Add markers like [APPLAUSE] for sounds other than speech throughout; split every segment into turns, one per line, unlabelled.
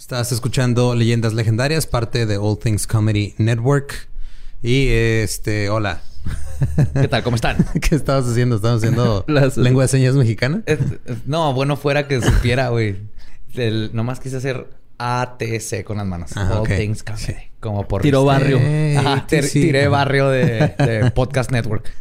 Estás escuchando Leyendas Legendarias, parte de All Things Comedy Network. Y este, hola.
¿Qué tal? ¿Cómo están? [LAUGHS]
¿Qué estabas haciendo? ¿Estabas haciendo [LAUGHS] lengua de señas mexicana?
no, bueno, fuera que supiera, güey. Nomás quise hacer ATC con las manos.
Ah,
All Things Comedy. Como por...
Tiro barrio.
Ajá, tiré barrio de, [LAUGHS] Podcast Network.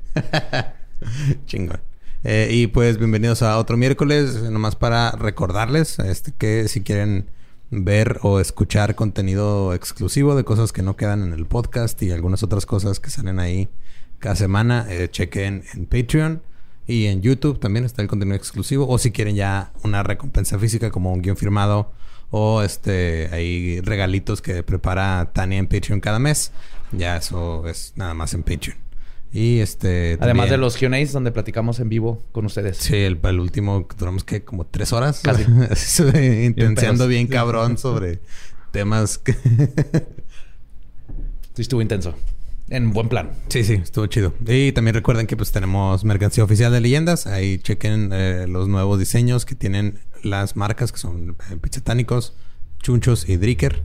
Chingón. Eh, y pues bienvenidos a otro miércoles, nomás para recordarles este, que si quieren ver o escuchar contenido exclusivo de cosas que no quedan en el podcast y algunas otras cosas que salen ahí cada semana, eh, chequen en Patreon y en YouTube también está el contenido exclusivo. O si quieren ya una recompensa física como un guion firmado o este hay regalitos que prepara Tania en Patreon cada mes. Ya eso es nada más en Patreon. Y este.
Además de los QAs donde platicamos en vivo con ustedes.
Sí, el, último duramos que como tres horas. Casi. [LAUGHS] Intenciando bien cabrón sobre temas que. [LAUGHS]
sí, estuvo intenso. En buen plan.
Sí, sí, estuvo chido. Y también recuerden que pues tenemos mercancía oficial de leyendas. Ahí chequen eh, los nuevos diseños que tienen las marcas que son eh, Pizzatánicos, Chunchos y Dricker.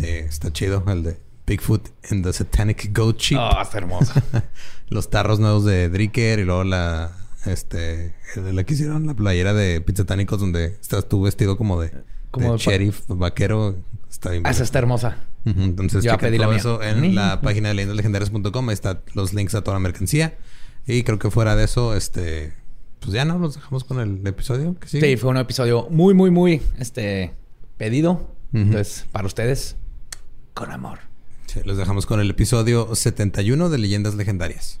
Eh, está chido el de Bigfoot and the Satanic Goat Sheep.
Ah, está hermoso. [LAUGHS]
Los tarros nuevos de Dricker y luego la este la que hicieron la playera de Pizzatánicos donde estás tú vestido como de, como sheriff vaquero.
Está bien. Ah, esa está hermosa.
Entonces, ya pedí todo eso en la página de leyendaslegendarias.com. Ahí está los links a toda la mercancía. Y creo que fuera de eso, este... Pues ya no, nos dejamos con el episodio
Sí, fue un episodio muy, muy, muy, este... Pedido. Entonces, para ustedes, con amor.
Los dejamos con el episodio 71 de Leyendas Legendarias.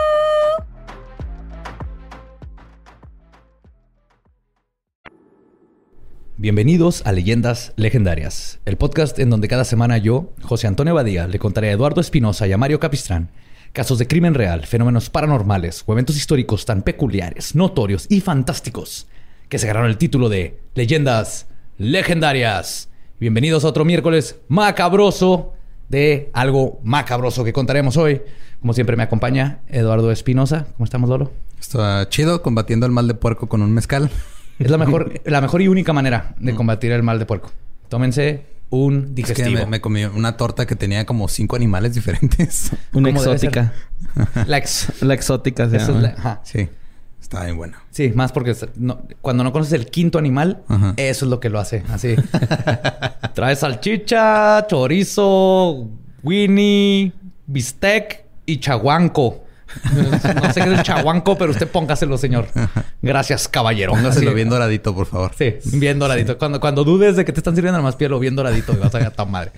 Bienvenidos a Leyendas Legendarias, el podcast en donde cada semana yo, José Antonio Badía, le contaré a Eduardo Espinosa y a Mario Capistrán casos de crimen real, fenómenos paranormales o eventos históricos tan peculiares, notorios y fantásticos que se ganaron el título de Leyendas Legendarias. Bienvenidos a otro miércoles macabroso de algo macabroso que contaremos hoy. Como siempre me acompaña Eduardo Espinosa. ¿Cómo estamos, Lolo?
Está chido combatiendo el mal de puerco con un mezcal.
Es la mejor, [LAUGHS] la mejor y única manera de combatir el mal de puerco. Tómense un digestivo.
Es que me, comí una torta que tenía como cinco animales diferentes. [LAUGHS]
una exótica. [LAUGHS] la, exótica se
Sí. Está bien buena.
Sí, más porque cuando no conoces el quinto animal, eso es lo que lo hace. Así. Trae salchicha, chorizo, winnie, bistec y chaguanco. No sé qué es el chaguanco, pero usted póngaselo, señor. Gracias, caballero.
Póngaselo bien doradito, por favor.
Sí, bien doradito. Cuando, cuando dudes de que te están sirviendo nada más pielo bien doradito, vas a ver tan madre.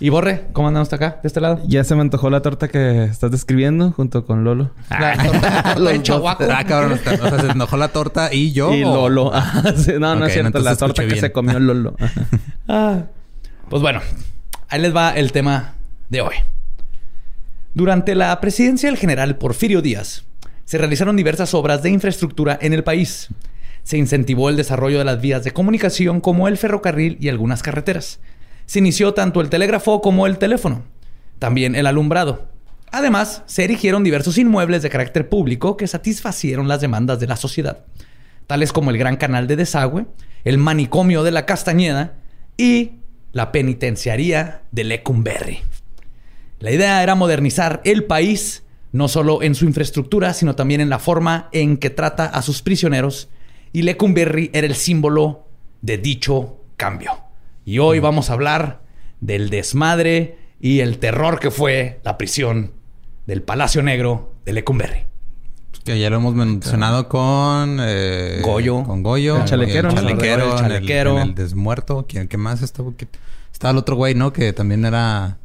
Y Borre, ¿cómo andamos acá, de este lado?
Ya se me antojó la torta que estás describiendo junto con Lolo.
La torta [LAUGHS] de chaguaco. Ah, cabrón. O sea, se enojó la torta y yo.
Y Lolo. [LAUGHS] no, no es cierto. La torta que se comió Lolo. [LAUGHS]
ah. Pues bueno, ahí les va el tema de hoy. Durante la presidencia del general Porfirio Díaz, se realizaron diversas obras de infraestructura en el país. Se incentivó el desarrollo de las vías de comunicación como el ferrocarril y algunas carreteras. Se inició tanto el telégrafo como el teléfono. También el alumbrado. Además, se erigieron diversos inmuebles de carácter público que satisfacieron las demandas de la sociedad, tales como el Gran Canal de Desagüe, el Manicomio de la Castañeda y la Penitenciaría de Lecumberri. La idea era modernizar el país, no solo en su infraestructura, sino también en la forma en que trata a sus prisioneros, y Lecumberri era el símbolo de dicho cambio. Y hoy vamos a hablar del desmadre y el terror que fue la prisión del Palacio Negro de Lecumberri.
Que ya lo hemos mencionado con
eh, Goyo.
Con Goyo.
El chalequero.
El chalequero. El, desmuerto. ¿Quién, ¿Qué más estaba? Estaba el otro güey, ¿no? Que también era...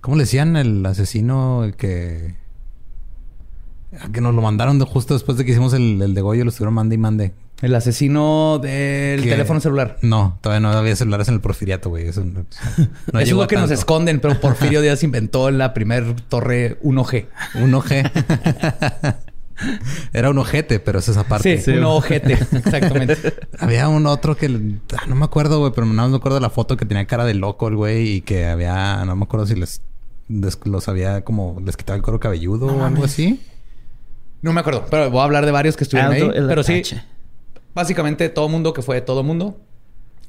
¿Cómo le decían? El asesino, el que... Que nos lo mandaron justo después de que hicimos el, el de Goyo. Lo estuvieron mande y mande.
El asesino del teléfono celular.
No, todavía no había celulares en el Porfiriato, güey. Eso, no, [LAUGHS]
es lo que nos esconden, pero Porfirio [LAUGHS] Díaz inventó la primer torre 1G.
1G. [LAUGHS] Era un ojete, pero es esa parte.
Sí, un ojete, exactamente.
había un otro que ah, no me acuerdo, güey, pero no me acuerdo de la foto que tenía cara de loco el güey y que había, no me acuerdo si les, los había como les quitaba el cuero cabelludo o algo así.
No me acuerdo, pero voy a hablar de varios que estuvieron ahí. Pero sí, Básicamente todo mundo que fue todo mundo,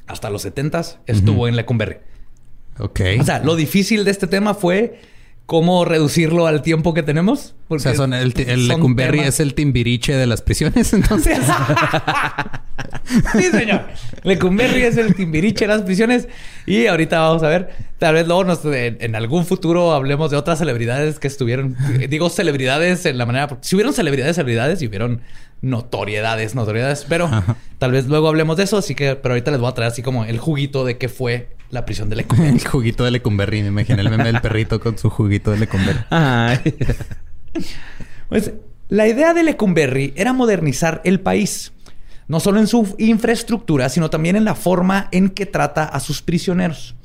hasta los 70 estuvo en Lecumberri.
Ok.
O sea, lo difícil de este tema fue cómo reducirlo al tiempo que tenemos.
o sea, son el, el Lecumberri es el timbiriche de las prisiones, [LAUGHS] entonces.
sí, señor. Lecumberri es el timbiriche de las prisiones. Y ahorita vamos a ver, tal vez luego en, algún futuro hablemos de otras celebridades que estuvieron. Digo celebridades en la manera. Si hubieron celebridades, celebridades y hubieron notoriedades, notoriedades. Pero tal vez luego hablemos de eso. Así que, pero ahorita les voy a traer así como el juguito de qué fue la prisión de [LAUGHS] Lecumberri.
el juguito de Lecumberri. Me imaginé el meme del perrito con su juguito de Lecumberri.
pues la idea de Lecumberri era modernizar el país. No solo en su infraestructura, sino también en la forma en que trata a sus prisioneros.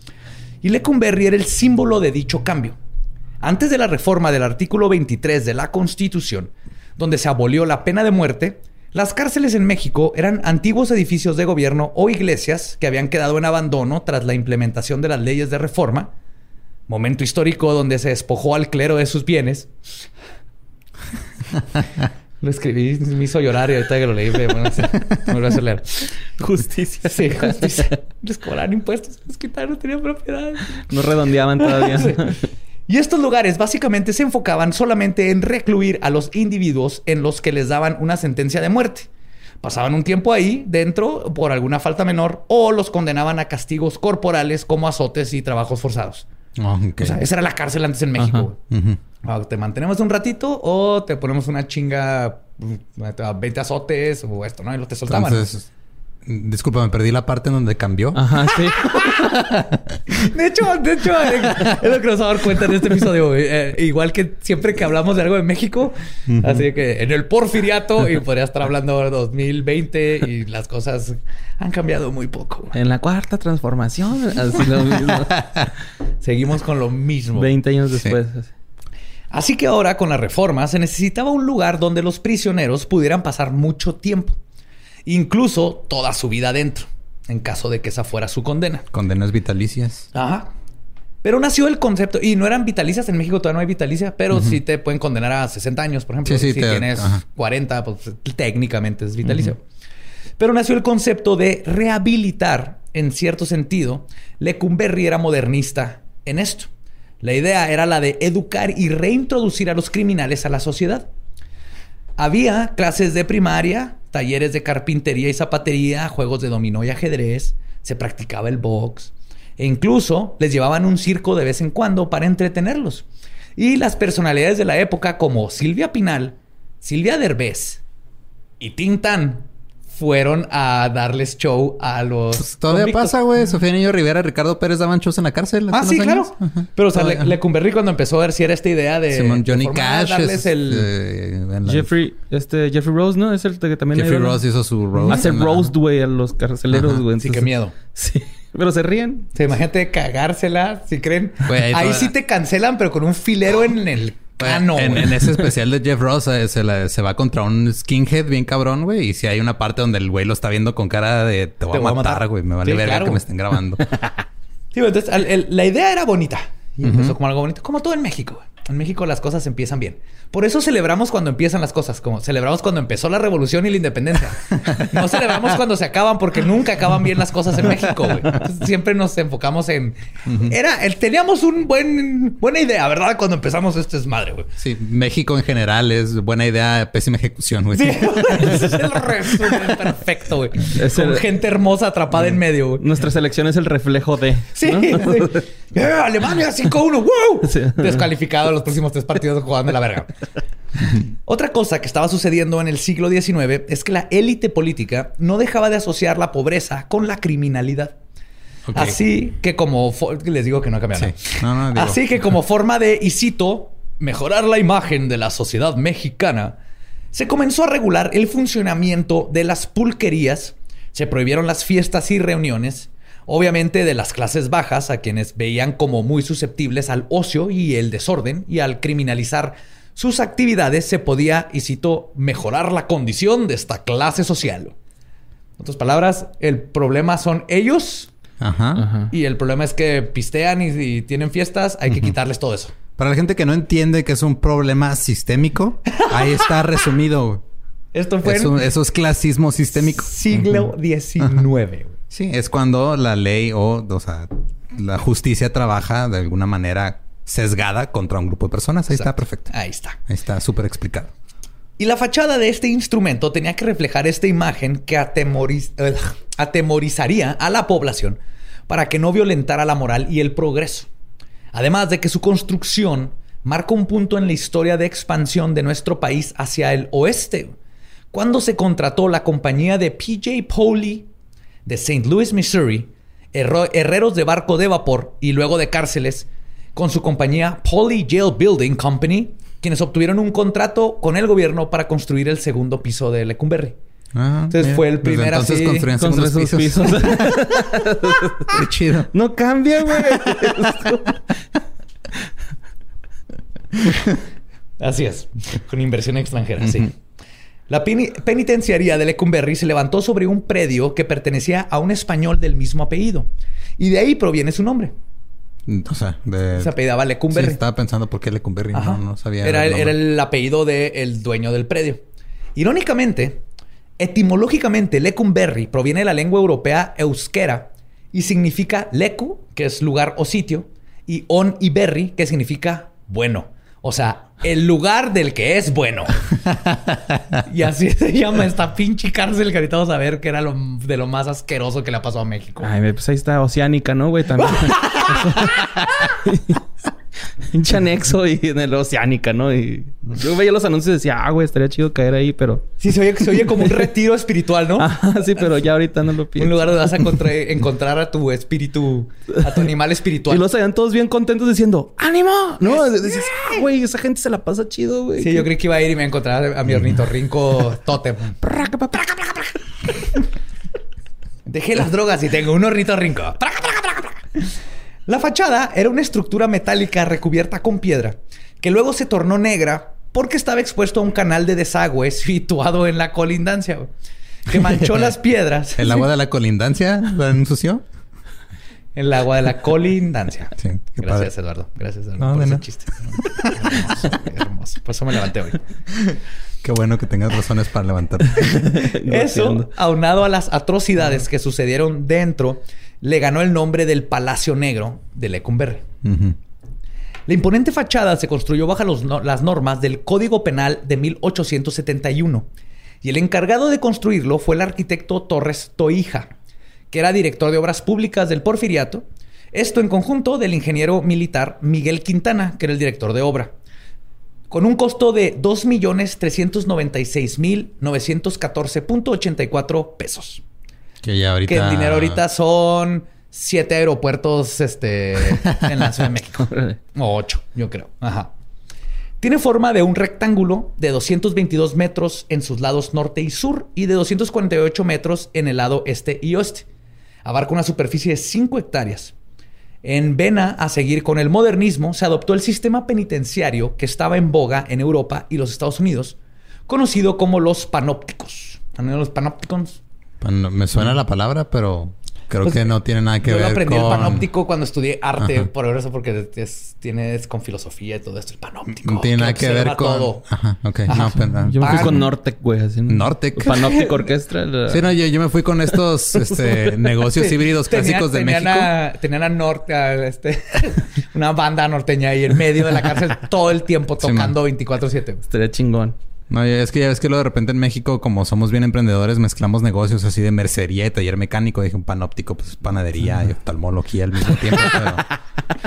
Y Lecumberri era el símbolo de dicho cambio. Antes de la reforma del artículo 23 de la Constitución, donde se abolió la pena de muerte, las cárceles en México eran antiguos edificios de gobierno o iglesias que habían quedado en abandono tras la implementación de las leyes de reforma, momento histórico donde se despojó al clero de sus bienes. [LAUGHS] lo escribí, me hizo llorar y ahorita que lo leí me, bueno, voy a leer.
Justicia.
Sí, justicia. Les cobraron impuestos, les quitaron, tenían propiedad.
No redondeaban todavía.
Y estos lugares básicamente se enfocaban solamente en recluir a los individuos en los que les daban una sentencia de muerte. Pasaban un tiempo ahí dentro por alguna falta menor o los condenaban a castigos corporales como azotes y trabajos forzados.
Ah, o
sea, esa era la cárcel antes en México. Ah, te mantenemos un ratito o te ponemos una chinga, 20 azotes o esto, ¿no? Y lo te soltaban. Entonces,
Disculpa, me perdí la parte en donde cambió.
Ajá, sí. [LAUGHS] de hecho, de hecho, [LAUGHS] es lo que nos va a dar cuenta en este episodio. Eh, igual que siempre que hablamos de algo de México, así que en el porfiriato, y podría estar hablando de 2020 y las cosas han cambiado muy poco.
En la cuarta transformación, así lo mismo. [LAUGHS]
Seguimos con lo mismo.
20 años después.
Así que ahora, con la reforma, se necesitaba un lugar donde los prisioneros pudieran pasar mucho tiempo incluso toda su vida adentro, en caso de que esa fuera su condena.
Condenas vitalicias.
Ajá. Pero nació el concepto, y no eran vitalicias, en México todavía no hay vitalicia, pero sí te pueden condenar a 60 años, por ejemplo. si tienes 40, pues técnicamente es vitalicio. Pero nació el concepto de rehabilitar, en cierto sentido. Lecumberri era modernista en esto. La idea era la de educar y reintroducir a los criminales a la sociedad. Había clases de primaria, talleres de carpintería y zapatería, juegos de dominó y ajedrez, se practicaba el box e incluso les llevaban un circo de vez en cuando para entretenerlos. Y las personalidades de la época como Silvia Pinal, Silvia Derbez y Tintán fueron a darles show a los. Pues,
todavía pasa, güey. Sofía Niño Rivera, Ricardo Pérez daban shows en la cárcel.
Ah, sí, claro. Pero, o sea, le, Lecumberri cuando empezó a ver si era esta idea de.
Simón Johnny Cash.
Darles el...
Eh, Jeffrey, este, Jeffrey Rose, ¿no? Es el que también.
Jeffrey Rose hizo su
Rose. Hace Rose, güey, a los carceleros, güey.
Sí, qué miedo. [LAUGHS]
Sí. Pero se ríen.
Se imagínate cagársela, si creen. ahí, sí te cancelan, pero con un filero en el Ah, no.
En, ese [LAUGHS] especial de Jeff Ross eh, se, va contra un skinhead bien cabrón, güey. Y si hay una parte donde el güey lo está viendo con cara de te voy, a, matar, güey. Me vale verga que me estén grabando. [LAUGHS]
sí, entonces la idea era bonita. Y empezó como algo bonito, como todo en México. En México las cosas empiezan bien. Por eso celebramos cuando empiezan las cosas, como celebramos cuando empezó la revolución y la independencia. [LAUGHS] No celebramos cuando se acaban porque nunca acaban bien las cosas en México, güey. Siempre nos enfocamos en... Era, teníamos un buen, buena idea, ¿verdad? Cuando empezamos este es madre, güey.
Sí, México en general es buena idea, pésima ejecución, güey. Sí,
ese es el resumen perfecto, güey. Es Con gente hermosa atrapada en medio, güey.
Nuestra selección es el reflejo de...
Sí, sí. [LAUGHS] Alemania 5-1, ¡wow! Descalificado los próximos tres partidos jugando la verga. [LAUGHS] Otra cosa que estaba sucediendo en el siglo XIX es que la élite política no dejaba de asociar la pobreza con la criminalidad. Así que como les digo que no cambiaron. Así que como forma de, y cito, mejorar la imagen de la sociedad mexicana, se comenzó a regular el funcionamiento de las pulquerías, se prohibieron las fiestas y reuniones, obviamente de las clases bajas, a quienes veían como muy susceptibles al ocio y el desorden, y al criminalizar sus actividades se podía, y cito, mejorar la condición de esta clase social. En otras palabras, el problema son ellos. Y el problema es que pistean y, tienen fiestas, hay que quitarles todo eso.
Para la gente que no entiende que es un problema sistémico, [LAUGHS] ahí está resumido.
Esto fue.
Eso, es clasismo sistémico.
Siglo XIX.
Sí, es cuando la ley o, o sea, la justicia trabaja de alguna manera sesgada contra un grupo de personas. Ahí está perfecto.
Ahí está.
Ahí está súper explicado.
Y la fachada de este instrumento tenía que reflejar esta imagen que [LAUGHS] atemorizaría a la población para que no violentara la moral y el progreso. Además de que su construcción marca un punto en la historia de expansión de nuestro país hacia el oeste, cuando se contrató la compañía de PJ Poley de St. Louis, Missouri, herreros de barco de vapor y luego de cárceles, con su compañía Poly Jail Building Company, quienes obtuvieron un contrato con el gobierno para construir el segundo piso de Lecumberri. Ah, entonces fue el primer
entonces así. Construían segundos pisos. pisos. [LAUGHS] Qué chido.
No cambia, güey. [LAUGHS]
así es. Con inversión extranjera, sí. La penitenciaría de Lecumberri se levantó sobre un predio que pertenecía a un español del mismo apellido. Y de ahí proviene su nombre.
O sea, de...
Se apellidaba Lecumberri.
estaba pensando por qué Lecumberri. No, no sabía.
Era, el, era el apellido del dueño del predio. Irónicamente, etimológicamente, Lecumberri proviene de la lengua europea euskera y significa lecu, que es lugar o sitio, y on y berri, que significa bueno. O sea, el lugar del que es bueno. y así se llama esta pinche cárcel que ahorita vamos a ver que era lo, de lo más asqueroso que le ha pasado a México.
Ay, pues ahí está Oceánica, ¿no, güey? También. [LAUGHS] Hincha [LAUGHS] anexo y en el Oceánica, ¿no? Y yo veía los anuncios y decía, ah, güey, estaría chido caer ahí, pero.
Sí, se oye, se oye como un [LAUGHS] retiro espiritual, ¿no?
Sí, pero ya ahorita no lo pienso.
Un lugar donde vas a encontrar, a tu espíritu, a tu animal espiritual.
Y los salían todos bien contentos diciendo, ¡ánimo! No, dices, ah, güey, esa gente se la pasa chido, güey.
Sí, yo creí que iba a ir y me iba a encontrar a mi ornitorrinco totem. [LAUGHS] Dejé las drogas y tengo un ornitorrinco. La fachada era una estructura metálica recubierta con piedra, que luego se tornó negra porque estaba expuesto a un canal de desagüe [LAUGHS] situado en la colindancia, que manchó [LAUGHS] las piedras.
¿El agua de la colindancia la ensució?
El agua de la colindancia. Sí, Gracias, Eduardo. Gracias, Eduardo, por ese chiste. hermoso, Por eso me levanté hoy.
Qué bueno que tengas razones para levantarte. [LAUGHS]
eso, aunado a las atrocidades que sucedieron dentro le ganó el nombre del Palacio Negro de Lecumberri. La imponente fachada se construyó bajo las normas del Código Penal de 1871 y el encargado de construirlo fue el arquitecto Torres Toija, que era director de obras públicas del Porfiriato, esto en conjunto del ingeniero militar Miguel Quintana, que era el director de obra, con un costo de 2.396.914.84 pesos.
Que ya ahorita...
Que el dinero ahorita son siete aeropuertos este, [LAUGHS] en la Ciudad de México. o ocho, yo creo. Ajá. Tiene forma de un rectángulo de 222 metros en sus lados norte y sur y de 248 metros en el lado este y oeste. Abarca una superficie de 5 hectáreas. En vena a seguir con el modernismo, se adoptó el sistema penitenciario que estaba en boga en Europa y los Estados Unidos, conocido como los panópticos. ¿Han los panópticos?
Me suena la palabra, pero... Creo
Pues,
que no tiene nada que
Yo
ver
lo aprendí
con...
el panóptico cuando estudié arte,
Ajá.
por eso, porque es, tienes con filosofía y todo esto. El panóptico.
No tiene nada que ver con...
todo.
Ajá, ok.
Ajá.
No, pero-
Yo me fui
Pan.
con Nortec, güey. Así,
Nortec.
Panóptico [LAUGHS] Orquestra. la-
Sí, no, yo, yo me fui con estos [LAUGHS] este, negocios
Sí,
híbridos clásicos de México.
a- tenían a norte, a este, [LAUGHS] una banda norteña ahí en medio de la cárcel todo el tiempo
Sí,
tocando 24-7.
Estaría chingón.
No, es que ya ves que luego de repente en México, como somos bien emprendedores, mezclamos negocios así de mercería y taller mecánico. Dije un panóptico, pues panadería y oftalmología al mismo tiempo. [LAUGHS] pero...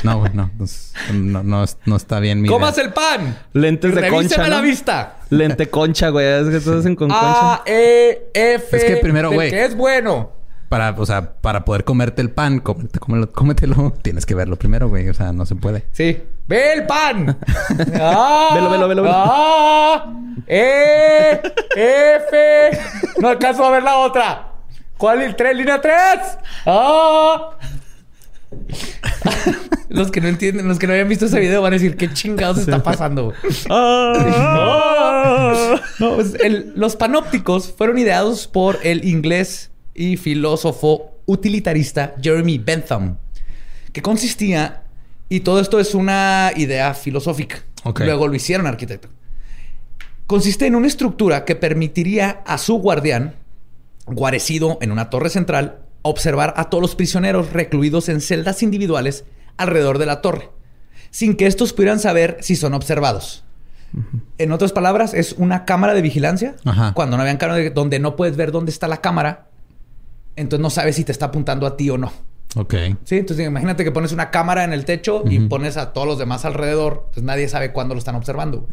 No, güey, no, pues, no, no, no está bien mi.
¡Comas el pan!
Lentes de
Revíseme
concha,
la
¿no?
vista.
Lente concha, güey. Es que todos hacen con
A,
concha.
E, F.
Es que primero, güey.
Que es bueno.
Para, o sea, para poder comerte el pan, cómete- cómelo- cómetelo, [LAUGHS] tienes que verlo primero, güey. O sea, no se puede.
Sí. ¡Ve el pan! [LAUGHS] ¡Ah!
Velo, velo, velo, velo.
¡Ah! ¡E! ¡F! No alcanzo a ver la otra. ¿Cuál es el 3? ¿Línea 3? ¡Ah! [LAUGHS] los que no entienden, los que no habían visto ese video van a decir, ¿qué chingados está pasando? güey?"
Ah.
No, pues, el- los panópticos fueron ideados por el inglés y filósofo utilitarista Jeremy Bentham, que consistía, y todo esto es una idea filosófica,
Ok.
luego lo hicieron arquitecto, consiste en una estructura que permitiría a su guardián, guarecido en una torre central, observar a todos los prisioneros recluidos en celdas individuales alrededor de la torre, sin que estos pudieran saber si son observados. En otras palabras, es una cámara de vigilancia.
Ajá.
Cuando no habían cámara de- donde no puedes ver dónde está la cámara, entonces no sabes si te está apuntando a ti o no.
Ok.
Sí, entonces imagínate que pones una cámara en el techo y pones a todos los demás alrededor, pues nadie sabe cuándo lo están observando.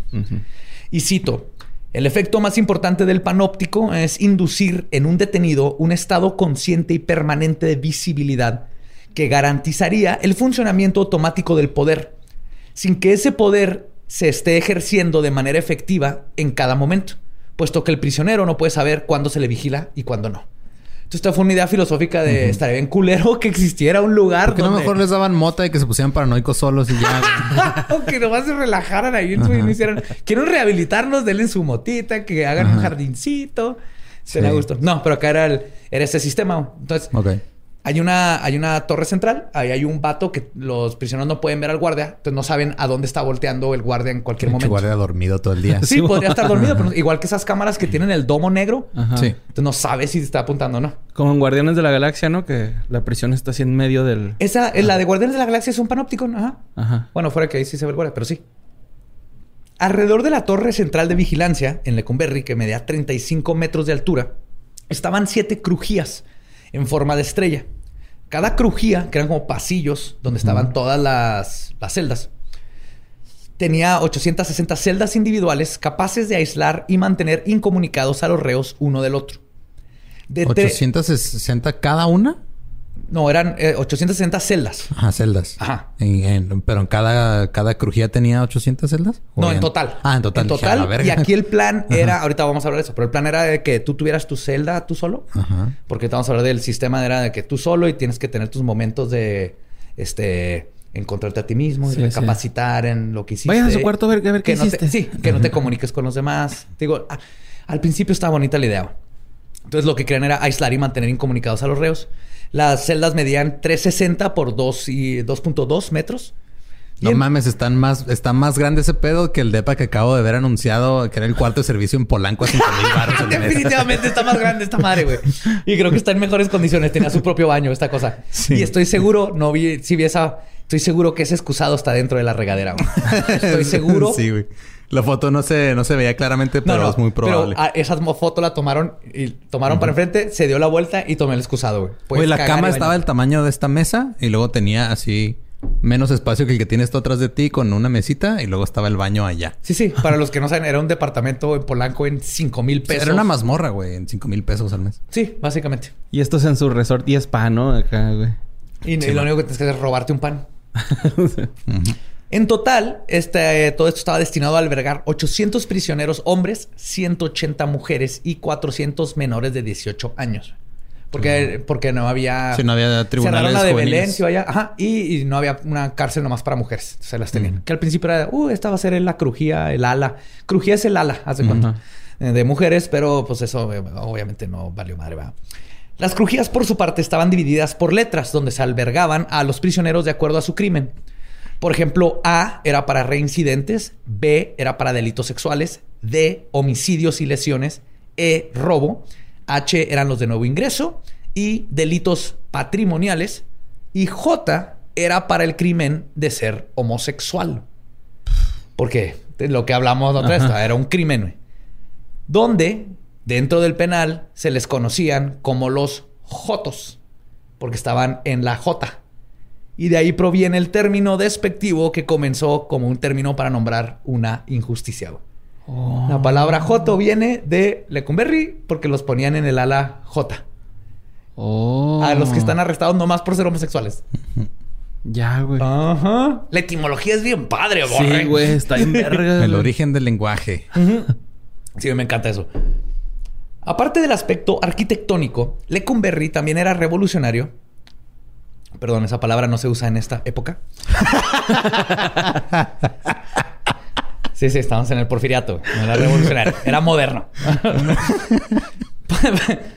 Y cito, el efecto más importante del panóptico es inducir en un detenido un estado consciente y permanente de visibilidad que garantizaría el funcionamiento automático del poder, sin que ese poder se esté ejerciendo de manera efectiva en cada momento, puesto que el prisionero no puede saber cuándo se le vigila y cuándo no. Entonces, esta fue una idea filosófica de estaría bien culero que existiera un lugar
¿Por qué no
donde...
mejor les daban mota y que se pusieran paranoicos solos y ya? [LAUGHS]
O que nomás se relajaran ahí y no hicieran. Quieren rehabilitarnos, denle su motita, que hagan un jardincito. Se
Sí.
me gustó. No, pero acá era, el, era ese sistema. Entonces,
ok.
Hay una, hay una torre central. Ahí hay un vato que los prisioneros no pueden ver al guardia. Entonces no saben a dónde está volteando el guardia en cualquier momento.
guardia dormido todo el día.
Sí, podría estar dormido, pero igual que esas cámaras que tienen el domo negro.
Ajá.
Sí.
Entonces no sabes si está apuntando o no.
Como en Guardianes de la Galaxia, ¿no? Que la prisión está así en medio del...
Esa, la de Guardianes de la Galaxia es un panóptico. Ajá.
Ajá.
Bueno, fuera que ahí sí se ve el guardia, pero sí. Alrededor de la torre central de vigilancia en Lecumberri, que medía 35 metros de altura, estaban siete crujías en forma de estrella. Cada crujía, que eran como pasillos donde estaban todas las, las celdas, tenía 860 celdas individuales capaces de aislar y mantener incomunicados a los reos uno del otro. De tre-
860 cada una.
No, eran eh, 860 celdas.
Ajá, celdas.
Ajá.
En- en- pero en cada, cada crujía tenía 800 celdas. ¿O
No, en
bien?
total.
Ah, en total.
En
Dije,
total.
verga.
Y aquí el plan [LAUGHS] era, ahorita vamos a hablar de eso, pero el plan era de que tú tuvieras tu celda tú solo.
Ajá.
Porque ahorita vamos a hablar del sistema, era de que tú solo y tienes que tener tus momentos de, este, encontrarte a ti mismo,
Sí,
y
sí.
capacitar en lo que hiciste.
Vayan a su cuarto a ver- a ver qué
que no te-
hiciste.
sí, que no te [LAUGHS] comuniques con los demás. Digo, a- al principio estaba bonita la idea. Entonces lo que querían era aislar y mantener incomunicados a los reos. Las celdas medían 360 por 2 y 2.2 metros.
No
en-
mames, están más, está más grande ese pedo que el depa que acabo de ver anunciado, que era el cuarto de servicio en Polanco a 5 mil [LAUGHS] mes.
Definitivamente está más grande esta madre, güey. Y creo que está en mejores condiciones. Tenía su propio baño, esta cosa.
Sí.
Y estoy seguro, no vi, si vi esa, estoy seguro que ese excusado está dentro de la regadera, güey. [LAUGHS] Estoy seguro.
sí, güey. La foto no se, no se veía claramente, pero
no,
es muy probable.
Pero esa foto la tomaron y tomaron para enfrente, se dio la vuelta y tomé el excusado, güey.
Güey, la cama estaba del tamaño de esta mesa y luego tenía así menos espacio que el que tienes tú atrás de ti con una mesita y luego estaba el baño allá.
Sí, sí. Para los que no saben, era un departamento en Polanco en 5 mil pesos.
Era una mazmorra, güey, en 5 mil pesos al mes.
Sí, básicamente.
Y esto es en su resort y spa, ¿no? Acá, güey.
Y, lo único que tienes que hacer es robarte un pan. [LAUGHS] En total, este, todo esto estaba destinado a albergar 800 prisioneros hombres, 180 mujeres y 400 menores de 18 años. Porque, porque no había...
Sí, no había tribunales
Cerraron la de
juveniles.
Belén. Ajá. Y, y no había una cárcel nomás para mujeres. Se las tenían. Que al principio era, uh, esta va a ser la crujía, el ala. Crujía es el ala, haz de cuenta.
Ajá.
eh, De mujeres, pero pues eso eh, obviamente no valió madre, va. Las crujías, por su parte, estaban divididas por letras, donde se albergaban a los prisioneros de acuerdo a su crimen. Por ejemplo, A era para reincidentes, B era para delitos sexuales, D, homicidios y lesiones, E, robo, H eran los de nuevo ingreso y delitos patrimoniales, y J era para el crimen de ser homosexual. Porque lo que hablamos de otra vez, era un crimen. Donde dentro del penal se les conocían como los Jotos, porque estaban en la J. Y de ahí proviene el término despectivo que comenzó como un término para nombrar una injusticia. güey. La palabra Joto viene de Lecumberri porque los ponían en el ala J.
Oh.
A los que están arrestados nomás por ser homosexuales. [LAUGHS]
Ya, güey.
Ajá. La etimología es bien padre, borre.
Sí, güey. Está en [LAUGHS] verga.
El origen del lenguaje.
Sí, me encanta eso. Aparte del aspecto arquitectónico, Lecumberri también era revolucionario. Perdón, esa palabra no se usa en esta época. [LAUGHS] sí, sí, estamos en el porfiriato. No era revolucionario, era moderno. [LAUGHS]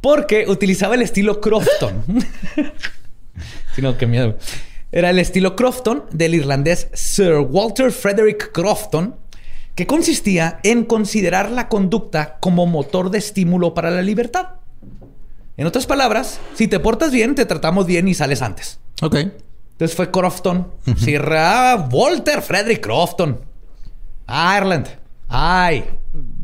Porque utilizaba el estilo Crofton. [LAUGHS] Si no, qué miedo. Era el estilo Crofton del irlandés Sir Walter Frederick Crofton, que consistía en considerar la conducta como motor de estímulo para la libertad. En otras palabras, si te portas bien, te tratamos bien y sales antes.
Ok.
Entonces fue Crofton. Sir ah, Walter Frederick Crofton. Ireland. Ay,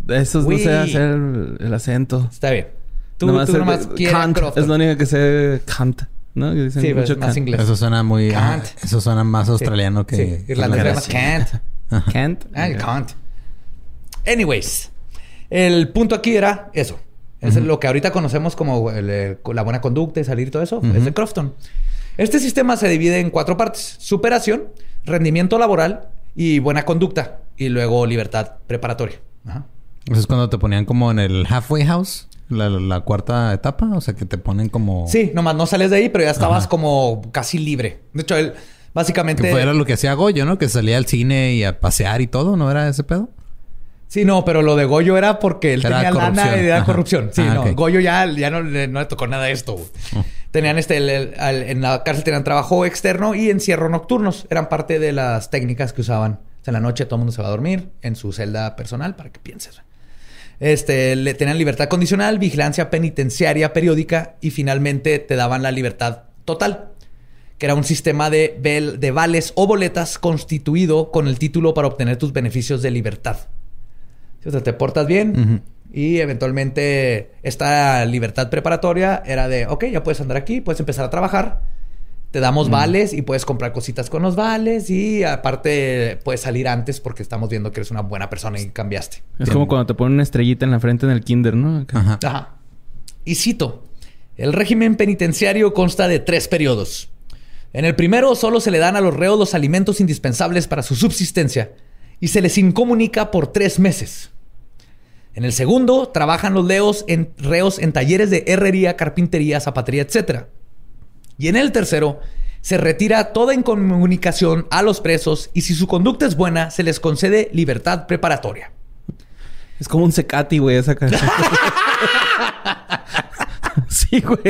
Eso no sé hacer el, el acento.
está bien. Tú
Nomás
tú nomás quieres
Kant.
Crofton.
Es lo único que sé. Kant. ¿No? Que dicen
Sí,
mucho
es más
Kant.
inglés.
Eso suena muy...
Kant.
ah, eso suena más australiano que...
Sí, irlandés
que
se llama Kant.
Kant.
Ah, Kant. Anyways, el punto aquí era eso. Es lo que ahorita conocemos como el, eh, la buena conducta y salir y todo eso. Es de Crofton. Este sistema se divide en cuatro partes. Superación, rendimiento laboral y buena conducta. Y luego libertad preparatoria. Ajá.
Eso es cuando te ponían como en el halfway house. La, la cuarta etapa. O sea, que te ponen como...
Sí, nomás no sales de ahí, pero ya estabas
Ajá.
como casi libre. De hecho, él básicamente...
Que fuera lo que hacía Goyo, ¿no? Que salía al cine y a pasear y todo. ¿No era ese pedo?
Sí, no, pero lo de Goyo era porque él
Era
tenía lana y era
Ajá.
corrupción. Sí,
Ah,
no. Goyo ya, ya no, le- no le tocó nada de esto. [LAUGHS] Tenían este, el- el- al- en la cárcel tenían trabajo externo y encierro nocturnos. Eran parte de las técnicas que usaban. O sea, en la noche todo el mundo se va a dormir en su celda personal para que pienses. Este, le tenían libertad condicional, vigilancia penitenciaria periódica y finalmente te daban la libertad total, que era un sistema de, de vales o boletas constituido con el título para obtener tus beneficios de libertad. O sea, te portas bien y eventualmente esta libertad preparatoria era de, ok, ya puedes andar aquí, puedes empezar a trabajar, te damos vales y puedes comprar cositas con los vales y aparte puedes salir antes porque estamos viendo que eres una buena persona y cambiaste.
Es como cuando te ponen una estrellita en la frente en el kinder, ¿no? Acá.
Ajá.
Ajá. Y cito, el régimen penitenciario consta de tres periodos. En el primero solo se le dan a los reos los alimentos indispensables para su subsistencia y se les incomunica por tres meses. En el segundo trabajan los leos en, reos en talleres de herrería, carpintería, zapatería, etc. Y en el tercero se retira toda incomunicación a los presos y si su conducta es buena se les concede libertad preparatoria.
Es como un secati, güey, esa cara. [LAUGHS] sí, güey.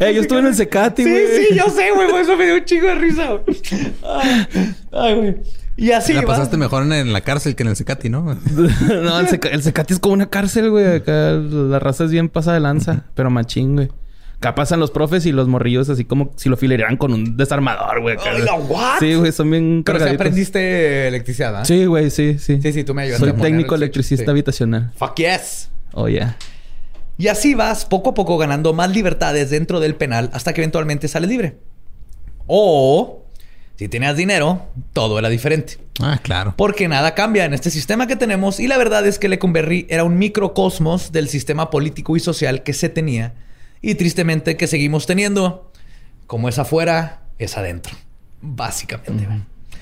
Eh, yo estuve en el secati,
Sí,
güey.
sí, yo sé, güey. por Eso me dio un chingo de risa, [LAUGHS] Ay, güey. Y así
la
va.
pasaste mejor en, en la cárcel que en el Secati, ¿no? [LAUGHS]
no, el, seca- el secati es como una cárcel, güey. Acá la raza es bien pasada de lanza, pero machín, güey. Acá pasan los profes y los morrillos así como si lo filerían con un desarmador, güey. acá.
Ay, ¿la what?
Sí, güey, son bien
Pero si
cargaditos.
aprendiste electricidad, ¿ah?
Sí, güey, sí, sí.
Sí, sí, tú me ayudaste
Soy técnico
el
electricista
sí.
habitacional.
Fuck yes.
Oh, yeah.
Y así vas poco a poco ganando más libertades dentro del penal hasta que eventualmente sales libre. O, si tenías dinero, todo era diferente.
Ah, claro.
Porque nada cambia en este sistema que tenemos y la verdad es que Lecumberri era un microcosmos del sistema político y social que se tenía y tristemente que seguimos teniendo. Como es afuera, es adentro. Básicamente.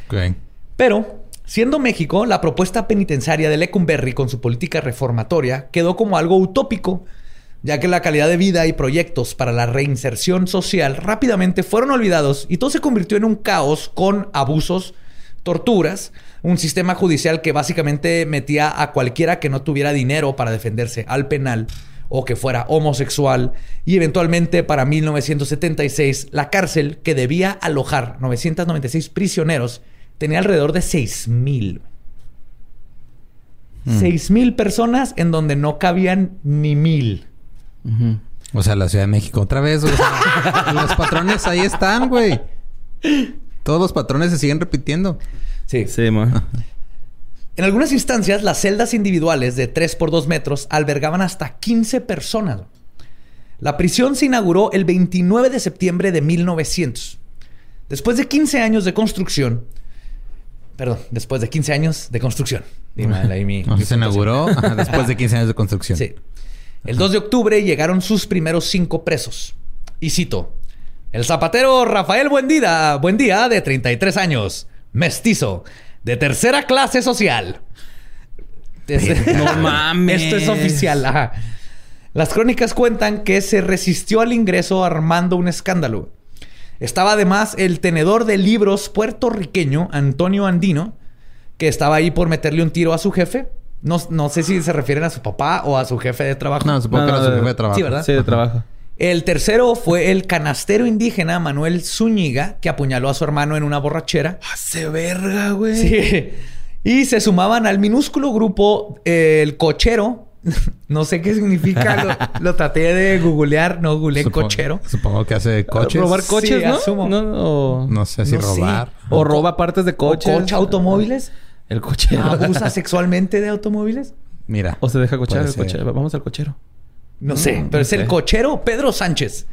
Ok.
Pero, siendo México, la propuesta penitenciaria de Lecumberri con su política reformatoria quedó como algo utópico, ya que la calidad de vida y proyectos para la reinserción social rápidamente fueron olvidados y todo se convirtió en un caos con abusos, torturas, un sistema judicial que básicamente metía a cualquiera que no tuviera dinero para defenderse al penal o que fuera homosexual y eventualmente para 1976 la cárcel que debía alojar 996 prisioneros tenía alrededor de 6000. 6000 personas en donde no cabían ni mil.
O sea, la Ciudad de México otra vez. güey. O sea, [LAUGHS] los patrones ahí están, güey. Todos los patrones se siguen repitiendo.
Sí.
Sí, mo.
En algunas instancias, las celdas individuales de 3 por 2 metros albergaban hasta 15 personas. La prisión se inauguró el 29 de septiembre de 1900. Después de 15 años de construcción, perdón, después de 15 años de construcción. [LAUGHS] Mal ahí mi-
se inauguró después de 15 años de construcción.
Sí. El 2 de octubre llegaron sus primeros cinco presos. Y cito: El zapatero Rafael Buendía, Buendía, de 33 años, mestizo, de tercera clase social.
No [LAUGHS] mames.
Esto es oficial. ajá. Las crónicas cuentan que se resistió al ingreso armando un escándalo. Estaba además el tenedor de libros puertorriqueño Antonio Andino, que estaba ahí por meterle un tiro a su jefe. No, no sé si se refieren a su papá o a su jefe de trabajo.
No, supongo
No,
que
no,
era su
de-
jefe de trabajo.
Sí, ¿verdad?
Sí, de trabajo.
El tercero fue el canastero indígena Manuel Zúñiga, que apuñaló a su hermano en una borrachera.
Hace verga, güey.
Sí. Y se sumaban al minúsculo grupo eh, el cochero. [LAUGHS] No sé qué significa. Lo, lo traté de googlear. No googleé
Supongo-
cochero.
Supongo que hace coches.
Robar coches,
Sí,
¿no?
asumo.
No, o,
No sé si
No sé.
robar.
o roba partes de coches.
O cocha automóviles.
El cochero.
Abusa [LAUGHS] sexualmente de automóviles.
Mira.
O se deja cochar el cochero. Vamos al cochero.
No sé.
Mm,
pero es el cochero Pedro Sánchez.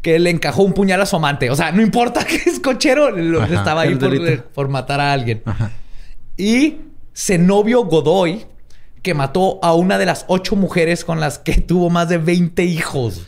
Que le encajó un puñal a su amante. O sea, no importa [LAUGHS] que es cochero. lo-
Ajá.
estaba ahí por, matar a alguien.
Ajá.
Y Zenobio Godoy, que mató a una de las ocho mujeres con las que [LAUGHS] tuvo más de 20 hijos.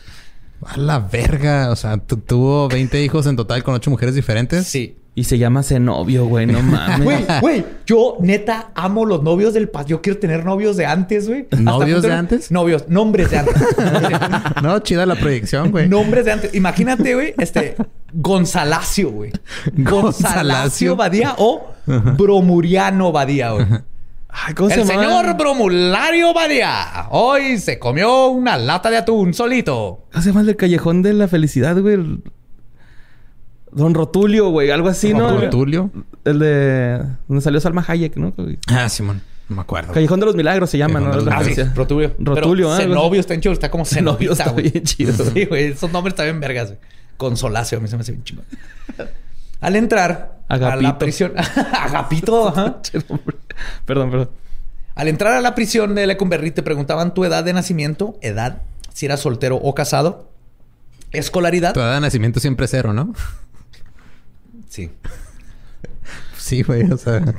A la verga. O sea, tu- tuvo 20 hijos en total con 8 mujeres diferentes.
Sí.
Y se llama Zenobio, güey. No [LAUGHS] mames.
Güey, güey, yo neta amo los novios del pasado. Yo quiero tener novios de antes, güey.
¿Novios de antes?
Novios, nombres de antes. [LAUGHS]
No, chida la proyección, güey.
nombres de antes. Imagínate, güey, este Gonzalacio, güey. [LAUGHS] Gonzalacio. Badía o Bromuriano Badía, güey.
Ay, ¿cómo
El
se
señor Bromulario Badía hoy se comió una lata de atún solito.
¿Cómo se llama el del Callejón de la Felicidad, güey? Don Rotulio, güey. Algo así, ¿no?
Rotulio.
El de... Donde salió Salma Hayek, ¿no?
Ah, Simón. No me acuerdo.
Callejón de los Milagros se llama, ¿no?
Callejón
Ah, sí. Rotulio.
Rotulio,
Pero
¿eh?
Zenobio está en chido, está como [LAUGHS]
Zenobio
Zenobita,
está
güey.
bien chido. [LAUGHS]
Sí, güey. Esos nombres están bien vergas, güey. Consolacio, a mí se me hace bien chido. Al entrar a la prisión... [LAUGHS] Agapito, ajá.
perdón, perdón.
Al entrar a la prisión de Lecumberri te preguntaban tu edad de nacimiento, edad, si eras soltero o casado, escolaridad.
Tu edad de nacimiento siempre es cero, ¿no?
Sí. [LAUGHS]
Sí, güey. O sea... [LAUGHS]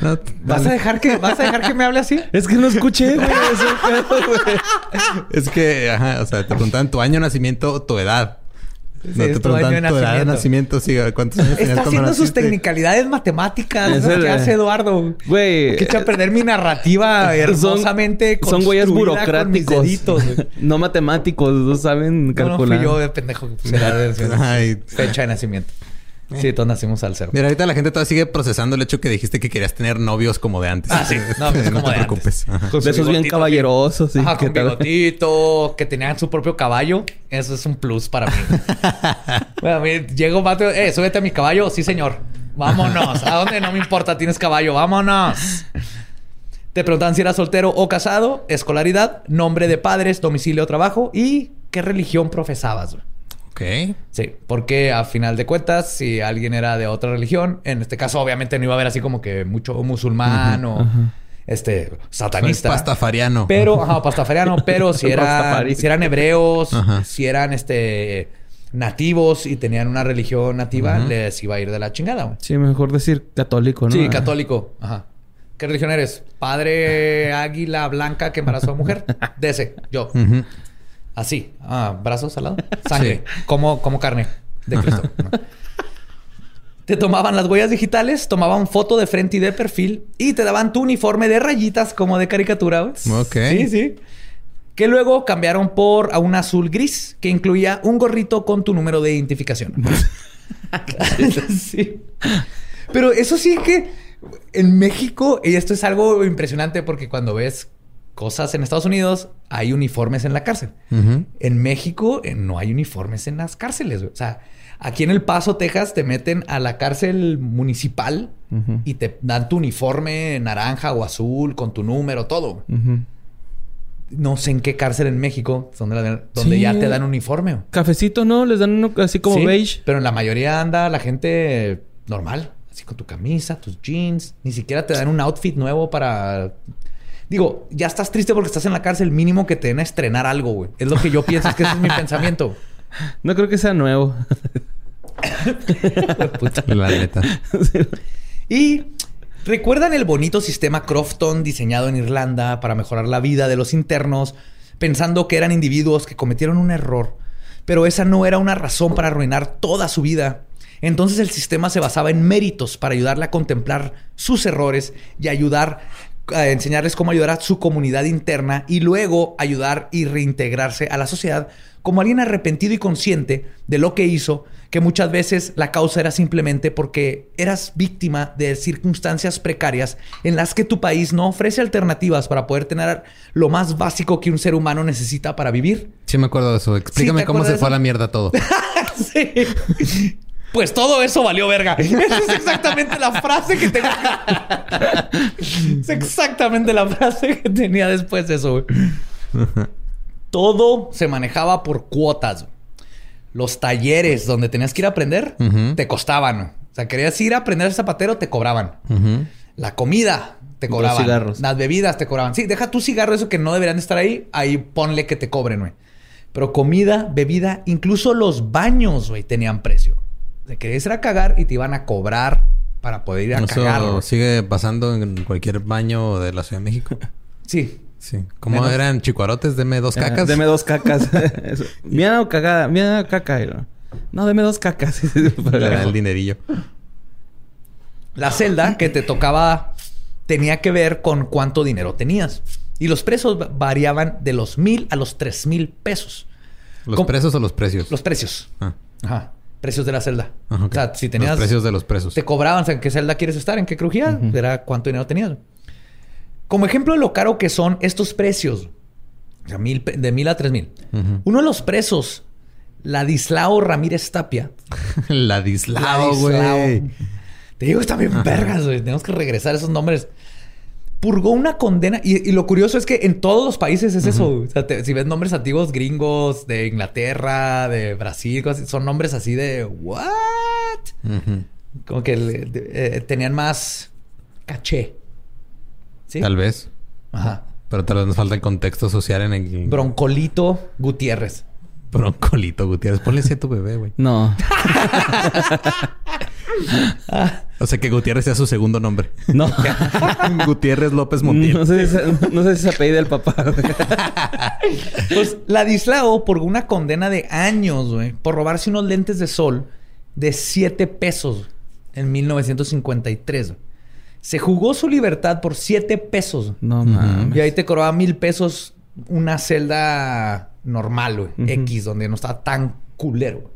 No,
¿Vas a dejar que, vas a dejar que me hable así? [LAUGHS]
Es que no escuché, güey.
Es que, ajá, o sea, te preguntaban tu año de nacimiento, tu edad. No te preguntaban tu edad de
nacimiento.
sí, cuántos años
Está haciendo sus tecnicalidades matemáticas. ¿no?
el-
¿Qué hace Eduardo?
Güey.
Que echa a perder mi narrativa [LAUGHS] hermosamente
son güeyes
con
burocráticos.
deditos, güey. [LAUGHS]
no matemáticos. No saben
No, no
calcular.
fui yo de pendejo. que de-
Ay.
fecha de nacimiento. Sí, todos nacimos al cero.
Mira, ahorita la gente todavía sigue procesando el hecho que dijiste que querías tener novios como de antes.
Ah, sí. [LAUGHS] No, pues como
te
de
preocupes.
antes.
De esos bien caballerosos. Sí,
Ajá,
que
con bigotito, que tenían su propio caballo. Eso es un plus para mí. [LAUGHS] bueno, a mí llega un vato, eh, súbete a mi caballo. Sí, señor. Vámonos. ¿A dónde? No me importa, tienes caballo. Vámonos. Te preguntan si eras soltero o casado, escolaridad, nombre de padres, domicilio o trabajo y qué religión profesabas. güey.
Ok.
Sí, porque a final de cuentas, si alguien era de otra religión, en este caso obviamente no iba a haber así como que mucho musulmán o este satanista.
Pastafariano.
Pero, [LAUGHS] ajá, pastafariano, pero si, [LAUGHS] era,
Pastafari.
si eran hebreos,
Ajá.
si eran este nativos y tenían una religión nativa, les iba a ir de la chingada.
Sí, mejor decir católico, ¿no?
Sí, católico. Ajá. ¿Qué religión eres? Padre águila blanca que embarazó a mujer. [LAUGHS] De ese, yo.
Ujú.
Así. Ah, brazos al lado. [LAUGHS] Sangre. Como, como carne de Cristo. Te tomaban las huellas digitales, tomaban foto de frente y de perfil y te daban tu uniforme de rayitas como de caricatura.
Ok.
Sí, sí. Que luego cambiaron por a un azul gris que incluía un gorrito con tu número de identificación. [LAUGHS] [LAUGHS] sí. Pero eso sí que en México, y esto es algo impresionante porque cuando ves cosas en Estados Unidos, hay uniformes en la cárcel. En México eh, no hay uniformes en las cárceles. güey. O sea, aquí en El Paso, Texas, te meten a la cárcel municipal y te dan tu uniforme naranja o azul con tu número, todo. No sé en qué cárcel en México donde, la- donde
Sí.
ya te dan uniforme. güey.
Cafecito, ¿no? Les dan uno así como
Sí,
beige.
Pero en la mayoría anda la gente normal, así con tu camisa, tus jeans. Ni siquiera te dan un outfit nuevo para. Digo, ya estás triste porque estás en la cárcel, mínimo que te den a estrenar algo, güey. Es lo que yo pienso, es que ese es mi [LAUGHS] pensamiento.
No creo que sea nuevo.
La neta.
Y recuerdan el bonito sistema Crofton diseñado en Irlanda para mejorar la vida de los internos, pensando que eran individuos que cometieron un error, pero esa no era una razón para arruinar toda su vida. Entonces el sistema se basaba en méritos para ayudarle a contemplar sus errores y ayudar a enseñarles cómo ayudar a su comunidad interna y luego ayudar y reintegrarse a la sociedad como alguien arrepentido y consciente de lo que hizo, que muchas veces la causa era simplemente porque eras víctima de circunstancias precarias en las que tu país no ofrece alternativas para poder tener lo más básico que un ser humano necesita para vivir.
Sí me acuerdo de eso. Explícame
¿te
cómo se fue a la mierda todo. [LAUGHS]
Sí. Pues todo eso valió verga. [LAUGHS] Esa es exactamente la frase que tengo. es exactamente la frase que tenía después de eso. güey. Todo se manejaba por cuotas. Los talleres donde tenías que ir a aprender te costaban. O sea, querías ir a aprender zapatero, te cobraban. La comida te
Los
cobraban.
cigarros.
Las bebidas te cobraban. Sí, deja tu cigarro, eso que no deberían de estar ahí. Ahí ponle que te cobren, güey. Pero comida, bebida, incluso los baños, güey, tenían precio. Te querías ir a cagar y te iban a cobrar para poder ir a
Eso
cagar.
sigue pasando en cualquier baño de la Ciudad de México. [LAUGHS]
Sí.
Sí. ¿Cómo
Menos-
eran chicuarotes? Deme dos
Ah,
cacas.
Deme dos cacas. [LAUGHS] [LAUGHS] Eso. Miau, cagada. Miau, caca. No, deme dos cacas.
Da el dinerillo.
La celda que te tocaba tenía que ver con cuánto dinero tenías. Y los precios va- variaban de los mil a los tres mil pesos.
¿Los presos o los precios?
Los precios.
Ah.
Ajá. Precios de la celda.
Ah.
O sea, si tenías...
Los precios de los presos.
Te cobraban, o sea, en qué celda quieres estar, en qué crujía, era cuánto dinero tenías. Como ejemplo de lo caro que son estos precios, o sea, mil, de mil a tres mil. Uno de los presos, Ladislao Ramírez Tapia. [LAUGHS]
Ladislao, güey.
Te digo, está bien vergas, güey. Tenemos que regresar esos nombres. Purgó una condena. Y, y lo curioso es que en todos los países es eso. O sea, te- si ves nombres antiguos gringos de Inglaterra, de Brasil, cosas son nombres así de ¿what? Como que le- de- eh, tenían más caché. ¿Sí?
Tal vez.
Ajá.
Pero tal vez nos falta el contexto social en el...
Broncolito Gutiérrez.
Broncolito Gutiérrez. Ponle ese a tu bebé, güey.
No. [LAUGHS]
O sea, que Gutiérrez sea su segundo nombre.
No. [LAUGHS]
Gutiérrez López Montiel.
No sé, si se- no sé si se apellida el papá. güey. [LAUGHS]
Pues Ladislao por una condena de años, güey, por robarse unos lentes de sol de 7 pesos en 1953. güey. Se jugó su libertad por 7 pesos.
No mames.
Y ahí te cobraba mil pesos una celda normal, güey. X, donde no estaba tan culero.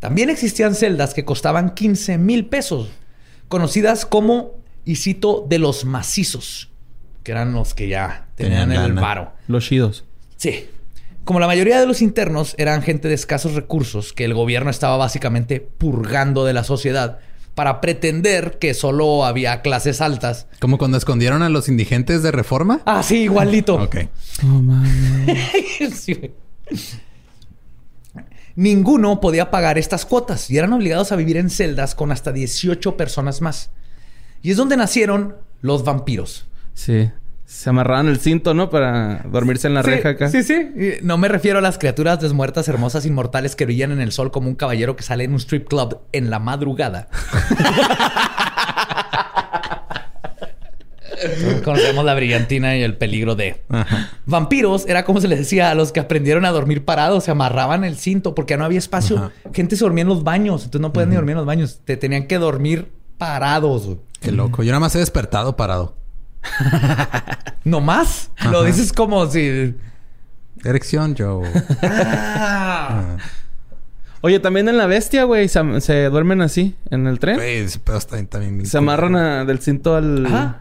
También existían celdas que costaban 15 mil pesos, conocidas como, y cito, de los macizos, que eran los que ya tenían,
Tenían
el varo.
Los chidos.
Sí. Como la mayoría de los internos eran gente de escasos recursos que el gobierno estaba básicamente purgando de la sociedad para pretender que solo había clases altas.
Como cuando escondieron a los indigentes de reforma.
Ah, sí, igualito. [LAUGHS]
Ok.
Mames. [LAUGHS]
Sí, güey. Ninguno podía pagar estas cuotas y eran obligados a vivir en celdas con hasta 18 personas más. Y es donde nacieron los vampiros.
Sí. Se amarraban el cinto, ¿no? Para dormirse en la
Sí,
reja acá.
Sí, sí. No me refiero a las criaturas desmuertas, hermosas, inmortales que brillan en el sol como un caballero que sale en un strip club en la madrugada. [LAUGHS] [LAUGHS] Conocemos la brillantina y el peligro de.
Ajá.
Vampiros era como se les decía a los que aprendieron a dormir parados, se amarraban el cinto porque ya no había espacio.
Ajá.
Gente se dormía en los baños, entonces no podían ni dormir en los baños. Te tenían que dormir parados. güey.
Qué loco. Yo nada más he despertado parado. [LAUGHS]
¿No más? Lo dices como si.
Erección, Joe. [LAUGHS]
Ah.
Oye, también en la bestia, güey, se, se duermen así en el tren.
Güey, ese pedo está también bien
Se amarran a- del cinto al.
Ajá.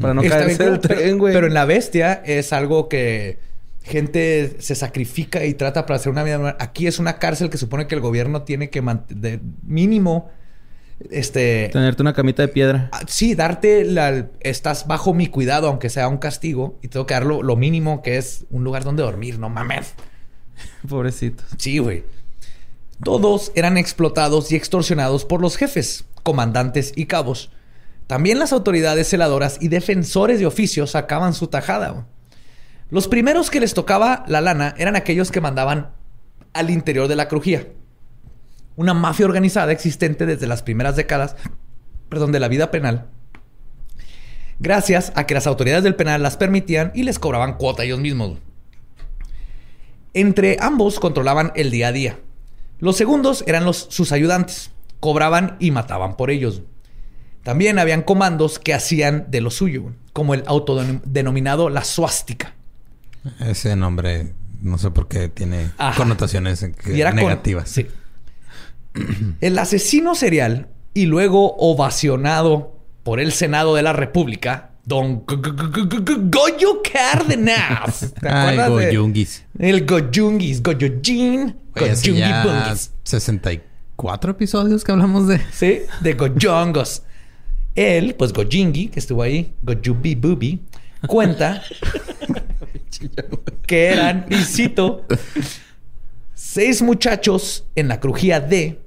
Para no caerse del tren, güey.
Pero en la bestia es algo que gente se sacrifica y trata para hacer una vida normal. Aquí es una cárcel que supone que el gobierno tiene que mantener mínimo. Este.
Tenerte una camita de piedra.
ah, Sí, darte la. Estás bajo mi cuidado, aunque sea un castigo. Y tengo que dar lo, lo mínimo que es un lugar donde dormir, no mames. [LAUGHS]
Pobrecitos.
Sí, güey. Todos eran explotados y extorsionados por los jefes, comandantes y cabos. También las autoridades celadoras y defensores de oficio sacaban su tajada. Los primeros que les tocaba la lana eran aquellos que mandaban al interior de la crujía. Una mafia organizada existente desde las primeras décadas, perdón, de la vida penal. Gracias a que las autoridades del penal las permitían y les cobraban cuota ellos mismos. Entre ambos controlaban el día a día. Los segundos eran los, sus ayudantes. Cobraban y mataban por ellos. También habían comandos que hacían de lo suyo, como el autodenominado la suástica.
Ese nombre, no sé por qué tiene
Ajá.
connotaciones
con-
negativas.
sí. [CLEARS THROAT] El asesino serial y luego ovacionado por el Senado de la República, Don Goyo Cárdenas. [LAUGHS] ¿Te
Ay,
acuerdas de-. El Goyungis, Goyojin, Goyungi
ya
Bungis.
64 episodios que hablamos de...
Sí, de Goyongos. Él, pues Gojingi, que estuvo ahí, Gojubi Bubi, cuenta [LAUGHS] que eran, y cito, seis muchachos en la crujía D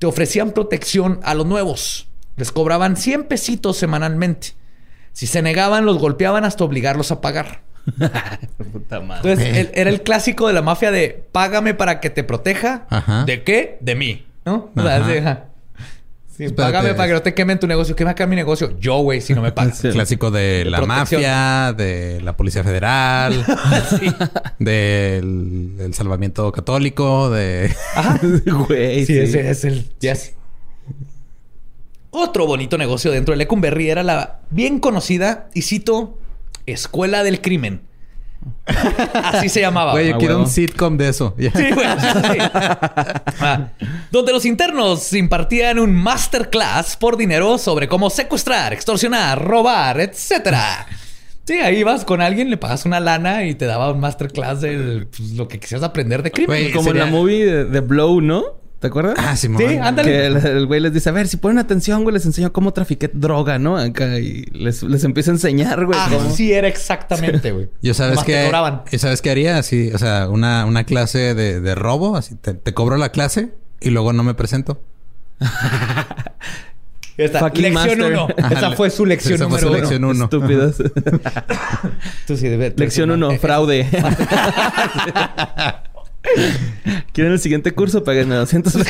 te ofrecían protección a los nuevos. Les cobraban 100 pesitos semanalmente. Si se negaban, los golpeaban hasta obligarlos a pagar. [LAUGHS]
Puta madre.
Entonces, era el clásico de la mafia de págame para que te proteja.
Ajá.
¿De qué? De mí. ¿No? O sea,
Ajá.
Sí, ajá. Sí,
Espérate.
págame para que no te quemen tu negocio. ¿Qué me mi negocio? Yo, güey, si no me [LAUGHS] pagas.
Sí.
Clásico de,
De
la
protección.
mafia, de la Policía Federal, [LAUGHS] del el salvamiento católico, de... [LAUGHS]
Güey,
Sí,
sí.
ese es el. yes. Otro bonito negocio dentro de Lecumberri era la bien conocida, y cito, Escuela del Crimen. Así se llamaba.
Güey, yo
Ah,
quiero
huevo.
un sitcom de eso.
Sí, güey. sí. Ah, donde los internos impartían un masterclass por dinero sobre cómo secuestrar, extorsionar, robar, etcétera. Sí, ahí vas con alguien, le pagas una lana y te daba un masterclass de pues, lo que quisieras aprender de crimen.
Güey,
Como
sería-
en la movie de, de Blow, ¿no? ¿Te acuerdas?
Ah, sí,
Sí, ándale.
Que el, el güey les dice, a ver, si ponen atención, güey, les enseño cómo trafiqué droga, ¿no? Acá y les, les empieza a enseñar, güey. cómo-
Así era exactamente, güey. [LAUGHS]
Yo sabes que yo sabes qué haría así, o sea, una, una clase de, de robo, así te, te cobro la clase y luego no me presento. [LAUGHS]
Esta, lección
master.
uno.
Ajá,
Esa
le-
fue su lección
esa fue
número
su
uno.
lección uno.
Estúpidos. [LAUGHS]
Tú sí, debe-
Lección
no,
1,
eh,
fraude. ¿Quieren el siguiente curso? Páguenme 200 [LAUGHS]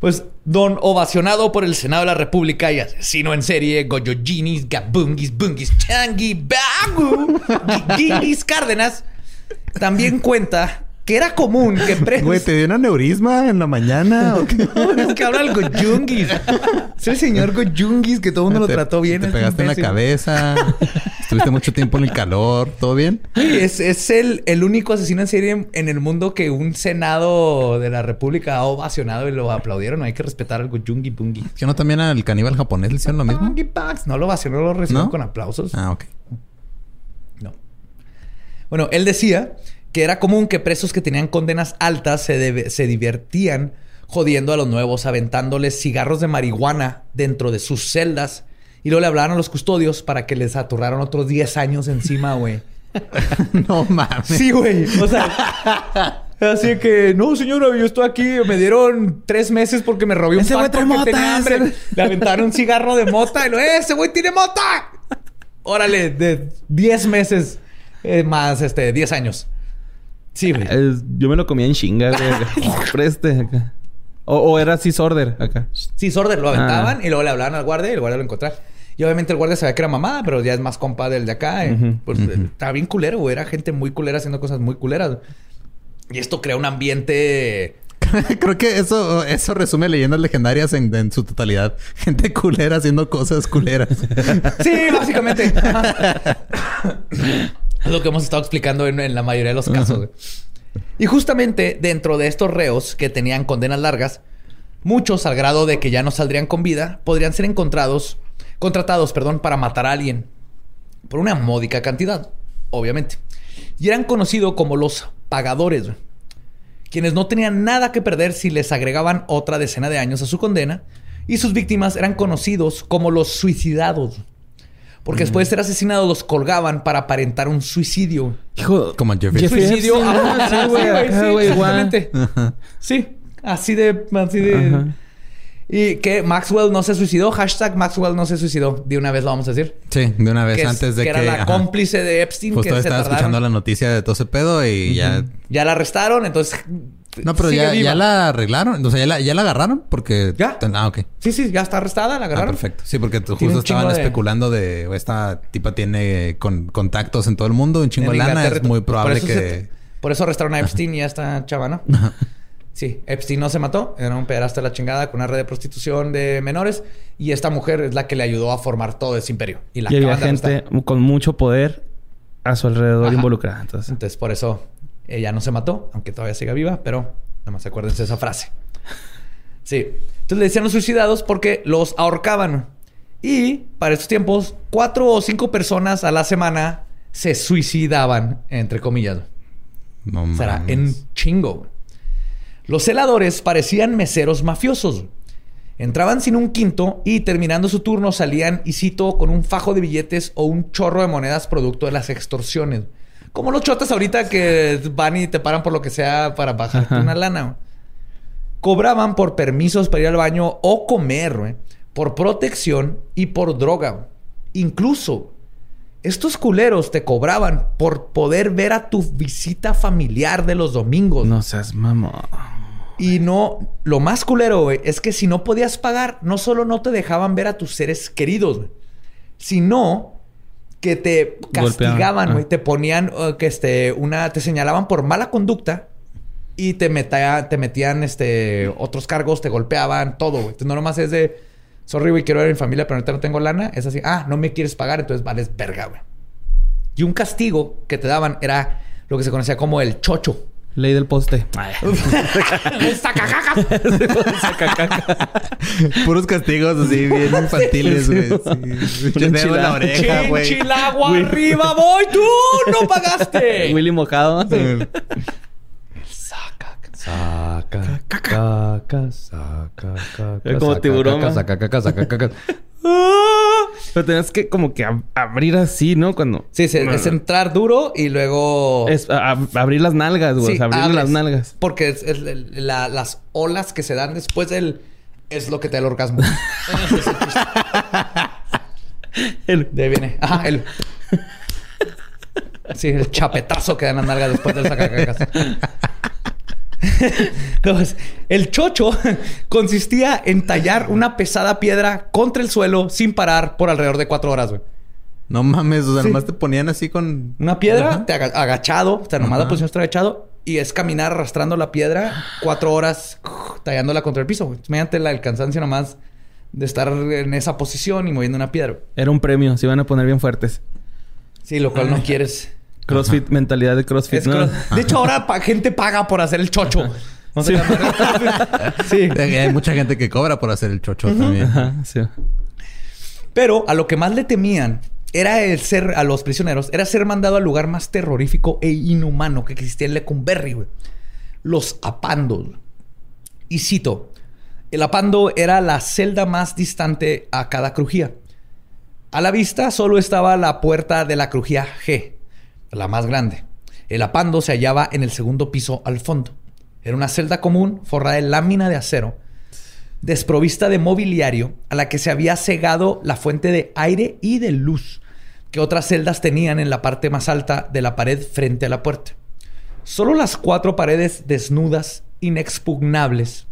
Pues, don ovacionado por el Senado de la República y asesino en serie, Goyojinis, Gabungis, Bungis, Changi, Bagu, Gingis Cárdenas, también cuenta que era común que presos...
Güey, ¿te dio un aneurisma en la mañana? ¿o qué? [LAUGHS]
No, es que habla el Goyungis. Es el señor Goyungis que todo el mundo lo trató bien.
Te pegaste en la cabeza. Estuviste mucho tiempo en el calor. ¿Todo bien?
Sí, es, es el, el único asesino en serie en, en el mundo que un senado de la república ha ovacionado y lo aplaudieron. Hay que respetar al Goyungi Bungi.
¿Que no también al caníbal japonés le hicieron lo mismo?
No lo ovacionó, lo recibió
¿No?
con aplausos.
Ah, ok.
No. Bueno, él decía que era común que presos que tenían condenas altas se, debe- se divertían jodiendo a los nuevos, aventándoles cigarros de marihuana dentro de sus celdas. Y luego le hablaban a los custodios para que les aturraran otros 10 años encima, güey. [LAUGHS]
no mames.
Sí, güey. O sea, así que, no, señora, yo estoy aquí. Me dieron tres meses porque me robé un
Ese mota,
tenía hambre. Le aventaron un cigarro de mota y lo, ¡eh, ese güey tiene mota! Órale, de 10 meses eh, más, este, 10 años. Sí, güey.
Yo me lo comía en chinga, güey. [LAUGHS] Preste acá. O, o era así sorder acá.
Sí, sorder, lo aventaban
Ah.
y luego le hablaban al guardia y el guardia lo encontraba. Y obviamente el guardia sabía que era mamada, pero ya es más compa del de acá. eh. Pues estaba bien culero, güey. Era gente muy culera haciendo cosas muy culeras. Y esto crea un ambiente... [LAUGHS]
Creo que eso, eso resume leyendas legendarias en, en su totalidad. [LAUGHS] Gente culera haciendo cosas culeras.
Sí, básicamente. Es [LAUGHS] lo que hemos estado explicando en, en la mayoría de los casos. Y justamente dentro de estos reos que tenían condenas largas, muchos al grado de que ya no saldrían con vida, podrían ser encontrados, contratados, perdón, para matar a alguien por una módica cantidad, obviamente. Y eran conocidos como los pagadores, quienes no tenían nada que perder si les agregaban otra decena de años a su condena, y sus víctimas eran conocidos como los suicidados. Porque después de ser asesinados los colgaban para aparentar un suicidio.
Hijo,
Como Jeffrey.
Jeffrey
Suicidio. Ajá,
sí, güey,
sí,
güey,
exactamente. Sí, así de, así de.
Ajá.
Y que Maxwell no se suicidó. Hashtag Maxwell no se suicidó. De una vez lo vamos a decir.
Sí, de una vez
Que, es-
antes de
que
que.
era la
ajá.
cómplice de Epstein.
Justo
que se
estaba
tardaron.
escuchando la noticia de todo ese pedo y ya.
Ya la arrestaron, entonces.
No, pero ya, la arreglaron. O sea, ya la, ya la agarraron porque.
Ya.
Ah, ok.
Sí, sí, ya está arrestada, la
Ah,
agarraron.
perfecto. Sí, porque justo estaban
de-
especulando de esta tipa tiene con- contactos en todo el mundo, un chingo
En
de lana. Es muy
Por
probable
eso
que.
se- por eso arrestaron a Epstein y a esta chava, ¿no? Sí, Epstein no se mató. Era un pedazo de la chingada con una red de prostitución de menores. Y esta mujer es la que le ayudó a formar todo ese imperio. Y la
Y había
arrestar.
gente con mucho poder a su alrededor
Ajá.
involucrada. Entonces,
Entonces, por eso ella no se mató, aunque todavía siga viva, pero nada más acuérdense de esa frase. Sí. Entonces le decían los suicidados porque los ahorcaban. Y para estos tiempos, cuatro o cinco personas a la semana se suicidaban, entre comillas.
No
O sea, en chingo. Los celadores parecían meseros mafiosos. Entraban sin un quinto y terminando su turno salían, y cito, con un fajo de billetes o un chorro de monedas producto de las extorsiones. Como los chotas ahorita que van y te paran por lo que sea para bajarte
Ajá.
una lana. Cobraban por permisos para ir al baño o comer, güey, por protección y por droga. güey. Incluso estos culeros te cobraban por poder ver a tu visita familiar de los domingos.
no seas mamón.
Y no, lo más culero, güey, es que si no podías pagar, no solo no te dejaban ver a tus seres queridos, güey, sino que te castigaban, güey,
Ah.
te ponían uh, que este una te señalaban por mala conducta y te metía- te metían este otros cargos, te golpeaban, todo, güey. Entonces no nomás es de sorry, güey, quiero ver a mi familia, pero ahorita no tengo lana, es así, ah, no me quieres pagar, entonces vales verga, güey. Y un castigo que te daban era lo que se conocía como el chocho.
Ley del poste.
¡Sacacacas! [LAUGHS] [LAUGHS]
Puros castigos así, bien infantiles, güey. Sí. En la oreja, güey.
¡Chinchilagua arriba voy! ¡Tú no pagaste! [LAUGHS]
Willy mojado.
Saca.
Saca, caca, saca, caca.
Como tiburón,
caca,
¿no?
Saca, caca, saca, caca.
Pero tenías que como que ab- abrir así, ¿no? Cuando...
Sí, sí, es entrar duro y luego...
Es abrir las nalgas, güey.
Sí,
abrir
abres.
las nalgas.
Porque es, es el- la- las olas que se dan después del... Es lo que te da el orgasmo. [LAUGHS]
El-
De ahí viene. Ajá, el... [LAUGHS] Sí, el chapetazo que dan las nalgas después del sacacacas. [LAUGHS] Entonces, el chocho consistía en tallar una pesada piedra contra el suelo sin parar por alrededor de cuatro horas, güey.
No mames, o sea,
Sí.
nomás te ponían así con.
Una piedra,
Ajá.
te aga- agachado, o sea, nomás la
Ajá.
posición estar agachado y es caminar arrastrando la piedra cuatro horas tallándola contra el piso, güey. Imagínate la- el cansancio nomás de estar en esa posición y moviendo una piedra.
Era un premio. Se iban a poner bien fuertes.
Sí, lo cual no quieres.
Crossfit, mentalidad de crossfit,
Es
¿no?
cro- De hecho, ahora pa- gente paga por hacer el chocho. Sí. [LAUGHS]
Hay mucha gente que cobra por hacer el chocho también.
Ajá, sí.
Pero a lo que más le temían era el ser, a los prisioneros, era ser mandado al lugar más terrorífico e inhumano que existía en Lecumberri, güey. Los apandos. Y cito, el apando era la celda más distante a cada crujía. A la vista solo estaba la puerta de la crujía G, la más grande. El apando se hallaba en el segundo piso al fondo. Era una celda común forrada de lámina de acero desprovista de mobiliario a la que se había cegado la fuente de aire y de luz que otras celdas tenían en la parte más alta de la pared frente a la puerta. Solo las cuatro paredes desnudas, inexpugnables,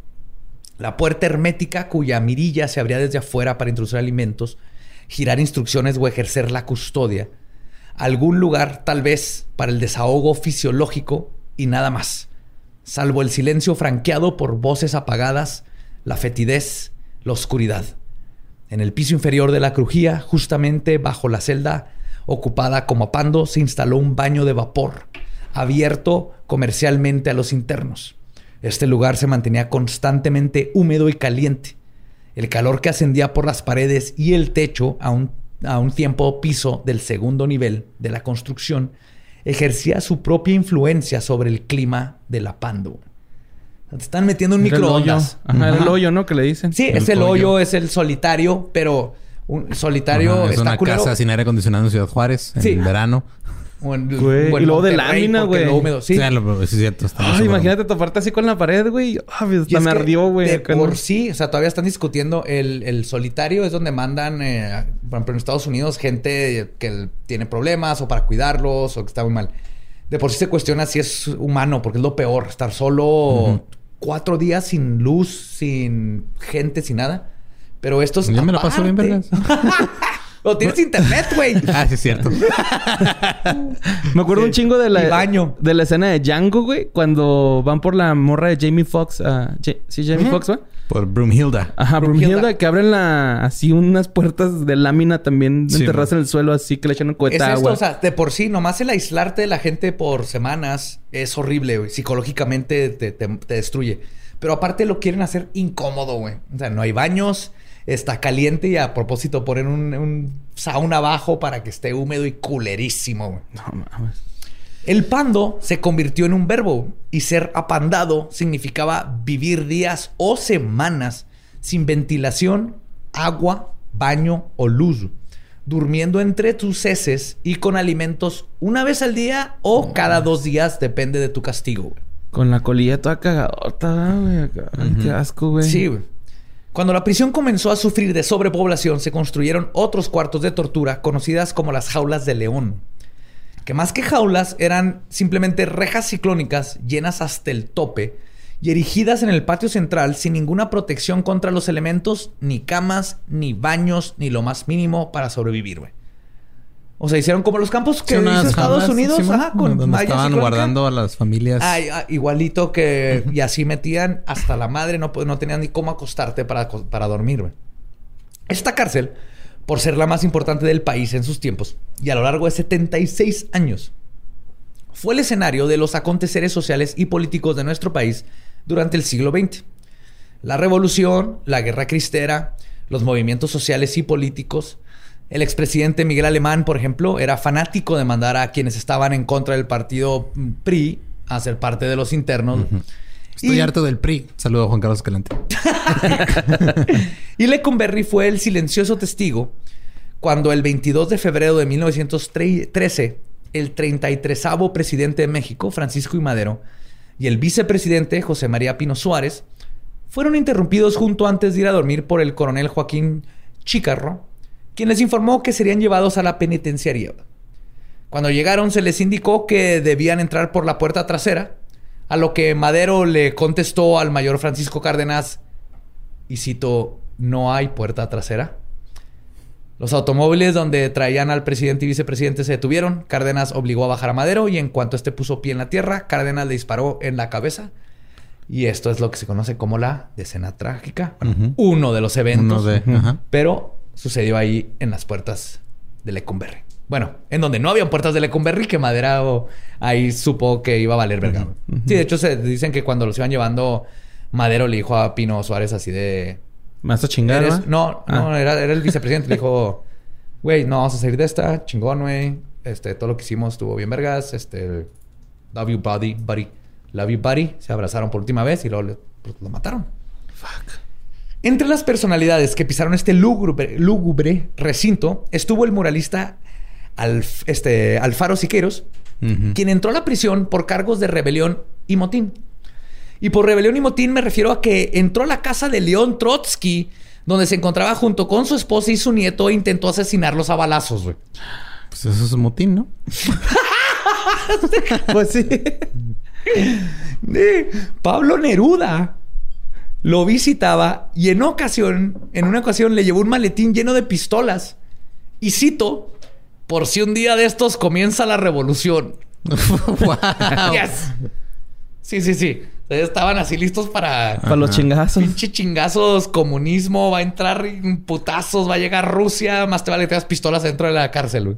la puerta hermética cuya mirilla se abría desde afuera para introducir alimentos, girar instrucciones o ejercer la custodia, algún lugar tal vez para el desahogo fisiológico y nada más, salvo el silencio franqueado por voces apagadas, la fetidez, la oscuridad. En el piso inferior de la crujía, justamente bajo la celda ocupada como apando, se instaló un baño de vapor, abierto comercialmente a los internos. Este lugar se mantenía constantemente húmedo y caliente. El calor que ascendía por las paredes y el techo a un, a un tiempo piso del segundo nivel de la construcción ejercía su propia influencia sobre el clima de la Pando. Te están metiendo un
Era el hoyo.
microondas.
Ajá, el hoyo, ¿no? Que le dicen.
Sí, es el hoyo, es el solitario, pero un solitario
Ajá, es
está
una
culero.
casa sin aire acondicionado en Ciudad Juárez en
Sí.
verano.
O en-
Güey,
o en
y luego de lámina, güey.
lo húmedo. Sí.
Sí, lo- sí, es cierto. está
Ay, imagínate toparte así con la pared, güey. Ah, pues, hasta me ardió, güey.
De por
¿no?
sí, o sea, todavía están discutiendo el, el solitario, es donde mandan, eh, por ejemplo, en Estados Unidos, gente que tiene problemas o para cuidarlos o que está muy mal. De por sí se cuestiona si es humano, porque es lo peor, estar solo cuatro días sin luz, sin gente, sin nada. Pero estos.
Yo me la paso bien,
aparte.
vergas. [LAUGHS]
o tienes internet, güey. [LAUGHS]
Ah, sí, es cierto.
Me acuerdo
Sí.
un chingo de la,
baño.
de la escena de Django, güey. Cuando van por la morra de Jamie Foxx. ah, Ja- sí, Jamie Foxx, ¿va?
Por Broomhilda.
Ajá.
Brunhilda.
Que abren la... Así unas puertas de lámina también
Sí,
enterradas en el suelo. Así que le echan un
Es esto,
agua.
o sea, de por sí, nomás el aislarte de la gente por semanas es horrible, güey. Psicológicamente te, te- te destruye. Pero aparte lo quieren hacer incómodo, güey. O sea, no hay baños, está caliente y a propósito ponen un, un sauna abajo para que esté húmedo y culerísimo, güey.
No mames.
El pando se convirtió en un verbo y ser apandado significaba vivir días o semanas sin ventilación, agua, baño o luz, durmiendo entre tus heces y con alimentos una vez al día o cada dos días, depende de tu castigo. güey.
Con la colilla toda cagadota, ¿verdad, güey. Qué asco, güey.
Sí, güey. Cuando la prisión comenzó a sufrir de sobrepoblación, se construyeron otros cuartos de tortura conocidas como las jaulas de león. Que más que jaulas eran simplemente rejas ciclónicas llenas hasta el tope y erigidas en el patio central sin ninguna protección contra los elementos, ni camas, ni baños, ni lo más mínimo para sobrevivir. O sea, hicieron como los campos que
Sí,
hizo Estados Unidos, ajá, con
donde estaban guardando a las familias.
Ah, igualito que... Y así metían hasta la madre. No, po- no tenían ni cómo acostarte para, para dormir, güey. Esta cárcel, por ser la más importante del país en sus tiempos, y a lo largo de 76 años, fue el escenario de los aconteceres sociales y políticos de nuestro país durante el siglo XX. La revolución, la guerra cristera, los movimientos sociales y políticos. El expresidente Miguel Alemán, por ejemplo, era fanático de mandar a quienes estaban en contra del partido mm, PRI a ser parte de los internos.
Estoy
Y-
harto del PRI. Saludo a Juan Carlos Escalante. [LAUGHS]
Y Lecumberri fue el silencioso testigo cuando el 22 de febrero de 1913, el 33 presidente de México, Francisco I. Madero, y el vicepresidente José María Pino Suárez fueron interrumpidos junto antes de ir a dormir por el coronel Joaquín Chicarro, quien les informó que serían llevados a la penitenciaría. Cuando llegaron se les indicó que debían entrar por la puerta trasera, a lo que Madero le contestó al mayor Francisco Cárdenas, y cito, no hay puerta trasera. Los automóviles donde traían al presidente y vicepresidente se detuvieron. Cárdenas obligó a bajar a Madero y en cuanto este puso pie en la tierra, Cárdenas le disparó en la cabeza. Y esto es lo que se conoce como la decena trágica. Bueno, uno de los eventos.
Uno de.
Pero sucedió ahí en las puertas de Lecumberri. Bueno, en donde no habían puertas de Lecumberri, que Madera o- ahí supo que iba a valer verga. Sí, de hecho se dicen que cuando los iban llevando, Madero le dijo a Pino Suárez así de...
¿Me vas a chingar?
No,
Ah.
no, era, era el vicepresidente. le dijo, [LAUGHS] güey, no vamos a salir de esta, chingón, güey. Este, todo lo que hicimos estuvo bien vergas. Este, love you, buddy, buddy. Love you, buddy. Se abrazaron por última vez y luego le- pues, lo mataron. Entre las personalidades que pisaron este lúgubre, lúgubre recinto estuvo el muralista Alf- este, Alfaro Siqueiros,
Ujú.
quien entró a la prisión por cargos de rebelión y motín. Y por rebelión y motín me refiero a que entró a la casa de León Trotsky, donde se encontraba junto con su esposa y su nieto e intentó asesinarlos a balazos, güey.
Pues eso es un motín, ¿no? [LAUGHS]
Pues [LAUGHS] sí.
Pablo Neruda lo visitaba y en ocasión, en una ocasión le llevó un maletín lleno de pistolas. Y cito, por si un día de estos comienza la revolución. [LAUGHS]
wow.
Yes. Sí, sí, sí. Estaban así listos para
Para los chingazos.
pinche chingazos, comunismo, va a entrar en putazos, va a llegar Rusia, más te vale que tengas pistolas dentro de la cárcel, güey.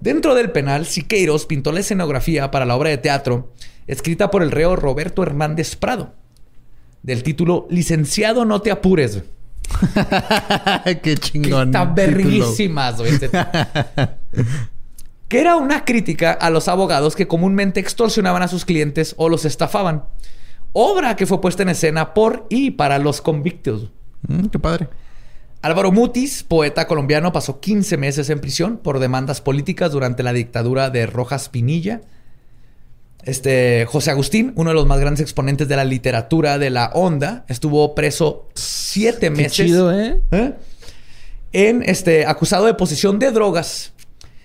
Dentro del penal, Siqueiros pintó la escenografía para la obra de teatro escrita por el reo Roberto Hernández Prado, del título Licenciado no te apures. [LAUGHS]
Qué
Que
chingón.
está
título.
verguísimas, güey, [LAUGHS] que era una crítica a los abogados que comúnmente extorsionaban a sus clientes o los estafaban. Obra que fue puesta en escena por y para los convictos.
Mm, qué padre.
Álvaro Mutis, poeta colombiano, pasó 15 meses en prisión por demandas políticas durante la dictadura de Rojas Pinilla. Este José Agustín, uno de los más grandes exponentes de la literatura de la onda, estuvo preso siete
Qué
meses.
chido, ¿eh?
¿eh? En este acusado de posesión de drogas.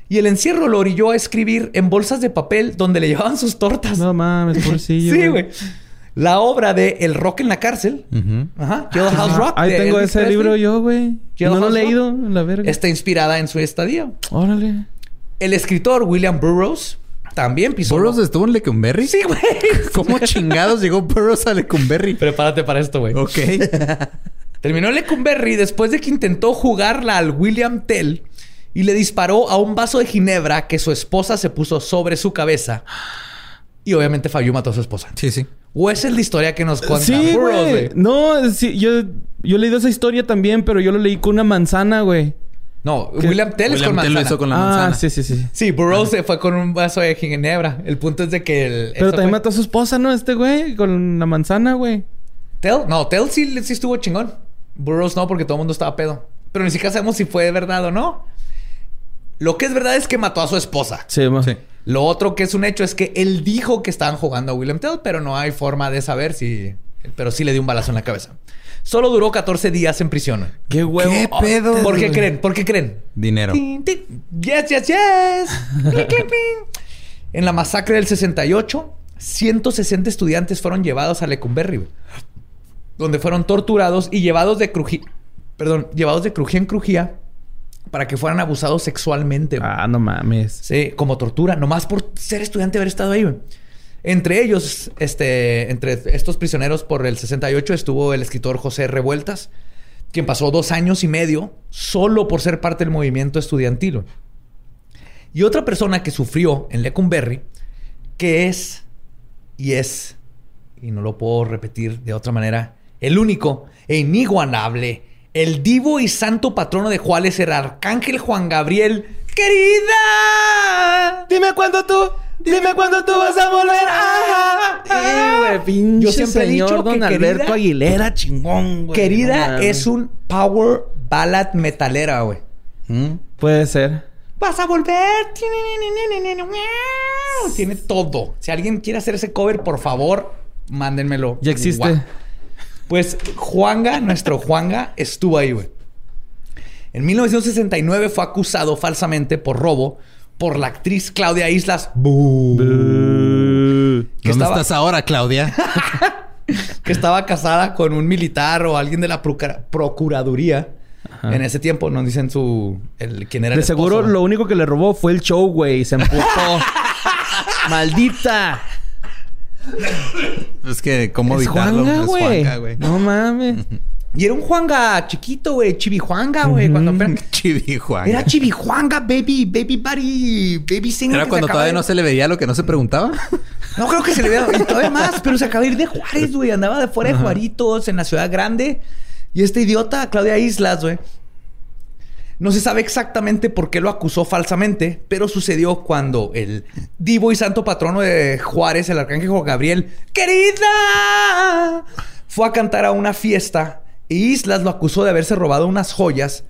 Y el encierro lo orilló a escribir en bolsas de papel donde le llevaban sus tortas.
No mames, [LAUGHS] pobrecillo.
sí, güey. La obra de El Rock en la cárcel. Ajá. Jailhouse Rock.
Ahí tengo
Elvis
ese
Presley.
libro yo, güey. No lo he
Rock.
leído, la verga.
Está inspirada en su estadía.
Órale.
El escritor William Burroughs también pisó.
¿Burroughs estuvo en Lecumberri?
Sí, güey. [LAUGHS]
¿Cómo chingados llegó Burroughs a Lecumberri?
Prepárate para esto, güey.
Ok. [LAUGHS]
Terminó en Lecumberri después de que intentó jugarla al William Tell y le disparó a un vaso de ginebra que su esposa se puso sobre su cabeza. Y obviamente falló y mató a su esposa.
Sí, sí.
O esa es la historia que nos cuenta
Sí,
Burroughs,
güey. No, sí, yo, yo he leído esa historia también, pero yo lo leí con una manzana, güey.
No,
¿Qué?
William Tell es
William
con
Tell lo
manzana.
hizo con la
ah,
manzana.
sí, sí, sí.
Sí, Burroughs se fue con un vaso de ginebra. El punto es de que el...
Pero también
fue-
mató a su esposa, ¿no? Este güey, con la manzana, güey.
Tell, no, Tell sí, sí estuvo chingón. Burroughs no, porque todo el mundo estaba pedo. Pero ni siquiera sabemos si fue verdad o no. Lo que es verdad es que mató a su esposa.
Sí, ma.
Sí.
Lo otro que es un hecho es que él dijo que estaban jugando a William Tell, pero no hay forma de saber si. Pero sí le dio un balazo en la cabeza. Solo duró 14 días en prisión.
Qué huevo.
¿Qué pedo?
¿Por qué creen? ¿Por qué creen?
Dinero.
Tin, tin. Yes, yes, yes. En la masacre del 68, 160 estudiantes fueron llevados a Lecumberri, donde fueron torturados y llevados de crujía, perdón, llevados de crujía en crujía para que fueran abusados sexualmente.
Ah, no mames.
Sí, como tortura, nomás por ser estudiante haber estado ahí. Entre ellos, este, entre estos prisioneros por el 68 estuvo el escritor José Revueltas, quien pasó dos años y medio solo por ser parte del movimiento estudiantil. Y otra persona que sufrió en Lecumberri, que es, y es, y no lo puedo repetir de otra manera, el único e inigualable, el divo y santo patrono de Juárez, el arcángel Juan Gabriel, querida.
Dime cuándo tú, dime cuándo tú vas a volver. Ah, ah,
Yo siempre he dicho que
Don Alberto
querida-
Aguilera, chingón, güey.
Querida
No
es un power ballad metalera, güey.
Mm.
Puede ser.
Vas a volver. Tiene todo. Si alguien quiere hacer ese cover, por favor, mándenmelo.
Ya existe.
Pues Juanga, nuestro Juanga, estuvo ahí, güey. En 1969 fue acusado falsamente por robo por la actriz Claudia Islas,
¿Dónde
estaba-
estás ahora, Claudia? [LAUGHS]
que estaba casada con un militar o alguien de la procura- procuraduría. En ese tiempo nos dicen su el, quién era
De
el
seguro
esposo.
lo único que le robó fue el show, güey. y Se emputó. [LAUGHS] ¡Maldita!
es que, ¿cómo
Es
evitarlo?
Juanga,
Es
güey.
Juanga, güey.
No mames. [LAUGHS]
Y era un Juanga chiquito, güey. Chivijuanga, güey. Cuando apenas- [LAUGHS]
Chibi Juanga.
Era Chivijuanga, baby. Baby buddy. Baby singer.
¿Era cuando todavía
de-
no se le veía lo que no se preguntaba? [LAUGHS]
No creo que se le vea. Y todavía más. Pero se acaba de ir de Juárez, güey. Andaba de fuera de Juaritos, en la ciudad grande. Y este idiota, Claudia Islas, güey. No se sabe exactamente por qué lo acusó falsamente, pero sucedió cuando el divo y santo patrono de Juárez, el arcángel Gabriel, querida, fue a cantar a una fiesta Islas lo acusó de haberse robado unas joyas,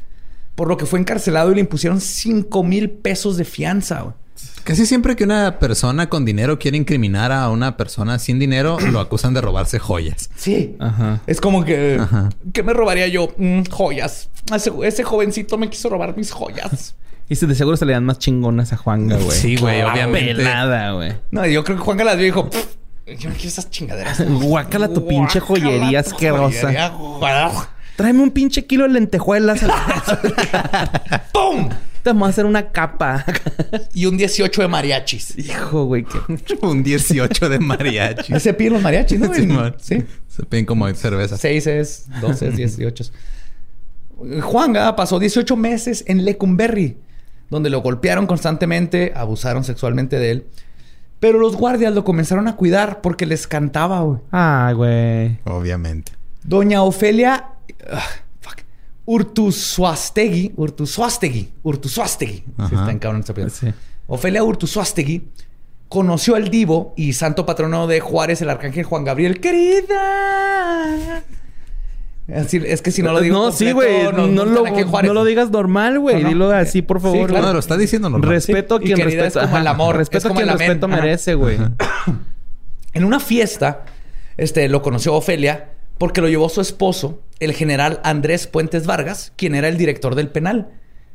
por lo que fue encarcelado y le impusieron 5 mil pesos de fianza. güey.
Casi siempre que una persona con dinero quiere incriminar a una persona sin dinero, lo acusan de robarse joyas.
Sí.
Ajá.
Es como que...
Ajá.
¿Qué me robaría yo? Mm, joyas. Ese, ese jovencito me quiso robar mis joyas.
Y se- de seguro se le dan más chingonas a Juanga, güey.
Sí, güey, obviamente.
Pelada, güey.
No, yo creo que Juan las vio y dijo... "Pff, yo no quiero esas chingaderas. [LAUGHS]
Guácala tu pinche joyería asquerosa. Tráeme un pinche kilo de lentejuelas. [LAUGHS]
¡Pum!
Te vamos a hacer una capa.
Y un 18 de mariachis.
Hijo, güey. que-
Un 18 de mariachi.
Se piden los mariachis, ¿no? [LAUGHS]
Sí,
sí.
Se piden como cerveza.
6 es, 12 es, 18. Juanga pasó 18 meses en Lecumberri, donde lo golpearon constantemente, abusaron sexualmente de él. Pero los guardias lo comenzaron a cuidar porque les cantaba, güey.
Ay, güey.
Obviamente.
Doña Ofelia ah, fuck, Urtuzuastegui, Urtuzuastegui, Urtuzuastegui. Sí, está en cabrón.
Sí.
Ofelia Urtuzuastegui conoció al divo y santo patrono de Juárez, el arcángel Juan Gabriel. ¡Querida! Así- Es que si no lo digo
No, sí, güey. No,
no
lo, no lo digas normal, güey.
No.
Dilo así, por
Sí,
favor.
claro.
No, lo está diciendo normal.
Respeto a
Sí,
quien respeta.
es como el amor,
Respeto
es
a
como
quien
el
respeto merece, güey. [CLEARS THROAT]
En una fiesta, este, lo conoció Ofelia porque lo llevó su esposo, el general Andrés Puentes Vargas, quien era el director del penal.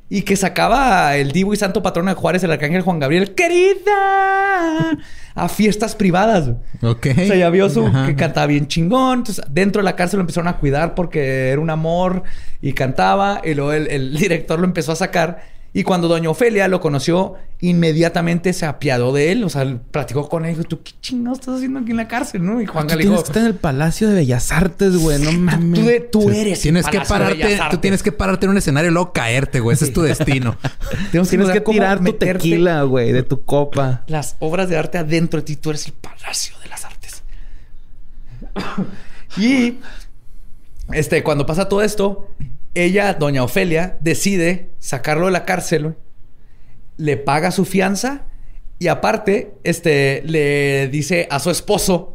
Y que sacaba el divo y santo patrono de Juárez, el arcángel Juan Gabriel, querida, a fiestas privadas.
Ok.
O sea, ya vio su
Ajá.
que cantaba bien chingón. Entonces, dentro de la cárcel lo empezaron a cuidar porque era un amor y cantaba. Y luego el, el [LAUGHS] director lo empezó a sacar. Y cuando doña Ofelia lo conoció, inmediatamente se apiadó de él. O sea, platicó con él. Dijo, ¿tú qué chingados estás haciendo aquí en la cárcel? ¿no? Y Juan le
tienes que estar en el Palacio de Bellas Artes, güey. No mames.
tú, de- tú eres.
Tienes
el
que
Palacio de
pararte, tú
Artes".
tienes que pararte en un escenario y luego caerte, güey. Ese es tu destino. [LAUGHS]
Tienes que tirar tu tequila, güey, de tu copa.
las obras de arte adentro de ti. Tú eres el palacio de las artes. [COUGHS] y este, cuando pasa todo esto, ella, doña Ofelia, decide sacarlo de la cárcel, le paga su fianza y aparte, este, le dice a su esposo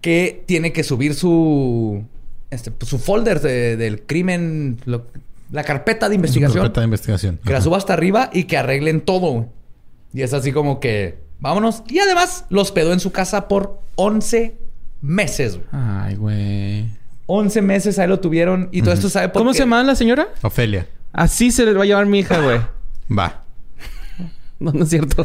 que tiene que subir su, este, su folder de- del crimen, lo- la carpeta de investigación.
Carpeta de investigación.
Que la suba hasta arriba y que arreglen todo. Y es así como que, vámonos. Y además los pedó en su casa por 11 meses.
Ay, güey.
11 meses ahí lo tuvieron. Y todo esto sabe por
¿Cómo
qué?
se llama la señora?
Ofelia.
Así se le va a llevar mi hija, güey.
Va. [LAUGHS]
No, no es cierto.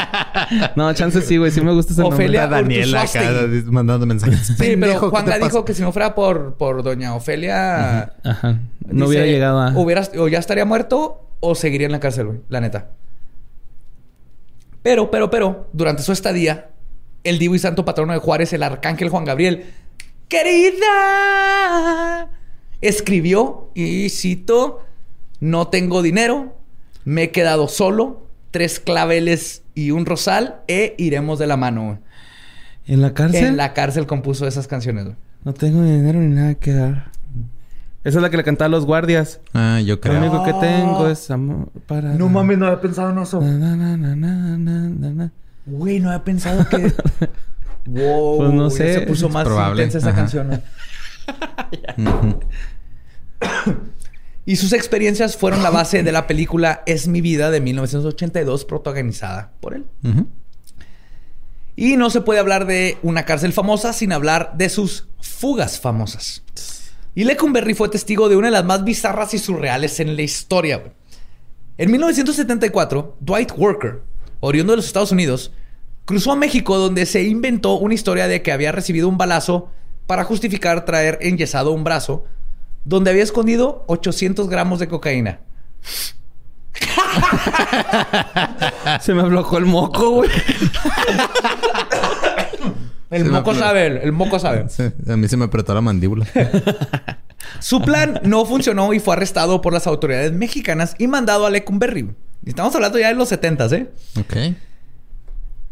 [LAUGHS] no, chance sí, güey. Sí me gusta ese
Ofelia
nombre.
Daniela acá mandando mensajes.
Sí, pero
Pendejo, ¿qué
Juanga dijo que si no fuera por, por doña Ofelia...
Ajá. No
dice,
hubiera llegado a...
hubieras- o ya estaría muerto o seguiría en la cárcel, güey. La neta. Pero, pero, pero, durante su estadía, el divo y santo patrono de Juárez, el arcángel Juan Gabriel, querida, escribió y cito, no tengo dinero, me he quedado solo, tres claveles y un rosal e iremos de la mano.
¿En la cárcel?
En la cárcel compuso esas canciones. güey.
No tengo dinero ni nada que dar. Esa es la que le cantaba a los guardias.
Ah, yo
Lo
creo.
único que tengo es amor para...
No mames, no había pensado en eso.
Na, na, na, na, na, na, na, na.
Güey, no había pensado que. [LAUGHS] wow.
Pues no
ya
sé,
Se puso
es
más
probable.
intensa esa
Ajá.
canción. ¿no? [LAUGHS] [COUGHS] y sus experiencias fueron la base de la película Es mi vida de 1982, protagonizada por él. Y no se puede hablar de una cárcel famosa sin hablar de sus fugas famosas. Y Lecumberri fue testigo de una de las más bizarras y surreales en la historia. En 1974, Dwight Worker, oriundo de los Estados Unidos, cruzó a México donde se inventó una historia de que había recibido un balazo para justificar traer enyesado un brazo, donde había escondido 800 gramos de cocaína. [LAUGHS]
Se me aflojó el moco, güey.
El
Se
moco sabe, el, el moco sabe.
A mí se me apretó la mandíbula. [LAUGHS]
Su plan no funcionó y fue arrestado por las autoridades mexicanas y mandado a Lecumberri. Estamos hablando ya de los 70, ¿eh?
ok.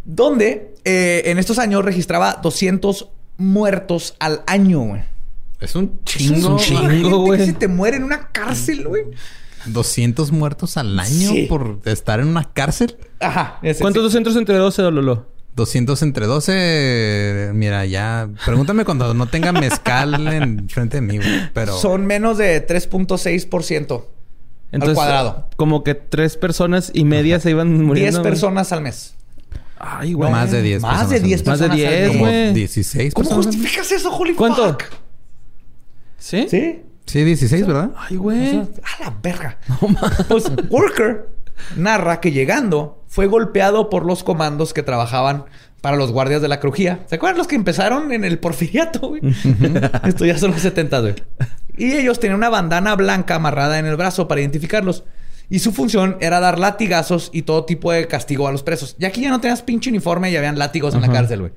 Donde eh, en estos años registraba 200 muertos al año, güey.
Es un
Es
chingo.
un
güey.
que se te muere en una cárcel, güey.
200 muertos al año
Sí.
por estar en una cárcel.
Ajá. ese,
¿Cuántos
sí.
200 entre 12, Lolo?
200 entre 12. Mira, ya. Pregúntame cuando no tenga mezcal en frente de mí, güey. Pero.
Son menos de 3.6%.
Entonces,
cuadrado.
Como que tres personas y media se iban
10
muriendo. güey.
personas al mes.
Ay, güey.
más de 10
Más de
personas
10
al mes.
Más de
personas al
10,
mes.
Como
güey.
16
¿Cómo
personas.
justificas eso, holy
¿Cuánto?
fuck?
¿Sí?
¿Sí?
Sí, 16, ¿verdad?
Ay, güey.
A la verga. pues Worker narra que llegando fue golpeado por los comandos que trabajaban para los guardias de la crujía. ¿Se acuerdan los que empezaron en el porfiriato, güey? Esto ya son los 70, güey. Y ellos tenían una bandana blanca amarrada en el brazo para identificarlos. Y su función era dar latigazos y todo tipo de castigo a los presos. Y aquí ya no tenías pinche uniforme y habían látigos en la cárcel, güey.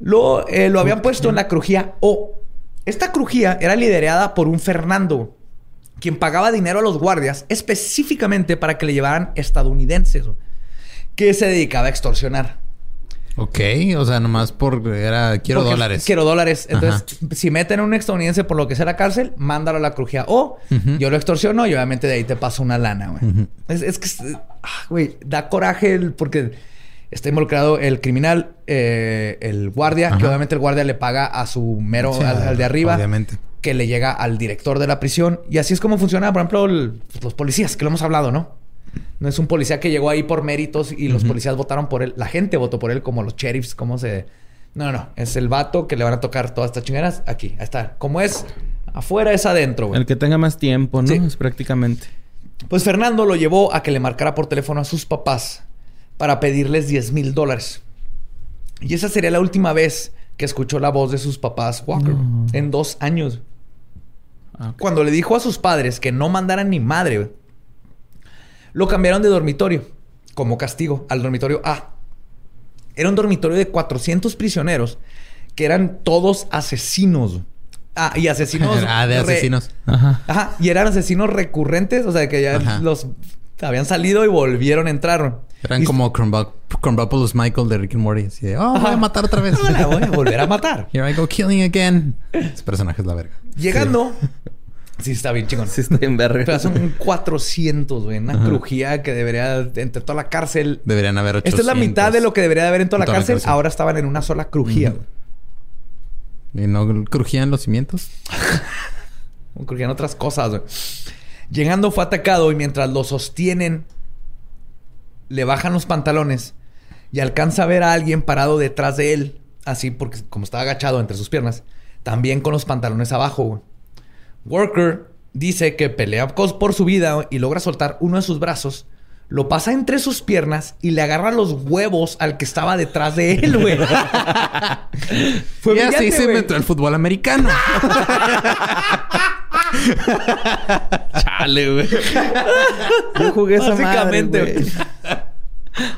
Lo, eh, lo habían puesto en la crujía O. Esta crujía era liderada por un Fernando, quien pagaba dinero a los guardias específicamente para que le llevaran estadounidenses que se dedicaba a extorsionar.
Ok, o sea, nomás por... Era... Quiero
Porque
dólares.
Quiero dólares. Entonces, si meten a un estadounidense por lo que sea la cárcel, mándalo a la crujía. O yo lo extorsiono y obviamente de ahí te paso una lana, güey. es, es que, ah, güey, da coraje el- porque está involucrado el criminal, eh, el guardia, que obviamente el guardia le paga a su mero,
Sí,
al, al de arriba.
Obviamente.
Que le llega al director de la prisión. Y así es como funciona, por ejemplo, el- pues, los policías, que lo hemos hablado, ¿no? No es un policía que llegó ahí por méritos y los policías votaron por él. La gente votó por él como los sheriffs, como se... No, no, no. Es el vato que le van a tocar todas estas chingaderas aquí. Ahí está. Como es afuera, es adentro, güey.
El que tenga más tiempo, ¿no?
Sí.
Es prácticamente.
Pues Fernando lo llevó a que le marcara por teléfono a sus papás para pedirles 10 mil dólares. Y esa sería la última vez que escuchó la voz de sus papás, Walker, en dos años.
Ah.
Cuando le dijo a sus padres que no mandaran ni madre, güey, lo cambiaron de dormitorio como castigo al dormitorio A. Era un dormitorio de 400 prisioneros que eran todos asesinos. Ah, y asesinos. [LAUGHS]
Ah, de
re-
asesinos.
Ajá.
Ajá, y eran asesinos recurrentes, o sea, que ya
Ajá.
los habían salido y volvieron a entrar.
Eran
Y-
como Crumbopoulos Michael de Rick and Morty. Así de, oh, voy a matar otra vez. [LAUGHS]
No, la voy a volver a matar.
Here I go killing again. Ese personaje es la verga.
Llegando. Sí, está bien chingón.
Sí, está en verga.
Pero son [LAUGHS] 400, güey. Una crujía que debería, entre toda la cárcel.
Deberían haber 800.
Esta es la mitad de lo que debería de haber en toda la
En toda la
cárcel.
cárcel.
Ahora estaban en una sola crujía, güey.
¿Y no crujían los cimientos? [LAUGHS]
Crujían otras cosas, güey. Llegando fue atacado y mientras lo sostienen, le bajan los pantalones y alcanza a ver a alguien parado detrás de él, así porque como estaba agachado entre sus piernas, también con los pantalones abajo. güey. Worker dice que pelea cos- por su vida y logra soltar uno de sus brazos, lo pasa entre sus piernas y le agarra los huevos al que estaba detrás de él, güey. [LAUGHS] Fue
y así se inventó el fútbol americano. [LAUGHS]
Chale, güey. Yo jugué esa madre, güey.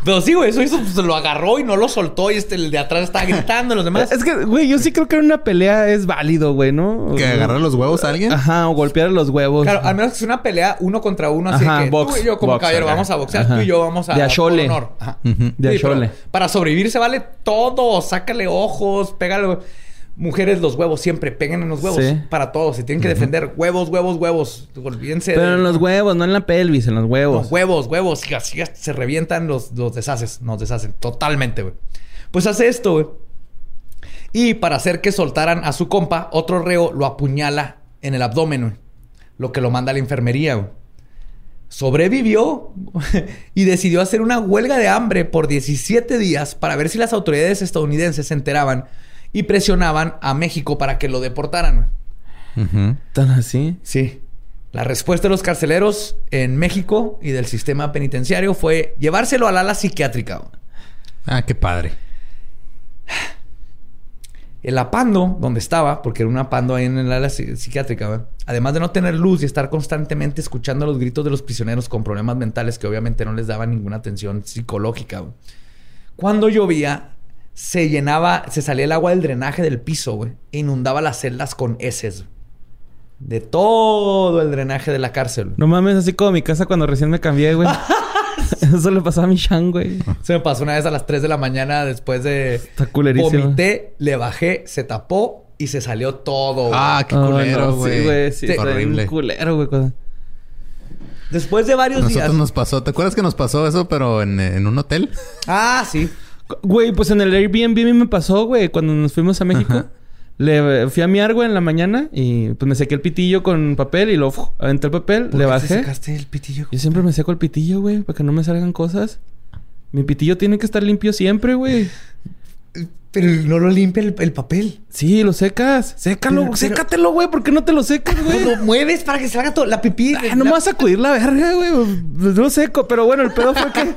Pero sí, güey, eso hizo, pues, lo agarró y no lo soltó. Y este, el de atrás estaba gritando, los demás.
Es que, güey, yo sí creo que en una pelea es válido, güey, ¿no?
¿Que agarrar los huevos a alguien?
Ajá, o golpear los huevos.
Claro, al menos que sea una pelea uno contra uno, así
Ajá,
que
box,
tú y yo como
box,
caballero
ajá.
vamos a boxear,
Ajá.
tú y yo vamos a
De achole.
honor. Ajá.
De
Sí, pero
achole.
Para sobrevivir se vale todo, sácale ojos, pégale. Mujeres los huevos siempre, peguen en los huevos
Sí.
para todos. Se tienen que defender huevos, huevos, huevos. Olvídense.
Pero
de-
en los huevos, no en la pelvis, en los
No,
huevos.
huevos, huevos. Y así se revientan, los, los deshaces. Nos deshacen totalmente, güey. Pues hace esto, güey. Y para hacer que soltaran a su compa, otro reo lo apuñala en el abdomen, güey. Lo que lo manda a la enfermería, güey. Sobrevivió [LAUGHS] y decidió hacer una huelga de hambre por 17 días para ver si las autoridades estadounidenses se enteraban y presionaban a México para que lo deportaran.
¿Tan así?
Sí. La respuesta de los carceleros en México y del sistema penitenciario fue llevárselo al ala psiquiátrica.
Ah, qué padre.
El apando, donde estaba, porque era un apando ahí en el ala psi- psiquiátrica, además de no tener luz y estar constantemente escuchando los gritos de los prisioneros con problemas mentales que obviamente no les daban ninguna atención psicológica. Cuando llovía, se llenaba, se salía el agua del drenaje del piso, güey, e inundaba las celdas con heces. De todo el drenaje de la cárcel. güey.
No mames, así como mi casa cuando recién me cambié, güey. [LAUGHS] Eso le pasó a mi Shan, güey.
Se me pasó una vez a las 3 de la mañana después de...
Está culerísimo.
Vomité, le bajé, se tapó y se salió todo. güey.
Ah, qué
Oh,
culero,
no,
güey.
Sí, güey. Sí,
horrible.
culero, güey.
Después de varios días...
Nosotros nos pasó. ¿Te acuerdas que nos pasó eso, pero en, en un hotel?
Ah, sí.
Güey, pues en el Airbnb a mí me pasó, güey, cuando nos fuimos a México.
Ajá.
Le fui a miar, güey, en la mañana y pues me sequé el pitillo con papel y lo uf, aventé el papel,
¿Por
le
qué te
bajé.
sacaste el pitillo?
Yo siempre me seco el pitillo, güey, para que no me salgan cosas. Mi pitillo tiene que estar limpio siempre, güey.
Pero no lo limpia el, el papel.
Sí, lo secas. Sécalo,
Pero-
sécatelo, güey. ¿Por qué no te lo secas,
Pues
güey?
lo mueves para que salga todo. La pipí.
No me vas a sacudir la verga, güey. Pues lo seco. Pero bueno, el pedo fue que...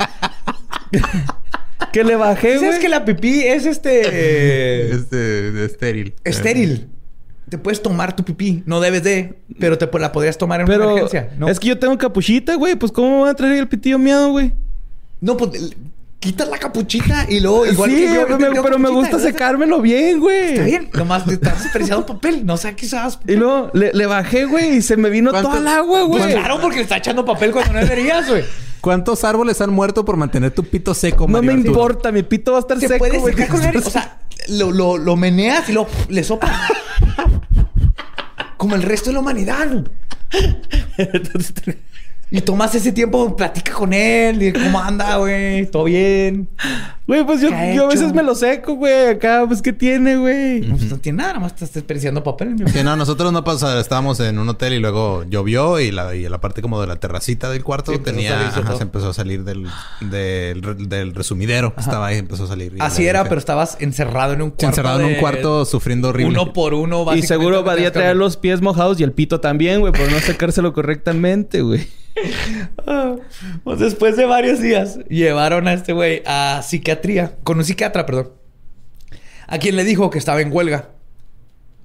[LAUGHS] que le bajé,
¿Sabes
güey.
que la pipí es este... eh, [LAUGHS]
Este, estéril.
estéril? Te puedes tomar tu pipí. No debes de... Pero te la podrías tomar en una
Pero
emergencia. ¿no?
es que yo tengo capuchita, güey. Pues ¿cómo me voy a traer el pitillo miado, güey?
No, pues... quitas la capuchita y luego igual
sí,
que yo.
me, pero me gusta secármelo bien, güey.
Está bien, nomás te estás desperdiciando papel. No sé qué sabes.
Y luego le, le bajé, güey, y se me vino
¿Cuánto-
toda el agua, güey.
Pues claro, porque le está echando papel cuando no deberías, güey.
¿Cuántos árboles han muerto por mantener tu pito seco,
No
Mario
me
Arturo?
importa, mi pito va a estar
Se
seco,
puede
güey.
secar con aire. O sea, lo, lo, lo meneas y lo le soplas. [LAUGHS] Como el resto de la humanidad. Y tomas ese tiempo, platica con él. Y cómo anda, güey. ¿Todo bien?
Güey, pues yo,
¿Qué ha
yo a veces me lo seco, güey. Acá, pues, ¿qué tiene, güey?
No, pues, no tiene nada, nada más estás desperdiciando papel. mi
Sí, no, nosotros no pasamos, estábamos en un hotel y luego llovió y la, y la parte como de la terracita del cuarto
Sí,
tenía, ajá, se empezó a salir del, del, re- del resumidero estaba ahí, empezó a salir.
Así era, pero estabas encerrado en un cuarto.
encerrado en un cuarto sufriendo horrible.
Uno por uno,
Y seguro
no
va a
tenías
traer los pies mojados y el pito también, güey, por no secárselo correctamente, güey. [LAUGHS]
Pues después de varios días, llevaron a este güey a psiquiatría, con un psiquiatra, perdón, a quien le dijo que estaba en huelga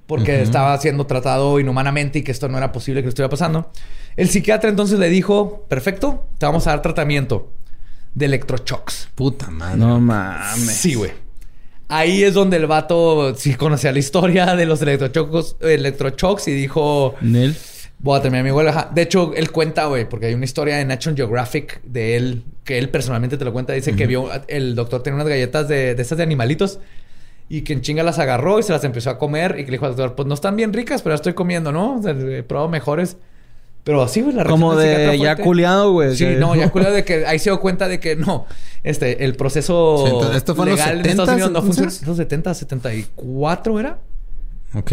porque estaba siendo tratado inhumanamente y que esto no era posible que le estuviera pasando. El psiquiatra entonces le dijo: Perfecto, te vamos a dar tratamiento de electroshocks.
Puta madre.
No mames.
Sí, güey. Ahí es donde el vato sí conocía la historia de los electroshocks, electroshocks y dijo:
Nel.
Voy a terminar mi huelga. De hecho, él cuenta, güey, porque hay una historia en National Geographic de él, que él personalmente te lo cuenta. Dice que vio, el doctor tenía unas galletas de, de estas de animalitos y que en chinga las agarró y se las empezó a comer y que le dijo al doctor, pues no están bien ricas, pero las estoy comiendo, ¿no? O sea, he probado mejores. Pero así, güey, la
Como de ya culiado, güey.
Sí, no, ya [LAUGHS] culiado de que ahí se dio cuenta de que no, este, el proceso
Sí, entonces, ¿esto fue en los
legal en Estados
70s,
Unidos no funciona. ¿Los 70, 74 era?
Ok.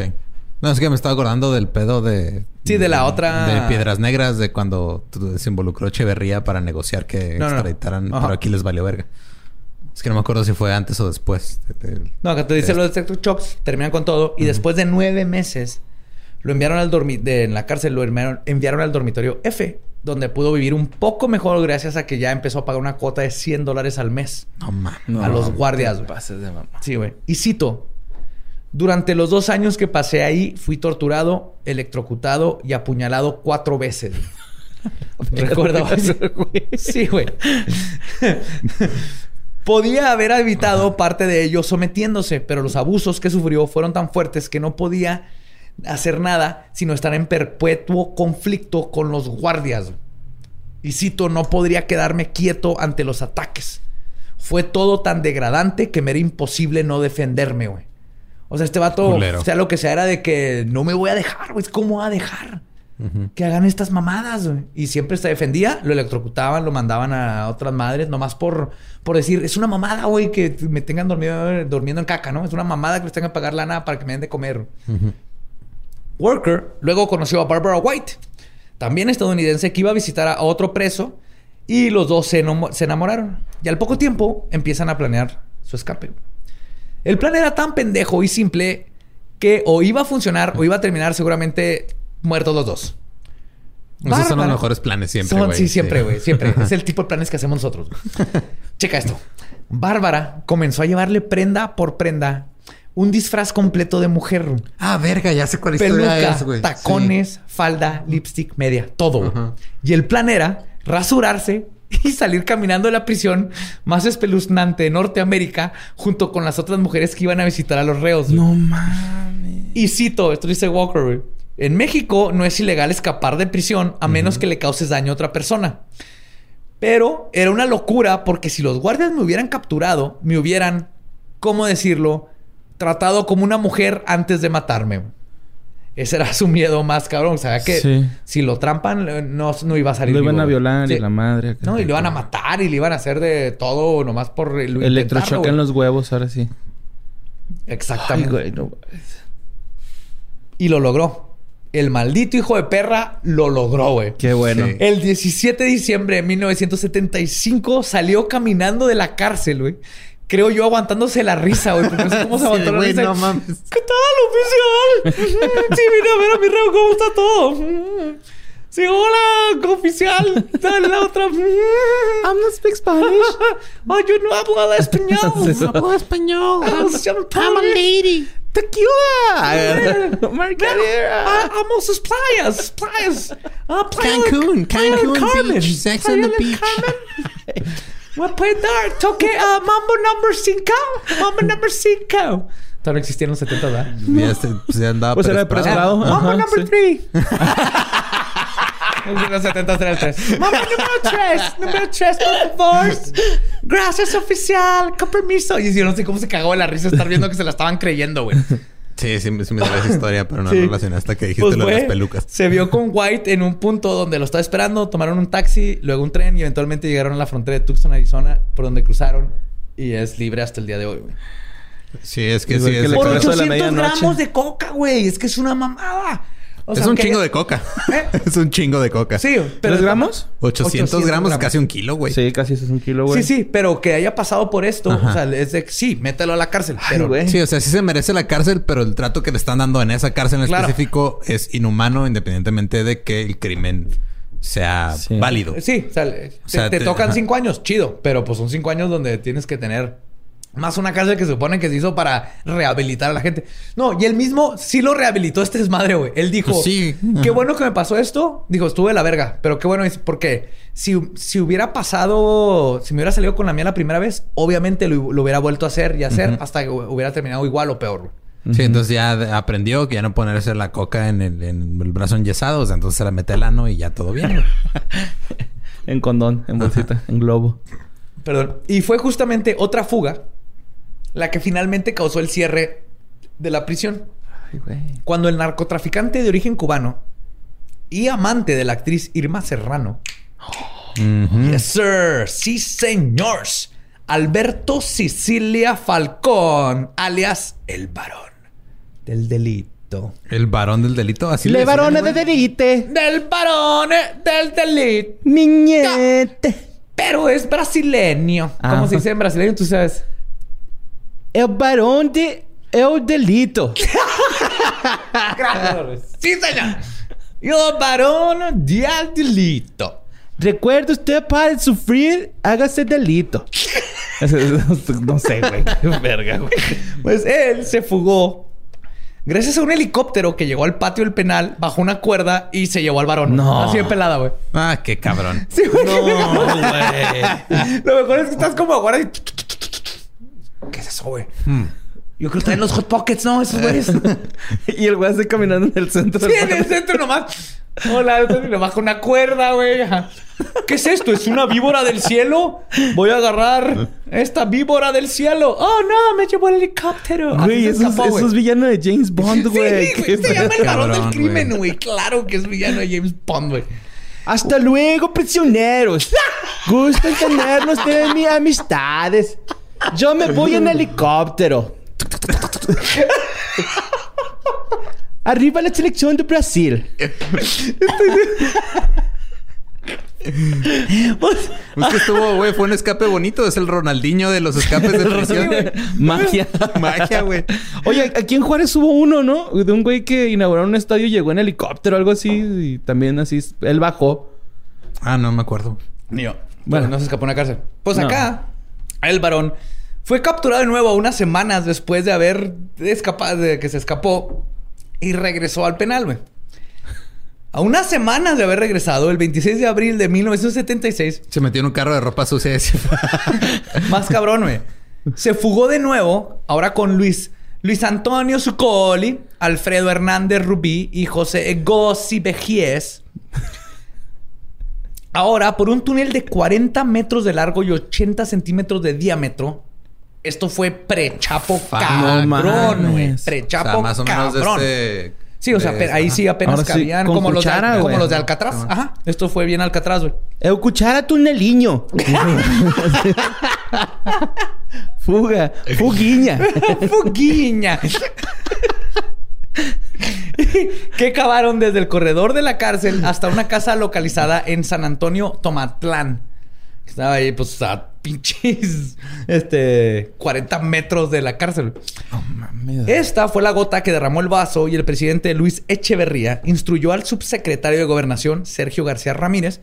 No, es que me estaba acordando del pedo de...
Sí, de la otra-
De Piedras Negras, de cuando se involucró Echeverría para negociar que
No, no.
extraditaran... Pero aquí les valió verga. Es que no me acuerdo si fue antes o después. de- de-
No, acá te dice los electroshocks, terminan con todo. Y después de nueve meses, lo enviaron al dormitorio... En la cárcel lo enviaron, enviaron al dormitorio F, donde pudo vivir un poco mejor gracias a que ya empezó a pagar una cuota de 100 dólares al mes.
No mames.
No,
a los guardias, güey.
pases de mamá.
Sí, güey. Y cito. Durante los dos años que pasé ahí, fui torturado, electrocutado y apuñalado cuatro veces. [LAUGHS] Recuerda.
güey.
Sí, güey. Podía haber evitado parte de ello sometiéndose, pero los abusos que sufrió fueron tan fuertes que no podía hacer nada sino estar en perpetuo conflicto con los guardias. Y cito, no podría quedarme quieto ante los ataques. Fue todo tan degradante que me era imposible no defenderme, güey. O sea, este vato,
Culero.
sea lo que sea, era de que no me voy a dejar, güey. ¿Cómo voy a dejar? Que hagan estas mamadas, güey. Y siempre se defendía, lo electrocutaban, lo mandaban a otras madres, nomás por, por decir, es una mamada, güey, que me tengan dormido, durmiendo en caca, ¿no? Es una mamada que les tengan que pagar lana para que me den de comer. Worker luego conoció a Barbara White, también estadounidense, que iba a visitar a otro preso y los dos se, se enamoraron. Y al poco tiempo empiezan a planear su escape. El plan era tan pendejo y simple que o iba a funcionar o iba a terminar seguramente muertos los dos.
Esos son los mejores planes siempre,
Son-
güey.
sí, siempre, güey. Siempre. [LAUGHS] es el tipo de planes que hacemos nosotros. Checa esto. Bárbara comenzó a llevarle prenda por prenda un disfraz completo de mujer.
Ah, verga, ya sé cuál
Peluca,
es, güey.
tacones, falda, lipstick, media, todo. Y el plan era rasurarse [LAUGHS] y salir caminando de la prisión más espeluznante de Norteamérica junto con las otras mujeres que iban a visitar a los reos. güey.
No mames.
Y cito, esto dice Walker, güey. En México no es ilegal escapar de prisión a menos que le causes daño a otra persona. Pero era una locura porque si los guardias me hubieran capturado, me hubieran, ¿cómo decirlo? Tratado como una mujer antes de matarme. Ese era [LAUGHS] su miedo más cabrón. O sea, que
Sí.
si lo trampan, no, no iba a salir.
Lo iban
vivo,
a violar
Sí.
y la madre.
No, y le iban a matar y le iban a hacer de todo nomás por lo
Electroshock en los huevos, ahora sí.
Exactamente.
Ay, güey, no.
Y lo logró. El maldito hijo de perra lo logró, güey.
Qué bueno.
Sí.
El 17 de diciembre de 1975 salió caminando de la cárcel, güey. Creo yo aguantándose la risa, güey. Porque no sé cómo se [LAUGHS]
Sí,
aguantó la
güey,
risa.
no mames. [LAUGHS]
¿Qué tal, oficial? [LAUGHS] sí, vine a ver a mi reo cómo está todo. Sí, hola, oficial. Dale la otra. I'm not speak Spanish. oh, yo no hablo español.
Sí.
hablo español. I'm a lady. Tequila.
Margarita.
Vamos a playas, playas. Playa de-
Cancún, Cancún. Beach, Sex on the Beach.
Voy a play dart. Toque a Mambo number 5. Mambo number 5. Todavía no existía en los 70, ¿verdad? [LAUGHS]
Ya, este, pues, ya andaba
Pues era de
preesperado.
preesperado.
Mambo number
sí.
3. En [LAUGHS] los 70 era el 3. Mambo número 3. Número 3, por favor. Gracias, oficial. Con permiso. Y yo no sé cómo se cagó de la risa estar viendo que se la estaban creyendo, güey.
Sí, sí, sí me sabía esa [LAUGHS] historia, pero no
Sí.
relacioné hasta que dijiste
Pues
lo de las pelucas.
Se vio con White en un punto donde lo estaba esperando, tomaron un taxi, luego un tren y eventualmente llegaron a la frontera de Tucson, Arizona, por donde cruzaron y es libre hasta el día de hoy, güey.
Sí, es que
Igual
sí.
que
Es,
le
Por
Por eso de la
800
medianoche.
gramos de coca, güey. Es que es una mamada. O
es un chingo de coca.
¿Eh? [LAUGHS]
es un chingo de coca.
Sí, pero...
¿Tres gramos?
800, gramos, es casi un kilo, güey.
Sí, casi eso es un kilo, güey.
Sí, sí, pero que haya pasado por esto,
Ajá.
o sea, es de sí, mételo a la cárcel.
Ay,
Pero,
güey.
Sí, o sea, sí se merece la cárcel, pero el trato que le están dando en esa cárcel en
Claro.
específico es inhumano, independientemente de que el crimen sea
Sí.
válido.
Sí, o sea, te,
sea,
te
te-
tocan
ajá.
cinco años, chido. Pero pues son cinco años donde tienes que tener más una cárcel que se supone que se hizo para rehabilitar a la gente. No, y él mismo sí lo rehabilitó este desmadre, güey. Él dijo,
Pues sí.
qué bueno que me pasó esto. Dijo, estuve de la verga. Pero qué bueno es porque si, si hubiera pasado, si me hubiera salido con la mía la primera vez, obviamente lo, lo hubiera vuelto a hacer y hacer hasta que hubiera terminado igual o peor. güey.
Sí, entonces ya aprendió que ya no ponerse la coca en el, en el brazo enyesado. O sea, entonces se la mete al ano y ya todo bien. güey. [LAUGHS]
En condón, en bolsita, en globo.
Perdón. Y fue justamente otra fuga la que finalmente causó el cierre de la prisión.
Ay, güey.
Cuando el narcotraficante de origen cubano y amante de la actriz Irma Serrano, yes sir, sí señores, Alberto Sicilia Falcón, alias el varón del delito.
El varón del delito. Así
Le
decían,
varones
güey.
de delite.
Del varón del delito.
Niñete.
Pero es brasileño.
Ah.
¿Cómo se dice en brasileño? Tú sabes.
El varón de el delito. [LAUGHS]
sí, señor. El varón del delito.
Recuerde usted para sufrir, hágase delito. [LAUGHS] no sé, güey. Qué verga, güey.
Pues él se fugó gracias a un helicóptero que llegó al patio del penal, bajó una cuerda y se llevó al varón.
No.
Así de pelada, güey.
Ah, qué cabrón.
Sí, güey.
No, güey. [LAUGHS]
Lo mejor es que estás como ahora y... ¿Qué es eso, güey? Yo creo que están en los Hot Pockets, ¿no? Esos güeyes. [LAUGHS]
Y el güey así caminando en el centro.
Sí, en el centro nomás. Hola, y le baja una cuerda, güey. ¿Qué es esto? ¿Es una víbora del cielo? Voy a agarrar esta víbora del cielo. Oh, no, me llevó el helicóptero.
Güey, eso, es-
escapó,
eso es villano de James Bond, güey.
Sí, güey. Se llama el varón del crimen,
güey.
Claro que es villano de James Bond, güey.
Hasta luego, prisioneros. [LAUGHS] Gusto en tenerlos de mis amistades. Yo me voy en helicóptero. Arriba la selección de Brasil.
Pues,
Es que estuvo, güey, fue un escape bonito. Es el Ronaldinho de los escapes de prisión. [LAUGHS]
Magia.
Magia, güey.
Oye, aquí en Juárez hubo uno, ¿no? De un güey que inauguró un estadio y llegó en helicóptero o algo así. Y también así, él bajó.
Ah, no me acuerdo.
Mío.
Bueno.
Bueno, no se escapó en la cárcel. Pues
No.
acá, el varón fue capturado de nuevo unas semanas después de haber escapado, de que se escapó y regresó al penal, güey. A unas semanas de haber regresado, el 26 de abril de 1976,
Se metió en un carro de ropa sucia. [LAUGHS]
más cabrón, güey. Se fugó de nuevo, ahora con Luis, Luis Antonio Zuccoli, Alfredo Hernández Rubí y José Egossi Bejies. Ahora, por un túnel de 40 metros de largo y 80 centímetros de diámetro. Esto fue pre-chapo cabrón, güey. Pre-chapo
o sea, más o menos de
cabrón.
este...
Sí, o sea, ahí
ajá.
sí apenas
sí,
cabían como,
cuchara,
los de, como
güey.
los de Alcatraz. Ajá. Esto fue bien Alcatraz, güey.
Eu cuchara tuneliño. [LAUGHS] Fuga. Fuguiña. [LAUGHS]
Fuguiña. [LAUGHS] que cavaron desde el corredor de la cárcel hasta una casa localizada en San Antonio, Tomatlán. Estaba ahí, pues, a pinches este, 40 metros de la cárcel. Esta fue la gota que derramó el vaso y el presidente Luis Echeverría instruyó al subsecretario de Gobernación, Sergio García Ramírez,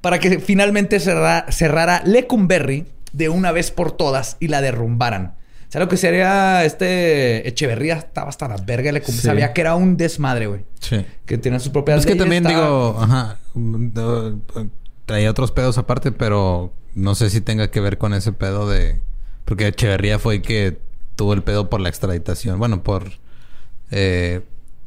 para que finalmente cerra- cerrara Lecumberri de una vez por todas y la derrumbaran. O sea, lo que sería este Echeverría estaba hasta la verga. Le
Sí.
sabía que era un desmadre, güey.
Sí.
Que tenía sus propias
Es que también
estaba-
digo, ajá, traía otros pedos aparte, pero no sé si tenga que ver con ese pedo de... Porque Echeverría fue el que tuvo el pedo por la extraditación. Bueno, por... eh,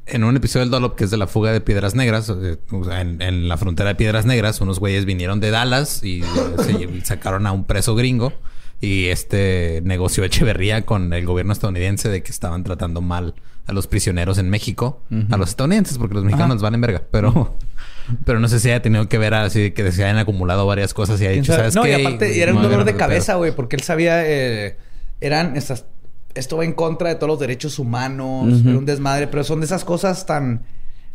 en un episodio del Dolop que es de la fuga de Piedras Negras, eh, en, en la frontera de Piedras Negras, unos güeyes vinieron de Dallas y eh, se [LAUGHS] sacaron a un preso gringo. Y este negoció Echeverría con el gobierno estadounidense de que estaban tratando mal a los prisioneros en México, a los estadounidenses, porque los mexicanos valen verga. Pero, [LAUGHS] pero no sé si haya tenido que ver así que se hayan acumulado varias cosas y
¿Quién
dicho,
sabe?
¿sabes
no,
qué?
y aparte
Y
era un dolor de cabeza, güey, porque él sabía, eh, eran estas, esto va en contra de todos los derechos humanos, era un desmadre, pero son de esas cosas tan,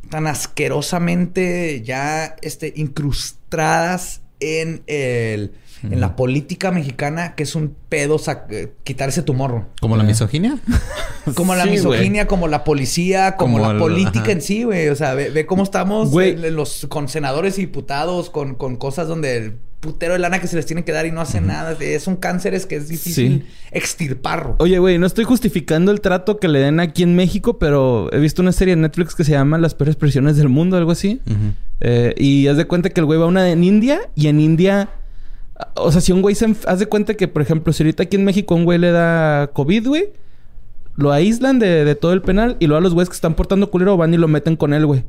tan asquerosamente ya este, incrustadas en el, en la política mexicana, que es un pedo sac- eh, quitar ese tumor.
¿Como la misoginia? [LAUGHS]
Como la
Sí,
misoginia, como la policía, como,
Como
la
el-
política
ajá.
en sí, güey. O sea, ve, ve cómo estamos en los, con senadores y diputados, con, con cosas donde el putero de lana que se les tiene que dar y no hacen nada. Es un cáncer es que es difícil
Sí.
extirparlo.
Oye, güey, no estoy justificando el trato que le den aquí en México, pero he visto una serie en Netflix que se llama Las peores prisiones del mundo, algo así. Eh, y haz de cuenta que el güey va a una en India y en India. O sea, si un güey se. Haz de cuenta que, por ejemplo, si ahorita aquí en México un güey le da COVID, güey, lo aíslan de, de todo el penal y luego a los güeyes que están portando culero van y lo meten con él, güey.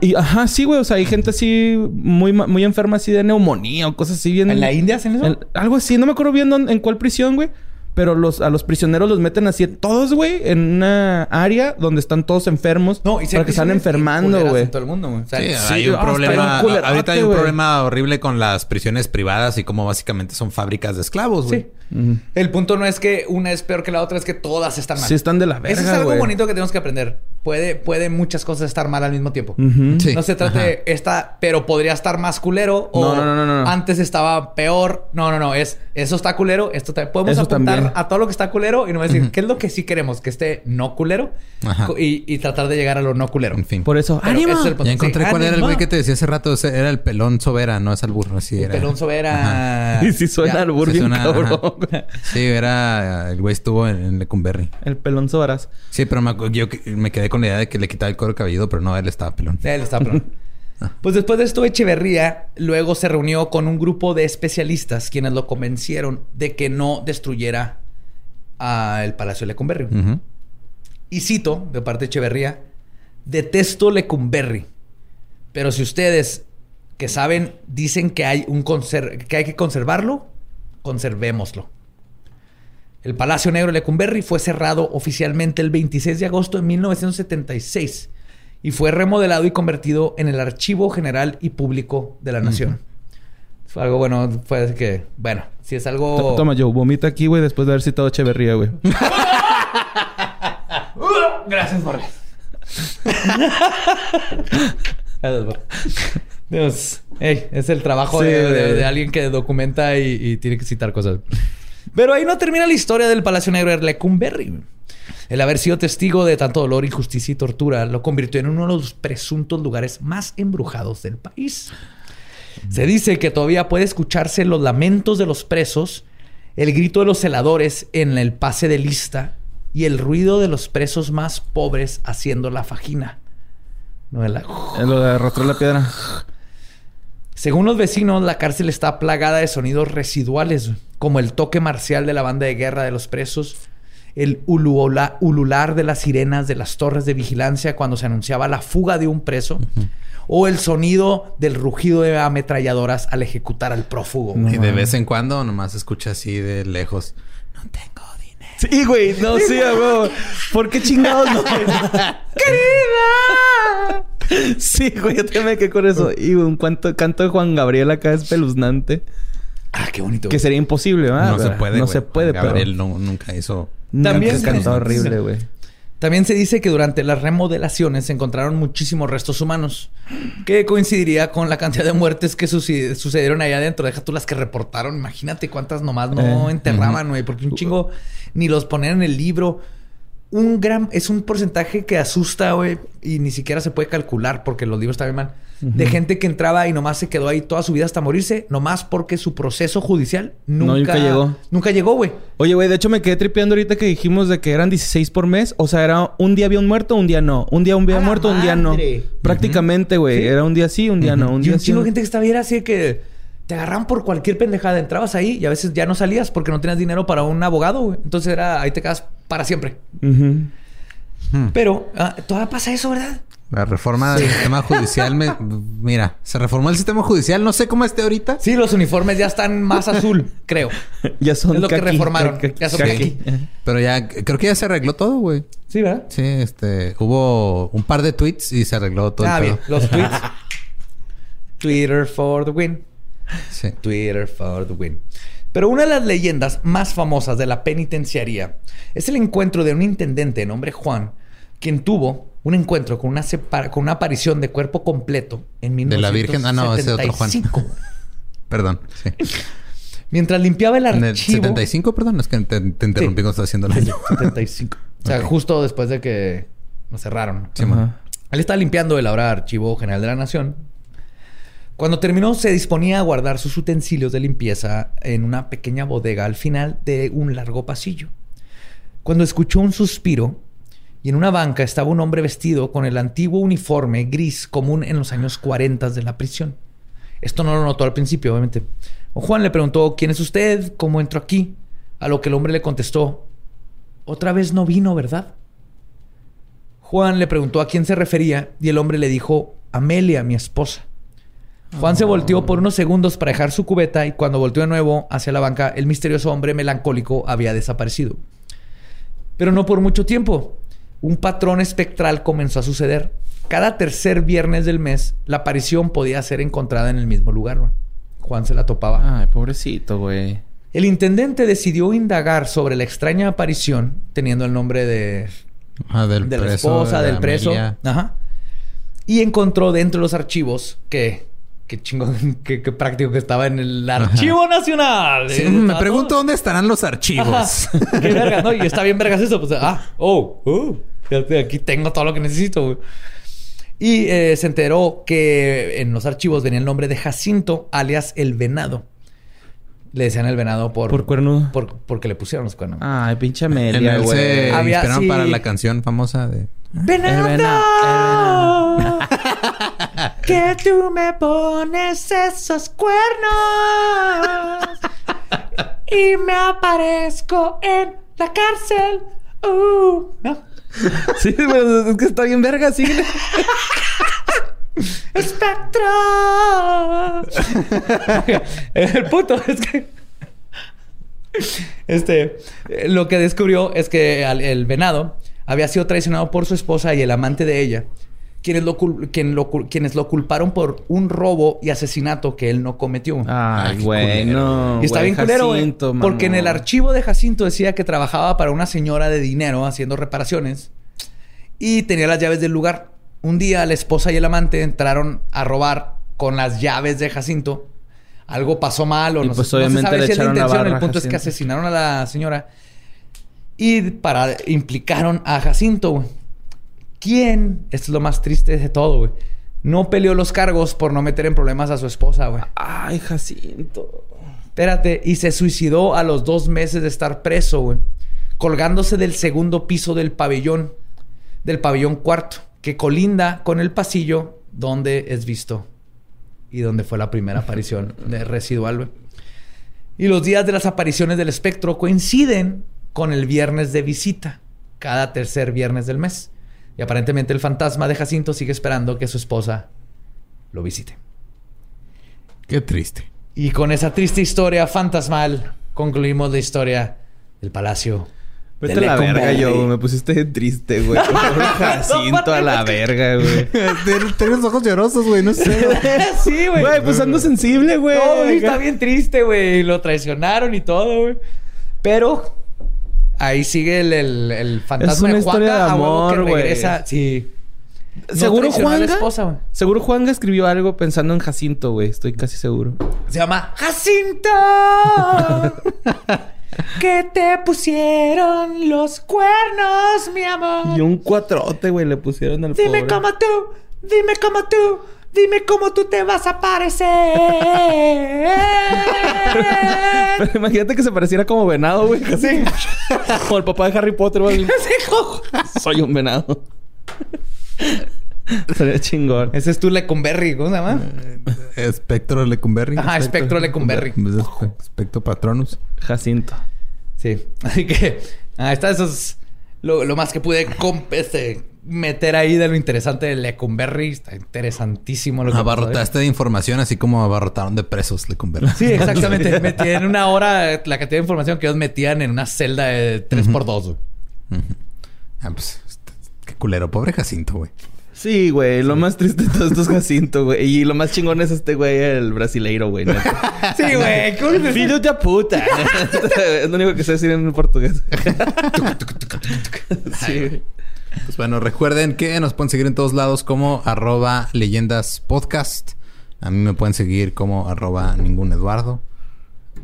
Y, y- ajá, sí, güey. O sea, hay gente así muy, muy enferma así de neumonía o cosas así bien.
¿En la India hacen eso?
En- algo así, no me acuerdo bien dónde- en cuál prisión, güey. Pero los, a los prisioneros los meten así todos, güey, en una área donde están todos enfermos.
No, y
para que están enfermando, güey.
en todo el mundo, güey. O sea,
Sí,
Sí,
hay un
ah,
problema. ahorita hay un problema horrible con las prisiones privadas y como básicamente son fábricas de esclavos, güey.
Sí. El punto no es que una es peor que la otra, es que todas están mal.
Sí, están de la verga,
Eso es algo bonito que tenemos que aprender. Puede, puede muchas cosas estar mal al mismo tiempo.
Ujú.
Sí.
No se trata
Ajá.
de esta, pero podría estar más culero o
No, no, no, no, no.
antes estaba peor. No, no, no, es eso está culero, esto también. Podemos
Eso
apuntar
también.
a todo lo que está culero y no decir qué es lo que sí queremos, que esté no culero
Ajá.
y, y tratar de llegar a lo no culero.
En fin.
Por eso, ¡ánimo!
ese es el punto.
Ya encontré
Sí,
cuál era el
ánimo.
güey que te decía hace rato. Ese Era el pelón sobera, no es al burro. Así
El
era.
pelón sobera. [LAUGHS]
Y si suena
Ya.
al burro
Sí, suena,
cabrón.
ajá. Sí, era... El güey estuvo en, en Lecumberri.
El pelón Sobaras.
Sí, pero me, yo me quedé con la idea de que le quitaba el cuero cabelludo, pero no, él estaba pelón.
Él está pelón. [LAUGHS] Pues después de esto, Echeverría luego se reunió con un grupo de especialistas quienes lo convencieron de que no destruyera a el Palacio de Lecumberri. Y cito de parte de Echeverría: Detesto Lecumberri. Pero si ustedes que saben dicen que hay, un que, hay que conservarlo, conservémoslo. El Palacio Negro de Lecumberri fue cerrado oficialmente el 26 de agosto de 1976 y fue remodelado y convertido en el Archivo General y Público de la Nación. Fue algo bueno, fue que, bueno, si es algo...
T- Toma, Joe, vomita aquí, güey, después de haber citado a Echeverría, güey. [LAUGHS]
Gracias, Borre. Gracias. Dios, ey, es el trabajo
Sí,
de, de-
güey.
de alguien que documenta y, y tiene que citar cosas. Pero ahí no termina la historia del Palacio Negro de Lecumberri. El haber sido testigo de tanto dolor, injusticia y tortura lo convirtió en uno de los presuntos lugares más embrujados del país. Se dice que todavía puede escucharse los lamentos de los presos, el grito de los celadores en el pase de lista y el ruido de los presos más pobres haciendo la fajina. No, la-
Es lo de arrastrar la piedra.
Según los vecinos, la cárcel está plagada de sonidos residuales, como el toque marcial de la banda de guerra de los presos, el uluola- ulular de las sirenas de las torres de vigilancia cuando se anunciaba la fuga de un preso, o el sonido del rugido de ametralladoras al ejecutar al prófugo.
y de vez en cuando nomás escucha así de lejos. No tengo dinero.
Sí, güey. No, sí, güey. ¿Por qué chingados no? [LAUGHS] ¡Querida! Sí, güey. Yo también me quedé con eso. Y un cuanto, canto de Juan Gabriel acá es espeluznante.
Ah, qué bonito.
Que sería imposible, ¿verdad?
no se puede.
No se puede,
Gabriel
pero...
no- nunca hizo.
También-
cantó horrible, güey.
También se dice que durante las remodelaciones se encontraron muchísimos restos humanos, que coincidiría con la cantidad de muertes que sucedieron allá adentro. Deja tú las que reportaron. Imagínate cuántas nomás no
Eh,
enterraban, güey, porque un chingo ni los ponían en el libro. Un gran, es un porcentaje que asusta, güey, y ni siquiera se puede calcular porque los libros están bien mal. De gente que entraba y nomás se quedó ahí toda su vida hasta morirse, nomás porque su proceso judicial nunca,
nunca llegó.
Nunca llegó, güey.
Oye, güey, de hecho me quedé tripeando ahorita que dijimos de que eran 16 por mes. O sea, era un día había un muerto, un día no. Un día un día
¡A la
muerto, un día no. Prácticamente, güey.
Sí.
Era un día sí, un día no. Un
y
día
un
sí.
chingo
un-
de gente que estaba ahí era así de que te agarraban por cualquier pendejada. Entrabas ahí y a veces ya no salías porque no tenías dinero para un abogado, güey. Entonces era ahí te quedas para siempre.
Ujú.
Pero ah, todavía pasa eso, ¿verdad?
La reforma del sistema judicial me... Mira, se reformó el sistema judicial. No sé cómo esté ahorita.
Sí, los uniformes ya están más azul, creo. [LAUGHS]
Ya son
Es lo que reformaron.
kaki,
Ya son
kaki.
Pero ya... Creo que ya se arregló todo, güey.
Sí, ¿verdad?
Sí, este... Hubo un par de tweets y se arregló todo
ah,
el
bien. Los [LAUGHS] tweets. Twitter for the win.
Sí.
Twitter for the win. Pero una de las leyendas más famosas de la penitenciaría es el encuentro de un intendente de nombre Juan, quien tuvo un encuentro con una, separa- con una aparición de cuerpo completo en
De la Virgen. Ah, no, ese otro Juan.
1975. [LAUGHS]
Perdón. Sí.
Mientras limpiaba el
En el
archivo...
75, perdón. Es que te, te interrumpí
Sí.
cuando estaba haciendo la...
75. O sea, justo después de que nos cerraron.
Sí.
Él estaba limpiando el ahora Archivo General de la Nación. Cuando terminó, se disponía a guardar sus utensilios de limpieza en una pequeña bodega al final de un largo pasillo. Cuando escuchó un suspiro y en una banca estaba un hombre vestido con el antiguo uniforme gris común en los años 40 de la prisión. Esto no lo notó al principio, obviamente. Juan le preguntó, ¿quién es usted? ¿Cómo entró aquí? A lo que el hombre le contestó, otra vez no vino, ¿verdad? Juan le preguntó a quién se refería y el hombre le dijo, Amelia, mi esposa. Juan se volteó por unos segundos para dejar su cubeta y cuando volteó de nuevo hacia la banca, el misterioso hombre melancólico había desaparecido. Pero no por mucho tiempo. Un patrón espectral comenzó a suceder. Cada tercer viernes del mes, la aparición podía ser encontrada en el mismo lugar. ¿no? Juan se la topaba.
Ay, pobrecito, güey.
El intendente decidió indagar sobre la extraña aparición, teniendo el nombre de
Ah, del
de la esposa,
de
del preso. Ajá. Y encontró dentro de los archivos que... Qué chingón, [LAUGHS] qué, qué práctico que estaba en el Archivo Nacional.
Sí,
Eh,
me pregunto
todo-
dónde estarán los archivos.
Ajá. [LAUGHS] [LAUGHS] Qué verga, ¿no? Y está bien vergas eso. Pues, ah, oh, oh. Aquí tengo todo lo que necesito, güey. Y eh, se enteró que en los archivos venía el nombre de Jacinto, alias El Venado. Le decían El Venado por...
Por cuernudo.
por- porque le pusieron los cuernos.
Ay, pinche Amelia, güey.
se
Había-
inspiraron
sí.
para la canción famosa de...
¡Venado!
El venado, [LAUGHS]
que tú me pones esos cuernos y me aparezco en la cárcel. Uh, ¿no?
Sí, güey, es que está bien verga, sí. [LAUGHS]
¡Espectro! El punto es que. Este. Lo que descubrió es que el venado había sido traicionado por su esposa y el amante de ella. Quienes lo, cul- quien lo cul- quienes lo culparon por un robo y asesinato que él no cometió.
Ay, güey, no.
Y está bien culero, güey.
Jacinto,
Porque en el archivo de Jacinto decía que trabajaba para una señora de dinero haciendo reparaciones y tenía las llaves del lugar. Un día la esposa y el amante entraron a robar con las llaves de Jacinto. Algo pasó mal o
Y
no,
pues
no se
obviamente
sabe
le
si es la intención.
barra
El punto es que asesinaron a la señora y para implicaron a Jacinto, güey. ¿Quién? Esto es lo más triste de todo, güey. No peleó los cargos por no meter en problemas a su esposa, güey.
Ay, Jacinto.
Espérate, y se suicidó a los dos meses de estar preso, güey. Colgándose del segundo piso del pabellón, del pabellón cuarto, que colinda con el pasillo donde es visto y donde fue la primera aparición [LAUGHS] de residual, güey. Y los días de las apariciones del espectro coinciden con el viernes de visita, cada tercer viernes del mes. Y aparentemente el fantasma de Jacinto sigue esperando que su esposa lo visite.
Qué triste.
Y con esa triste historia fantasmal concluimos la historia del palacio.
Vete
de
a la verga, yo. Me pusiste triste, güey. [LAUGHS] Jacinto a la verga, güey.
Tienes ojos llorosos, güey. No sé. [LAUGHS]
sí, güey.
Güey, pues ando sensible, güey.
No, güey, está bien triste, güey. Lo traicionaron y todo, güey. Pero ahí sigue el, el, el fantasma
Es una
de
historia
Juanga
de
a huevo que
amor, güey.
regresa. Sí. No
¿Seguro Juanga?
esposa.
Seguro Juanga escribió algo pensando en Jacinto, güey. Estoy casi seguro.
Se llama Jacinto. [LAUGHS] que te pusieron los cuernos, mi amor.
Y un cuatrote, güey, le pusieron al
Dime
pobre.
cómo tú, dime cómo tú, dime cómo tú te vas a parecer.
Pero imagínate que se pareciera como venado, güey. [LAUGHS] Así. como el papá de Harry Potter, güey. [LAUGHS] Soy un venado. Sería chingón.
Ese es tu Lecumberri, ¿cómo se llama?
Espectro Lecumberri.
Ajá, Espectro Lecumberri.
Espectro Patronus.
Jacinto.
Sí. [LAUGHS] Así que ahí está, eso es lo, lo más que pude comp- este, meter ahí de lo interesante de Lecumberri. Está interesantísimo lo que.
Abarrotaste de información así como abarrotaron de presos Lecumberri.
Sí, [LAUGHS] exactamente. Metí en una hora la cantidad de información que ellos metían en una celda de 3x2. güey.
Ah, pues, este, qué culero. Pobre Jacinto, güey.
Sí, güey. Lo más triste de todo esto es Jacinto, güey. Y lo más chingón es este güey, el brasileiro, güey. [LAUGHS]
Sí, güey. ¿Cómo
Filho de puta. [LAUGHS] es lo único que sé decir en portugués. sí.
Pues bueno, recuerden que nos pueden seguir en todos lados como arroba leyendas podcast. A mí me pueden seguir como arroba ningún Eduardo.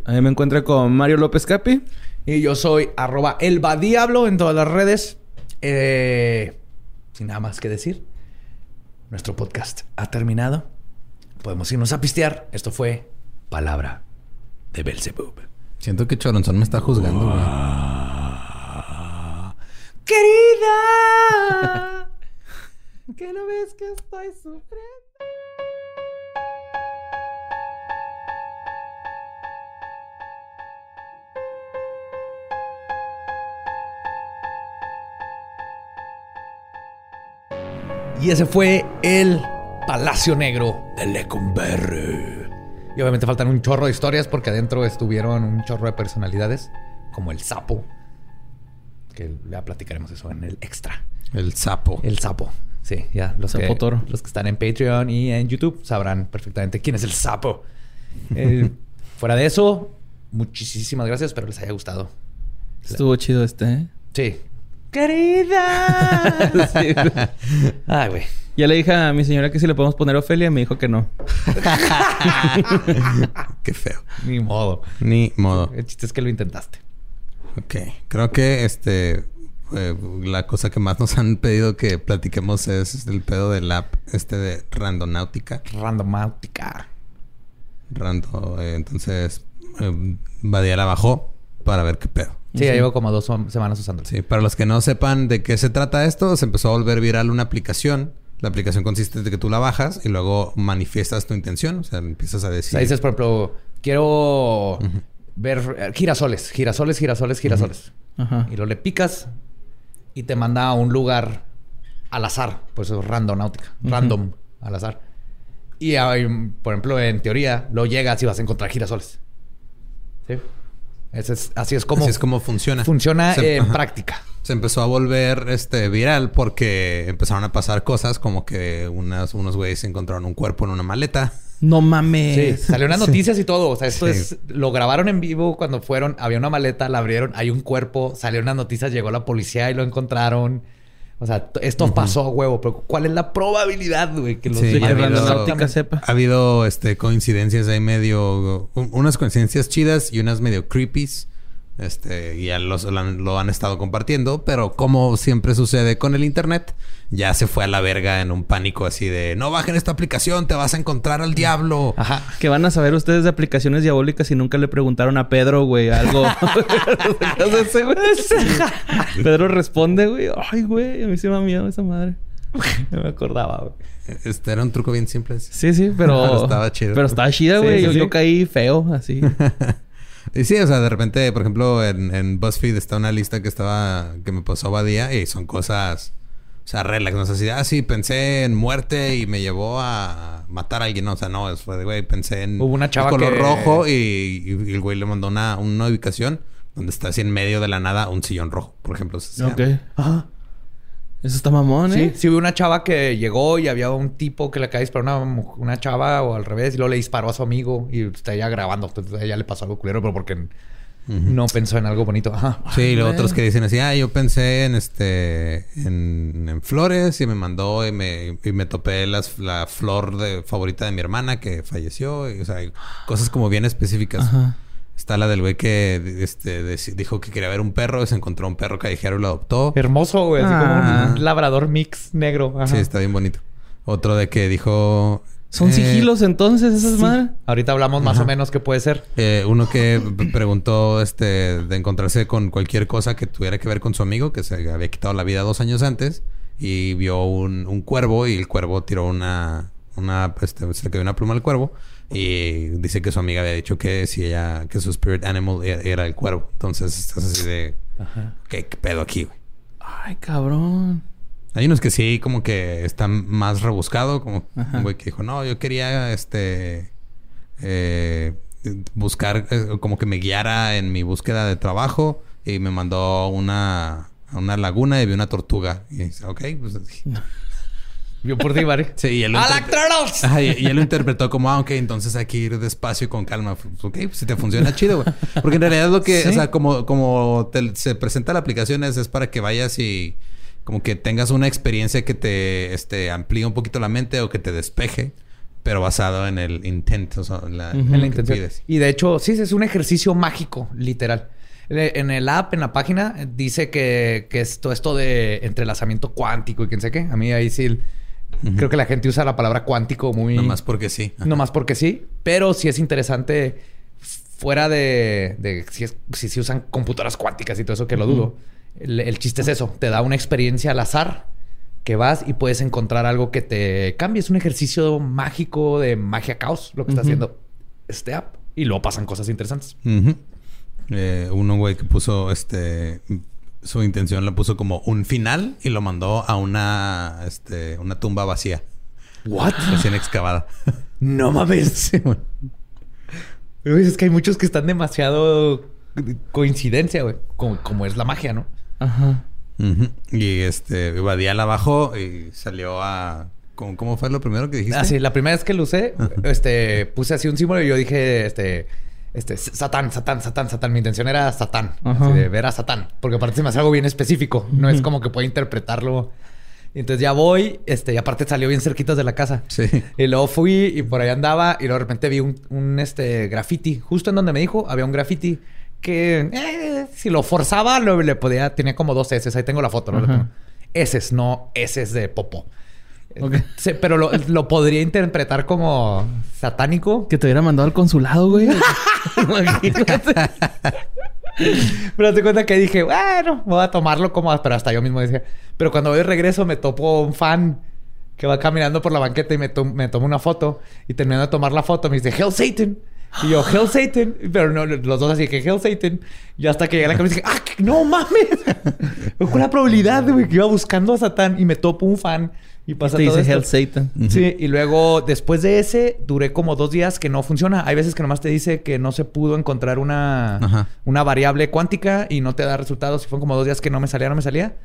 Ahí me encuentro con Mario López Capi.
Y yo soy arroba elbadiablo en todas las redes. Eh, sin nada más que decir, nuestro podcast ha terminado. Podemos irnos a pistear. Esto fue Palabra de Belzebub.
Siento que Choronzón me está juzgando, güey.
Querida, [LAUGHS] que no ves que estoy sufriendo. Y ese fue el Palacio Negro de Lecumberri. Y obviamente faltan un chorro de historias porque adentro estuvieron un chorro de personalidades, como el sapo, que ya platicaremos eso en el extra.
El sapo.
El sapo. Sí, ya. Los,
Sapo
que,
toro.
los que están en Patreon y en YouTube sabrán perfectamente quién es el sapo. Eh, [LAUGHS] fuera de eso, muchísimas gracias. Espero les haya gustado.
Estuvo chido este, ¿eh?
Sí. Querida. [LAUGHS]
Sí. [LAUGHS]
Ay, güey.
Ya le dije a mi señora que si le podemos poner Ofelia. Me dijo que no.
Qué feo.
Ni modo.
Ni modo.
El chiste es que lo intentaste.
Ok. Creo que este... eh, la cosa que más nos [LAUGHS] han pedido que platiquemos es el pedo del app este de Randonáutica.
Randomáutica.
Rando, eh, entonces eh, Badia la bajó para ver qué pedo.
Sí, ya llevo como dos semanas usándolo.
Sí, para los que no sepan de qué se trata esto, se empezó a volver viral una aplicación. La aplicación consiste en que tú la bajas y luego manifiestas tu intención. O sea, empiezas a
O
decir...
sea, dices, por ejemplo, quiero ver eh, girasoles, girasoles, girasoles, girasoles.
Ajá.
Y lo le picas y te manda a un lugar al azar. Pues es randonáutica. Random, al azar. Y hay, por ejemplo, en teoría, lo llegas y vas a encontrar girasoles. ¿Sí? Ese es- así es como,
Así es como funciona.
funciona
Se-
en
ajá.
práctica.
Se empezó a volver este viral porque empezaron a pasar cosas como que unas, unos güeyes encontraron un cuerpo en una maleta.
No mames.
Sí, salió en las noticias y todo. O sea, esto
Sí.
es... Lo grabaron en vivo cuando fueron. Había una maleta, la abrieron. Hay un cuerpo. Salió en las noticias. Llegó la policía y lo encontraron. O sea, esto pasó, huevo. Pero ¿cuál es la probabilidad, güey? Que los
Sí, ha habido-
sepa.
Ha habido este coincidencias ahí medio... un- unas coincidencias chidas y unas medio creepies. Este, y ya los, lo, han, lo han estado compartiendo, pero como siempre sucede con el internet, ya se fue a la verga en un pánico así de no bajen esta aplicación, te vas a encontrar al diablo.
Ajá.
Que van a saber ustedes de aplicaciones diabólicas si nunca le preguntaron a Pedro, güey, algo. [LAUGHS] [LAUGHS] Pedro responde, güey. Ay, güey, a mí se me da miedo esa madre.
No [LAUGHS] me acordaba, güey.
Este era un truco bien simple.
Sí, sí, pero.
Pero estaba chido.
Pero estaba chida,
Sí,
güey.
sí,
yo,
sí.
yo caí feo, así.
Y sí, o sea, de repente, por ejemplo, en, en BuzzFeed está una lista que estaba, que me pasó Badía y son cosas, o sea, relax, no sé si, ah, sí, pensé en muerte y me llevó a matar a alguien, no, o sea, no, fue de, güey, pensé en
Hubo una chava
el color
que-
rojo y, y- y el güey le mandó una, una ubicación donde está así en medio de la nada un sillón rojo, por ejemplo. o sea,
ok. Ajá. Eso está mamón,
Sí,
¿eh?
sí hubo una chava que llegó y había un tipo que le acaba de disparar a una, una chava o al revés y luego le disparó a su amigo y está ella grabando. Entonces a ella le pasó algo culero, pero porque no pensó en algo bonito. Ajá.
Sí, y luego otros que dicen así, ah, yo pensé en este, en, en flores y me mandó y me, y me topé las, la flor de, favorita de mi hermana que falleció. Y, o sea, hay cosas como bien específicas.
Ajá.
Está la del güey que este, dijo que quería ver un perro se encontró un perro callejero y lo adoptó.
Hermoso, güey. Así
Ah.
como un labrador mix negro. Ajá.
Sí, está bien bonito. Otro de que dijo...
¿Son
eh,
sigilos entonces esas madres?
Ahorita hablamos más o menos qué puede ser.
Eh, uno que preguntó este de encontrarse con cualquier cosa que tuviera que ver con su amigo que se había quitado la vida dos años antes y vio un, un cuervo y el cuervo tiró una, una, este, se le cayó una pluma al cuervo y dice que su amiga había dicho que si ella, que su spirit animal era, era el cuervo. Entonces estás así de, ¿qué, qué pedo aquí, güey?
Ay, cabrón.
Hay unos que sí, como que están más rebuscado, como un güey que dijo, no, yo quería este eh, buscar, eh, como que me guiara en mi búsqueda de trabajo y me mandó una, a una laguna y vi una tortuga. Y dice, ok, pues
Yo por ti, Barry. [LAUGHS]
Sí, y él lo. Ajá, y, y él lo interpretó como, ah, ok, entonces hay que ir despacio y con calma. Ok, pues si te funciona [LAUGHS] chido, güey. Porque en realidad lo que, o sea, como, como te- se presenta la aplicación es, es para que vayas y como que tengas una experiencia que te este, amplíe un poquito la mente o que te despeje, pero basado en el intent, o sea, en la, En que
intención. Y de hecho, sí, es un ejercicio mágico, literal. Eh, En el app, en la página, dice que, que es todo esto de entrelazamiento cuántico y quién sé qué. A mí ahí sí creo que la gente usa la palabra cuántico muy.
Nomás porque sí. Ajá.
No más porque sí. Pero sí es interesante fuera de, de si, es- si usan computadoras cuánticas y todo eso, que lo dudo. El, el chiste es eso. Te da una experiencia al azar que vas y puedes encontrar algo que te cambie. Es un ejercicio mágico de magia caos lo que está haciendo este app. Y luego pasan cosas interesantes.
Eh, uno, güey, que puso este. Su intención la puso como un final y lo mandó a una, este, una tumba vacía.
¿What?
Recién excavada. [LAUGHS]
No mames. [LAUGHS] Es que hay muchos que están demasiado coincidencia, güey. Como, como es la magia, ¿no?
Ajá.
Y este, Badial abajo y salió a. ¿Cómo, cómo fue lo primero que dijiste?
Ah, sí, la primera vez que lo usé, este, puse así un símbolo y yo dije, este, este, Satán, Satán, Satán, Satán. Mi intención era Satán, así de ver a Satán, porque aparte se me hace algo bien específico. No es como que pueda interpretarlo. Y entonces ya voy, este, y aparte salió bien cerquitas de la casa.
Sí.
Y luego fui y por ahí andaba y luego de repente vi un, un, este graffiti. Justo en donde me dijo, había un graffiti que eh, si lo forzaba lo, le podía, tenía como dos S. Ahí tengo la foto, ¿no? Tengo. S, no S de popo. Sí, pero lo, lo podría interpretar como satánico.
Que te hubiera mandado al consulado, güey. Imagínate. [LAUGHS]
Pero te cuenta que dije, bueno, voy a tomarlo como... Pero hasta yo mismo decía... Pero cuando voy de regreso me topo un fan que va caminando por la banqueta y me, to- me toma una foto. Y terminando de tomar la foto me dice, Hell Satan. Y yo, Hell Satan. Pero no, los dos así que Hell Satan. Y hasta que llegué a la casa dije, ¡ah, no mames! [LAUGHS] Con la probabilidad, güey, que iba buscando a Satán y me topo un fan. Y pasa
te
todo
dice
esto.
Hell Satan.
Sí, y luego después de ese duré como dos días que no funciona. Hay veces que nomás te dice que no se pudo encontrar una,
Ajá.
una variable cuántica y no te da resultados. Y fueron como dos días que no me salía, no me salía.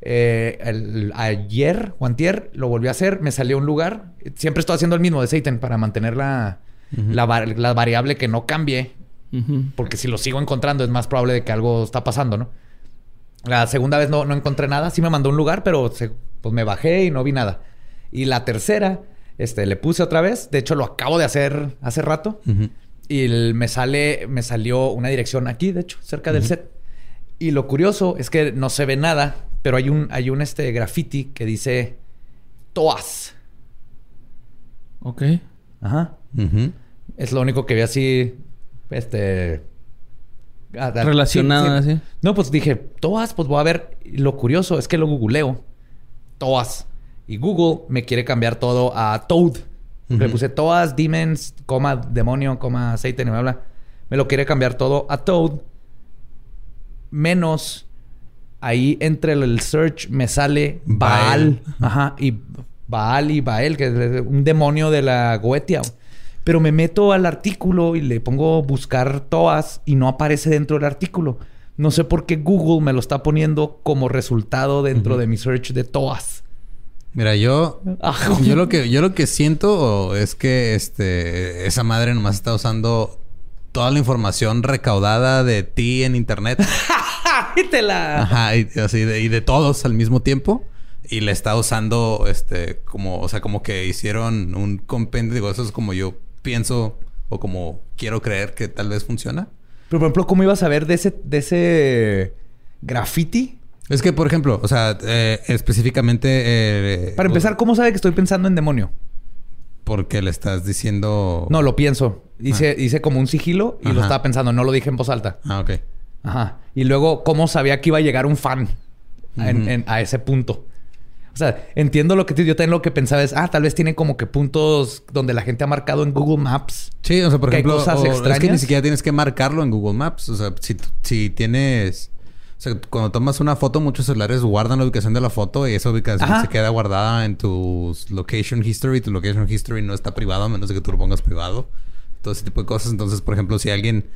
Eh, el- ayer o antier lo volví a hacer, me salió un lugar. Siempre estoy haciendo el mismo de Satan para mantener la, la, la variable que no cambie. Porque si lo sigo encontrando es más probable de que algo está pasando, ¿no? La segunda vez no, no encontré nada. Sí me mandó un lugar, pero se- pues me bajé y no vi nada. Y la tercera, este, le puse otra vez. De hecho, lo acabo de hacer hace rato. Y el- me sale, me salió una dirección aquí, de hecho, cerca del set. Y lo curioso es que no se ve nada, pero hay un, hay un este graffiti que dice Toas.
Ok.
Ajá.
Ujú.
Es lo único que vi así, este... ah,
Relacionado,
sí, sí.
así.
No, pues dije, Toas, pues voy a ver. Y lo curioso es que lo googleo. Toas. Y Google me quiere cambiar todo a Toad. Le puse Toas, Demons, coma, demonio, coma, Satan y bla, bla. Me lo quiere cambiar todo a Toad. Menos ahí entre el, el search me sale
Baal.
Baal. Ajá. Y Baal y Baal, que es un demonio de la Goetia. Pero me meto al artículo y le pongo buscar Toas y no aparece dentro del artículo. No sé por qué Google me lo está poniendo como resultado dentro de mi search de Toas.
Mira, yo,
Ah.
yo lo que, yo lo que siento es que este, esa madre nomás está usando toda la información recaudada de ti en internet. [LAUGHS]
Y te la...
Ajá, y así de, y de todos al mismo tiempo. Y le está usando, este, como, o sea, como que hicieron un compendio. Digo, eso es como yo pienso o como quiero creer que tal vez funciona.
Pero, por ejemplo, ¿cómo ibas a ver de ese, de ese graffiti?
Es que, por ejemplo, o sea, eh, específicamente. eh,
Para empezar, ¿cómo sabe que estoy pensando en demonio?
Porque le estás diciendo.
No, lo pienso. Hice, hice como un sigilo y lo estaba pensando. No lo dije en voz alta.
Ah, ok.
Ajá. Y luego, ¿cómo sabía que iba a llegar un fan en-
Ujú.
en- a ese punto? O sea, entiendo lo que yo también lo que pensaba es, ah, tal vez tiene como que puntos donde la gente ha marcado en Google Maps.
Sí, o sea, por
Que hay
ejemplo,
cosas
o- es que ni
extrañas.
siquiera tienes que marcarlo en Google Maps. O sea, si, si tienes... O sea, cuando tomas una foto, muchos celulares guardan la ubicación de la foto y esa ubicación
Ajá.
se queda guardada en tu location history. Tu location history no está privado a menos de que tú lo pongas privado. Todo ese tipo de cosas. Entonces, por ejemplo, si alguien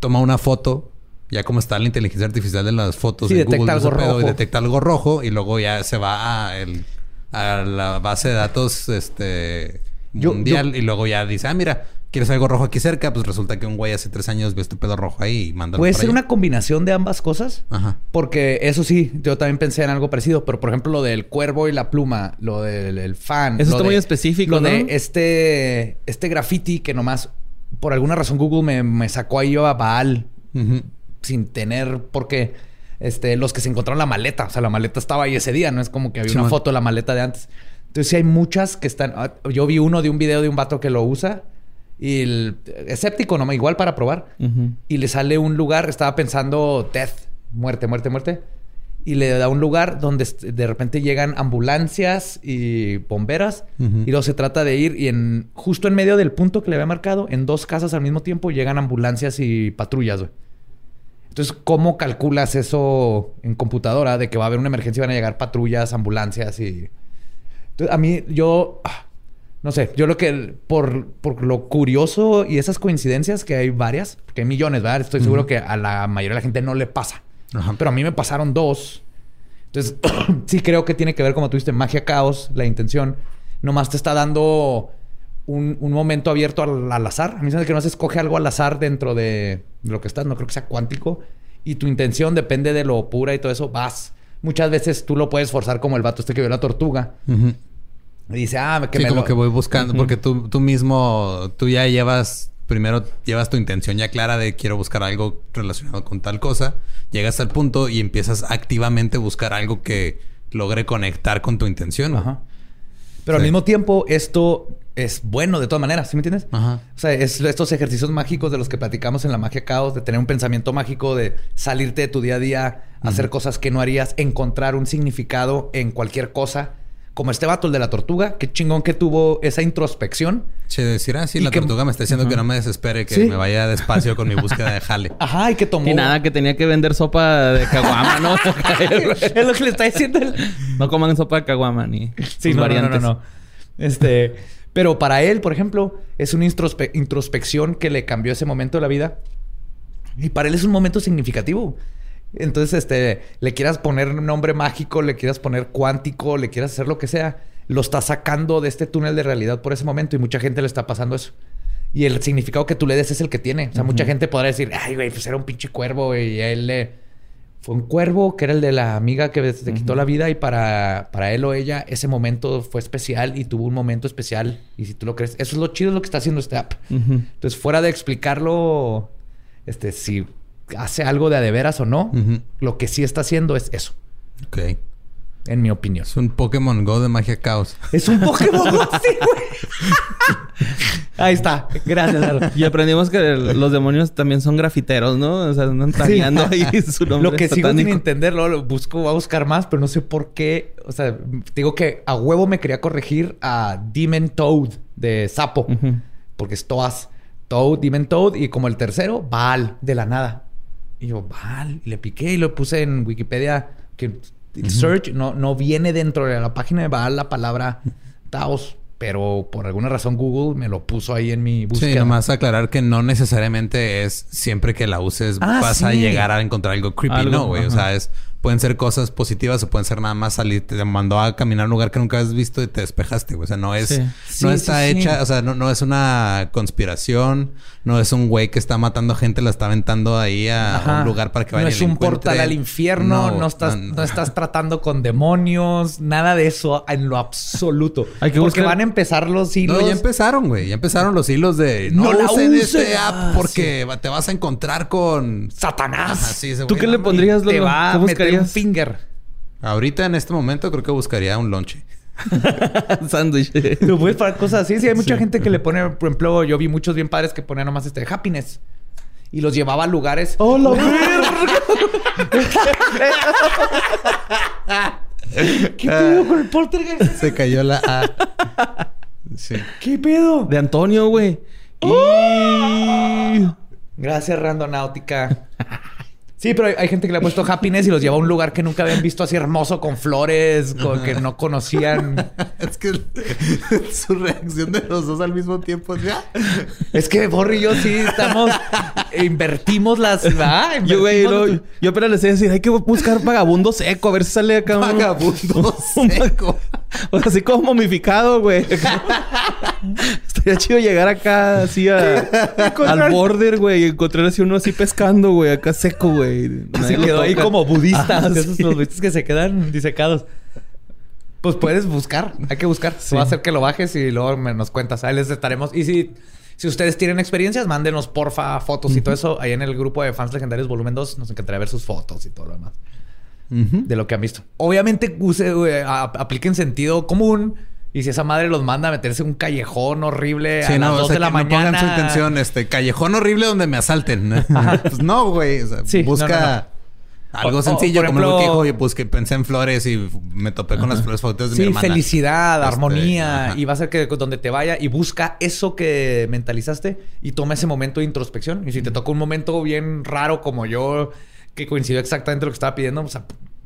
toma una foto, ya como está la inteligencia artificial de las fotos
Sí,
en
detecta
Google,
algo
y detecta algo rojo y luego ya se va a, el- a la base de datos este
Yo-
mundial y luego ya dice, ah, mira, ¿quieres algo rojo aquí cerca? Pues resulta que un güey hace tres años vio este pedo rojo ahí y manda
Puede ser una combinación de ambas cosas.
Ajá.
Porque eso sí, yo también pensé en algo parecido, pero por ejemplo lo del cuervo y la pluma, lo del el fan.
Eso
lo
está
de-
muy específico,
Lo
¿no?
de este, este graffiti que nomás, por alguna razón Google me, me sacó ahí a Baal
Ujú.
Sin tener por qué. Este, los que se encontraron la maleta. O sea, la maleta estaba ahí ese día, no es como que había una foto de la maleta de antes. Entonces, sí hay muchas que están. ah, Yo vi uno de un video de un vato que lo usa. Y el escéptico, nomás, igual para probar. Y le sale un lugar, estaba pensando death, muerte, muerte, muerte. Y le da un lugar donde de repente llegan ambulancias y bomberas. Y luego se trata de ir y en justo en medio del punto que le había marcado, en dos casas al mismo tiempo llegan ambulancias y patrullas, güey. Entonces, ¿cómo calculas eso en computadora de que va a haber una emergencia y van a llegar patrullas, ambulancias y... Entonces, a mí, yo... ah, No sé, yo lo que... Por, por lo curioso y esas coincidencias, que hay varias, porque hay millones, ¿verdad? Estoy seguro que a la mayoría de la gente no le pasa.
Ajá.
Pero a mí me pasaron dos. Entonces, [CLEARS THROAT] sí creo que tiene que ver, como tú dijiste, magia, caos, la intención. Nomás te está dando un, un momento abierto al, al azar. A mí me que no se escoge algo al azar dentro de lo que estás. No creo que sea cuántico. Y tu intención depende de lo pura y todo eso. Vas. Muchas veces tú lo puedes forzar como el vato este que vio la tortuga. Y dice, ah, que
Sí,
me
como
lo-
que voy buscando, porque tú, tú mismo, tú ya llevas, primero llevas tu intención ya clara de quiero buscar algo relacionado con tal cosa, llegas al punto y empiezas activamente a buscar algo que logre conectar con tu intención.
Ajá. Pero al mismo tiempo, esto es bueno de todas maneras, ¿sí me entiendes?
Ajá.
O sea, es estos ejercicios mágicos de los que platicamos en la magia caos, de tener un pensamiento mágico, de salirte de tu día a día, hacer cosas que no harías, encontrar un significado en cualquier cosa. Como este vato, el de la tortuga, qué chingón que tuvo esa introspección.
Che, decir, ah, sí, la
que-
tortuga me está diciendo que no me desespere, que
Sí.
me vaya despacio con mi búsqueda de jale. [LAUGHS]
Ajá, y que tomó.
Y nada, que tenía que vender sopa de caguama, ¿no? [LAUGHS]
es lo que le está diciendo el,
no coman sopa de caguama ni
Sí,
sus
no, no, no,
variantes.
no, no. Este, pero para él, por ejemplo, es una introspe- introspección que le cambió ese momento de la vida. Y para él es un momento significativo. Entonces, este, le quieras poner un nombre mágico, le quieras poner cuántico, le quieras hacer lo que sea, lo está sacando de este túnel de realidad por ese momento y mucha gente le está pasando eso. Y el significado que tú le des es el que tiene. O sea, mucha gente podrá decir, ay, güey, pues era un pinche cuervo y a él le... Fue un cuervo que era el de la amiga que te quitó la vida y para, para él o ella ese momento fue especial y tuvo un momento especial. Y si tú lo crees, eso es lo chido de lo que está haciendo este app. Entonces, fuera de explicarlo, este, si hace algo de a de veras o no, lo que sí está haciendo es eso,
Ok.
En mi opinión.
Es un Pokémon Go de magia caos.
Es un Pokémon Go, sí, güey. [LAUGHS] Ahí está. Gracias, Lalo.
Y aprendimos que el- los demonios también son grafiteros, ¿no? O sea, andan tagueando ahí [LAUGHS] su nombre
Lo que sigo sin
satánico.
entenderlo, lo busco, voy a buscar más, pero no sé por qué. O sea, digo que a huevo me quería corregir a Demon Toad de Sapo. Porque es Toas. Toad, Demon Toad. Y como el tercero, Baal, de la nada. Y yo, Baal. Y le piqué y lo puse en Wikipedia. Que el search no, no viene dentro de la página de Baal la palabra Taos. Pero por alguna razón Google me lo puso ahí en mi búsqueda.
Sí, nomás aclarar que no necesariamente es siempre que la uses
Ah,
vas a llegar a encontrar algo creepy.
Algo,
no, güey. O sea, es, pueden ser cosas positivas o pueden ser nada más salir. Te mandó a caminar a un lugar que nunca has visto y te despejaste, güey. O sea, no es...
Sí.
No
Sí,
está
sí,
hecha... O sea, no, no es una conspiración. No es un güey que está matando gente, la está aventando ahí a un lugar para que vaya
No
y
es
la
un portal al infierno, no, estás,
No,
no, estás tratando con demonios, nada de eso en lo absoluto. [LAUGHS]
Hay que
Porque
buscar-
van a empezar los hilos.
No, ya empezaron, güey. Ya empezaron los hilos de... No,
No la
usen este
Ah,
app porque te vas a encontrar con...
Satanás.
Ajá, sí, ese
¿Tú qué
no,
le
no.
pondrías,
Te
Lolo?
va a
¿Qué
un
buscarías?
finger.
Ahorita en este momento creo que buscaría un lonche. [LAUGHS]
Sándwich.
Tú puedes para cosas así. Sí, hay mucha gente que le pone, por ejemplo, yo vi muchos bien padres que ponían nomás este happiness. Y los llevaba a lugares. ¡Oh, la [LAUGHS] ¿Qué pedo con el poltergeist?
Se cayó la A. Sí.
¿Qué pedo?
De Antonio, güey. Y...
Gracias, Randonáutica. Sí, pero hay, hay gente que le ha puesto happiness y los lleva a un lugar que nunca habían visto así hermoso, con flores, con, que no conocían. [LAUGHS]
Es que su reacción de los dos al mismo tiempo. ¿ya?
Es que Borri y yo sí estamos... invertimos las... ¿verdad?
Yo, güey,
Invertimos-
lo- yo apenas les decía decir, hay que buscar vagabundo seco, a ver si sale acá un-
Vagabundo [LAUGHS]
un-
seco.
O [LAUGHS] sea, así como momificado, güey. Estaría chido llegar acá así a- al border, güey, y encontrar así uno así pescando, güey, acá seco, güey.
Se [LAUGHS]
Nadie lo
quedó ahí como budista.
Ajá,
de esos
sí.
los budistas que se quedan disecados. Pues puedes buscar. Hay que buscar.
Sí.
Va a hacer que lo bajes y luego me nos cuentas. Ahí les estaremos. Y si, si ustedes tienen experiencias, mándenos porfa fotos y todo eso. Ahí en el grupo de fans legendarios volumen 2 nos encantaría ver sus fotos y todo lo demás. De lo que han visto. Obviamente use, eh, a- apliquen sentido común. Y si esa madre los manda a meterse en un callejón horrible a
Sí,
las
no,
2
o sea,
de la
que no
mañana.
pongan su intención, este, callejón horrible donde me asalten. [LAUGHS] pues no, güey. O sea,
Sí,
busca
no,
algo
O-
sencillo, como lo que
ejemplo-
dijo, oye, pues que pensé en flores y me topé con las flores fotos de mi
Sí,
hermana.
felicidad,
Este,
armonía. Y va a ser que donde te vaya y busca eso que mentalizaste y toma ese momento de introspección. Y si te toca un momento bien raro como yo, que coincidió exactamente lo que estaba pidiendo, o sea,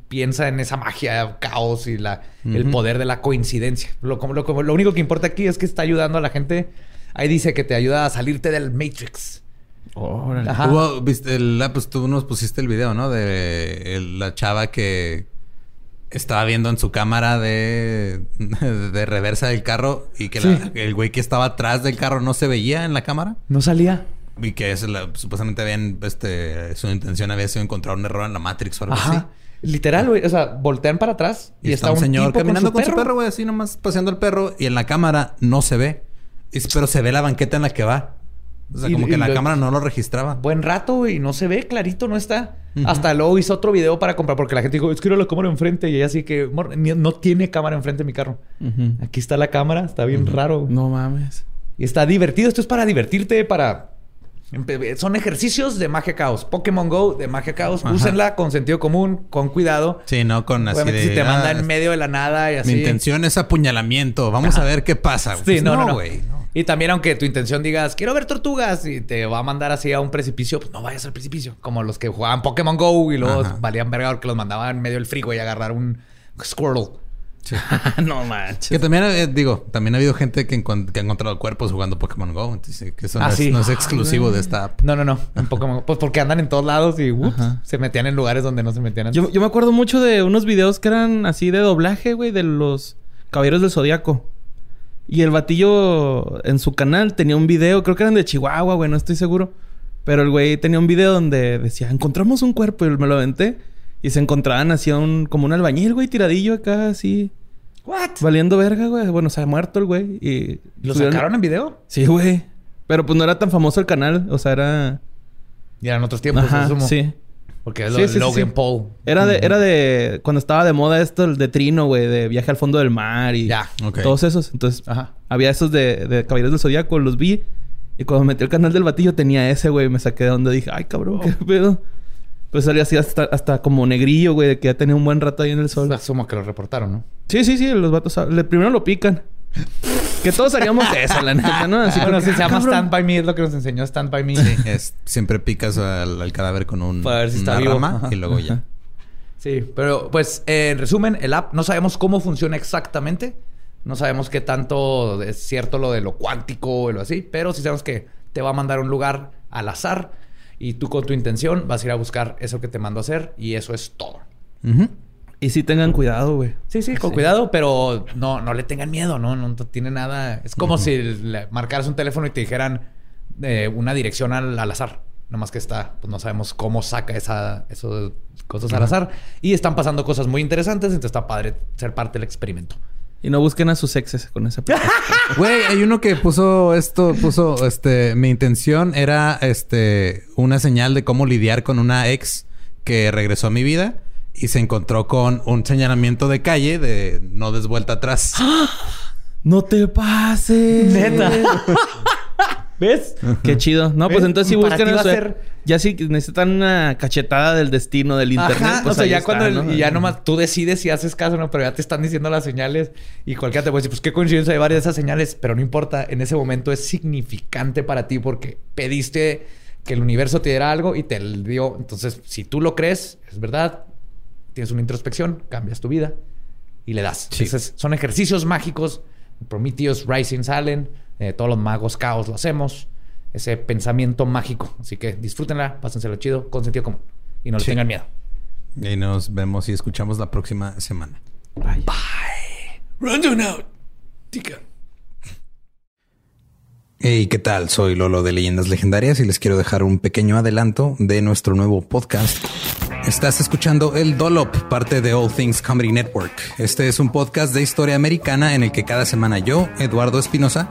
piensa en esa magia, caos y la, el poder de la coincidencia. Lo, como, lo, como- lo único que importa aquí es que está ayudando a la gente. Ahí dice que te ayuda a salirte del Matrix.
Órale.
Ajá.
Hubo, viste, el- pues tú nos pusiste el video, ¿no? De el- la chava que estaba viendo en su cámara de, [LAUGHS] de reversa del carro y que la- el güey que estaba atrás del carro no se veía en la cámara.
No salía.
Y que es la- supuestamente habían, este, su intención había sido encontrar un error en la Matrix o algo así.
Literal, güey. O sea, voltean para atrás y,
Y, está, un señor
tipo
caminando con su perro, güey, así nomás paseando el perro. Y en la cámara no se ve. Y- pero se ve la banqueta en la que va. O sea,
Y-
como
y
que la
lo-
cámara no lo registraba.
buen rato, güey. No se ve clarito, no está. Hasta luego hizo otro video para comprar porque la gente dijo, es que la cámara enfrente. Y ella así que, "Mor, ni- no tiene cámara enfrente mi carro. Aquí está la cámara, está bien raro.
No mames.
Y está divertido. Esto es para divertirte, para... Son ejercicios de magia caos. Pokémon Go de magia caos.
Ajá.
Úsenla con sentido común, con cuidado.
Sí, no con así
Obviamente,
de...
si te manda
"Ah,
en medio de la nada y así.
Mi intención es apuñalamiento. Vamos a ver qué pasa. güey".
Sí,
Pues
no, no, no.
güey. no.
Y también, aunque tu intención digas, quiero ver tortugas y te va a mandar así a un precipicio, pues no vayas al precipicio. Como los que jugaban Pokémon Go y luego
Ajá.
valían verga porque los mandaban en medio del frigo y agarrar un Squirtle. [LAUGHS]
no manches.
Que también, eh, digo, también ha habido gente que, que ha encontrado cuerpos jugando Pokémon Go. Entonces, que eso no,
Ah,
es,
sí.
no es exclusivo de esta app.
No, no, no. En Pokémon Pues porque andan en todos lados y ups, se metían en lugares donde no se metían antes.
Yo, yo me acuerdo mucho de unos videos que eran así de doblaje, güey, de los Caballeros del Zodíaco. Y el batillo en su canal tenía un video, creo que eran de Chihuahua, güey, no estoy seguro. Pero el güey tenía un video donde decía, encontramos un cuerpo y me lo aventé. Y se encontraban así a un, como un albañil, güey, tiradillo acá, así,
¿What?
valiendo verga, güey. Bueno, se ha muerto el güey. Y
¿Lo
subieron-
sacaron en video?
Sí, güey. Pero pues no era tan famoso el canal, o sea, era...
Y eran otros tiempos,
Ajá,
asumo.
sí.
Porque es
Sí,
lo-
sí,
Logan
sí.
Paul.
Era de, era de cuando estaba de moda esto el de Trino, güey, de viaje al fondo del mar y
Ya.
Ok.
todos esos. Entonces,
Ajá.
había esos de, de Caballeros del Zodíaco, los vi. Y cuando metí el canal del batillo tenía ese, güey. Me saqué de donde dije, ay, cabrón, qué pedo. Pues salía así hasta, hasta como negrillo, güey, de que ya tenía un buen rato ahí en el sol.
Asumo que lo reportaron, ¿no?
Sí, sí, sí, los vatos le- primero lo pican. que todos haríamos [LAUGHS] eso, la neta, ¿no? Así
bueno, se llama
"Ah, cabrón".
Stand By Me, es lo que nos enseñó Stand By Me. [LAUGHS]
Es, siempre picas al, al cadáver con un,
Para ver si está vivo.
rama
Ajá.
y luego ya.
Sí, pero pues eh, en resumen, el app no sabemos cómo funciona exactamente. No sabemos qué tanto es cierto lo de lo cuántico o lo así, pero sí sabemos que te va a mandar a un lugar al azar y tú con tu intención vas a ir a buscar eso que te mandó a hacer y eso es todo.
Y sí tengan cuidado, güey.
Sí, sí, con cuidado, pero no, no le tengan miedo, ¿no? No, tiene nada. Es como si le marcaras un teléfono y te dijeran eh, una dirección al, al azar. Nomás que está, pues no sabemos cómo saca esa, esas cosas al azar. Y están pasando cosas muy interesantes, entonces está padre ser parte del experimento.
Y no busquen a sus exes con esa [LAUGHS] aplicación.
Güey, hay uno que puso esto, puso, este, mi intención era, este, una señal de cómo lidiar con una ex que regresó a mi vida y se encontró con un señalamiento de calle de no des vuelta atrás. [GASPS]
¡No te pases!
Neta. [LAUGHS] ¿Ves?
Qué chido. No, pues entonces
Para
buscan eso. eh.
ser-
Ya sí necesitan una cachetada del destino del internet.
Ajá,
pues
o sea, ya
está,
cuando el-
¿no?
y ya nomás tú decides si haces caso o no, pero ya te están diciendo las señales y cualquiera te puede decir, pues qué coincidencia hay varias de esas señales, pero no importa, en ese momento es significante para ti porque pediste que el universo te diera algo y te lo dio. Entonces, si tú lo crees, es verdad, tienes una introspección, cambias tu vida y le das.
Sí.
Entonces, son ejercicios mágicos. Prometheus Rising salen, eh, todos los magos caos lo hacemos. Ese pensamiento mágico. Así que disfrútenla, pásenselo chido, con sentido común. Y no le
Sí.
tengan miedo.
Y nos vemos y escuchamos la próxima semana.
Rundown out. Tica.
Hey, ¿qué tal? Soy Lolo de Leyendas Legendarias y les quiero dejar un pequeño adelanto de nuestro nuevo podcast. Estás escuchando El Dolop, parte de All Things Comedy Network. Este es un podcast de historia americana en el que cada semana yo, Eduardo Espinosa,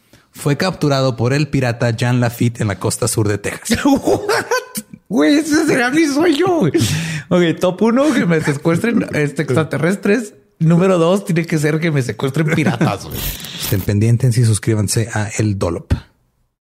fue capturado por el pirata Jean Lafitte en la costa sur de Texas. [LAUGHS]
Güey, ese será mi sueño. güey. Ok, top uno, que me secuestren este, extraterrestres. Número dos, tiene que ser que me secuestren piratas.
Estén pendientes y suscríbanse a El Dolop.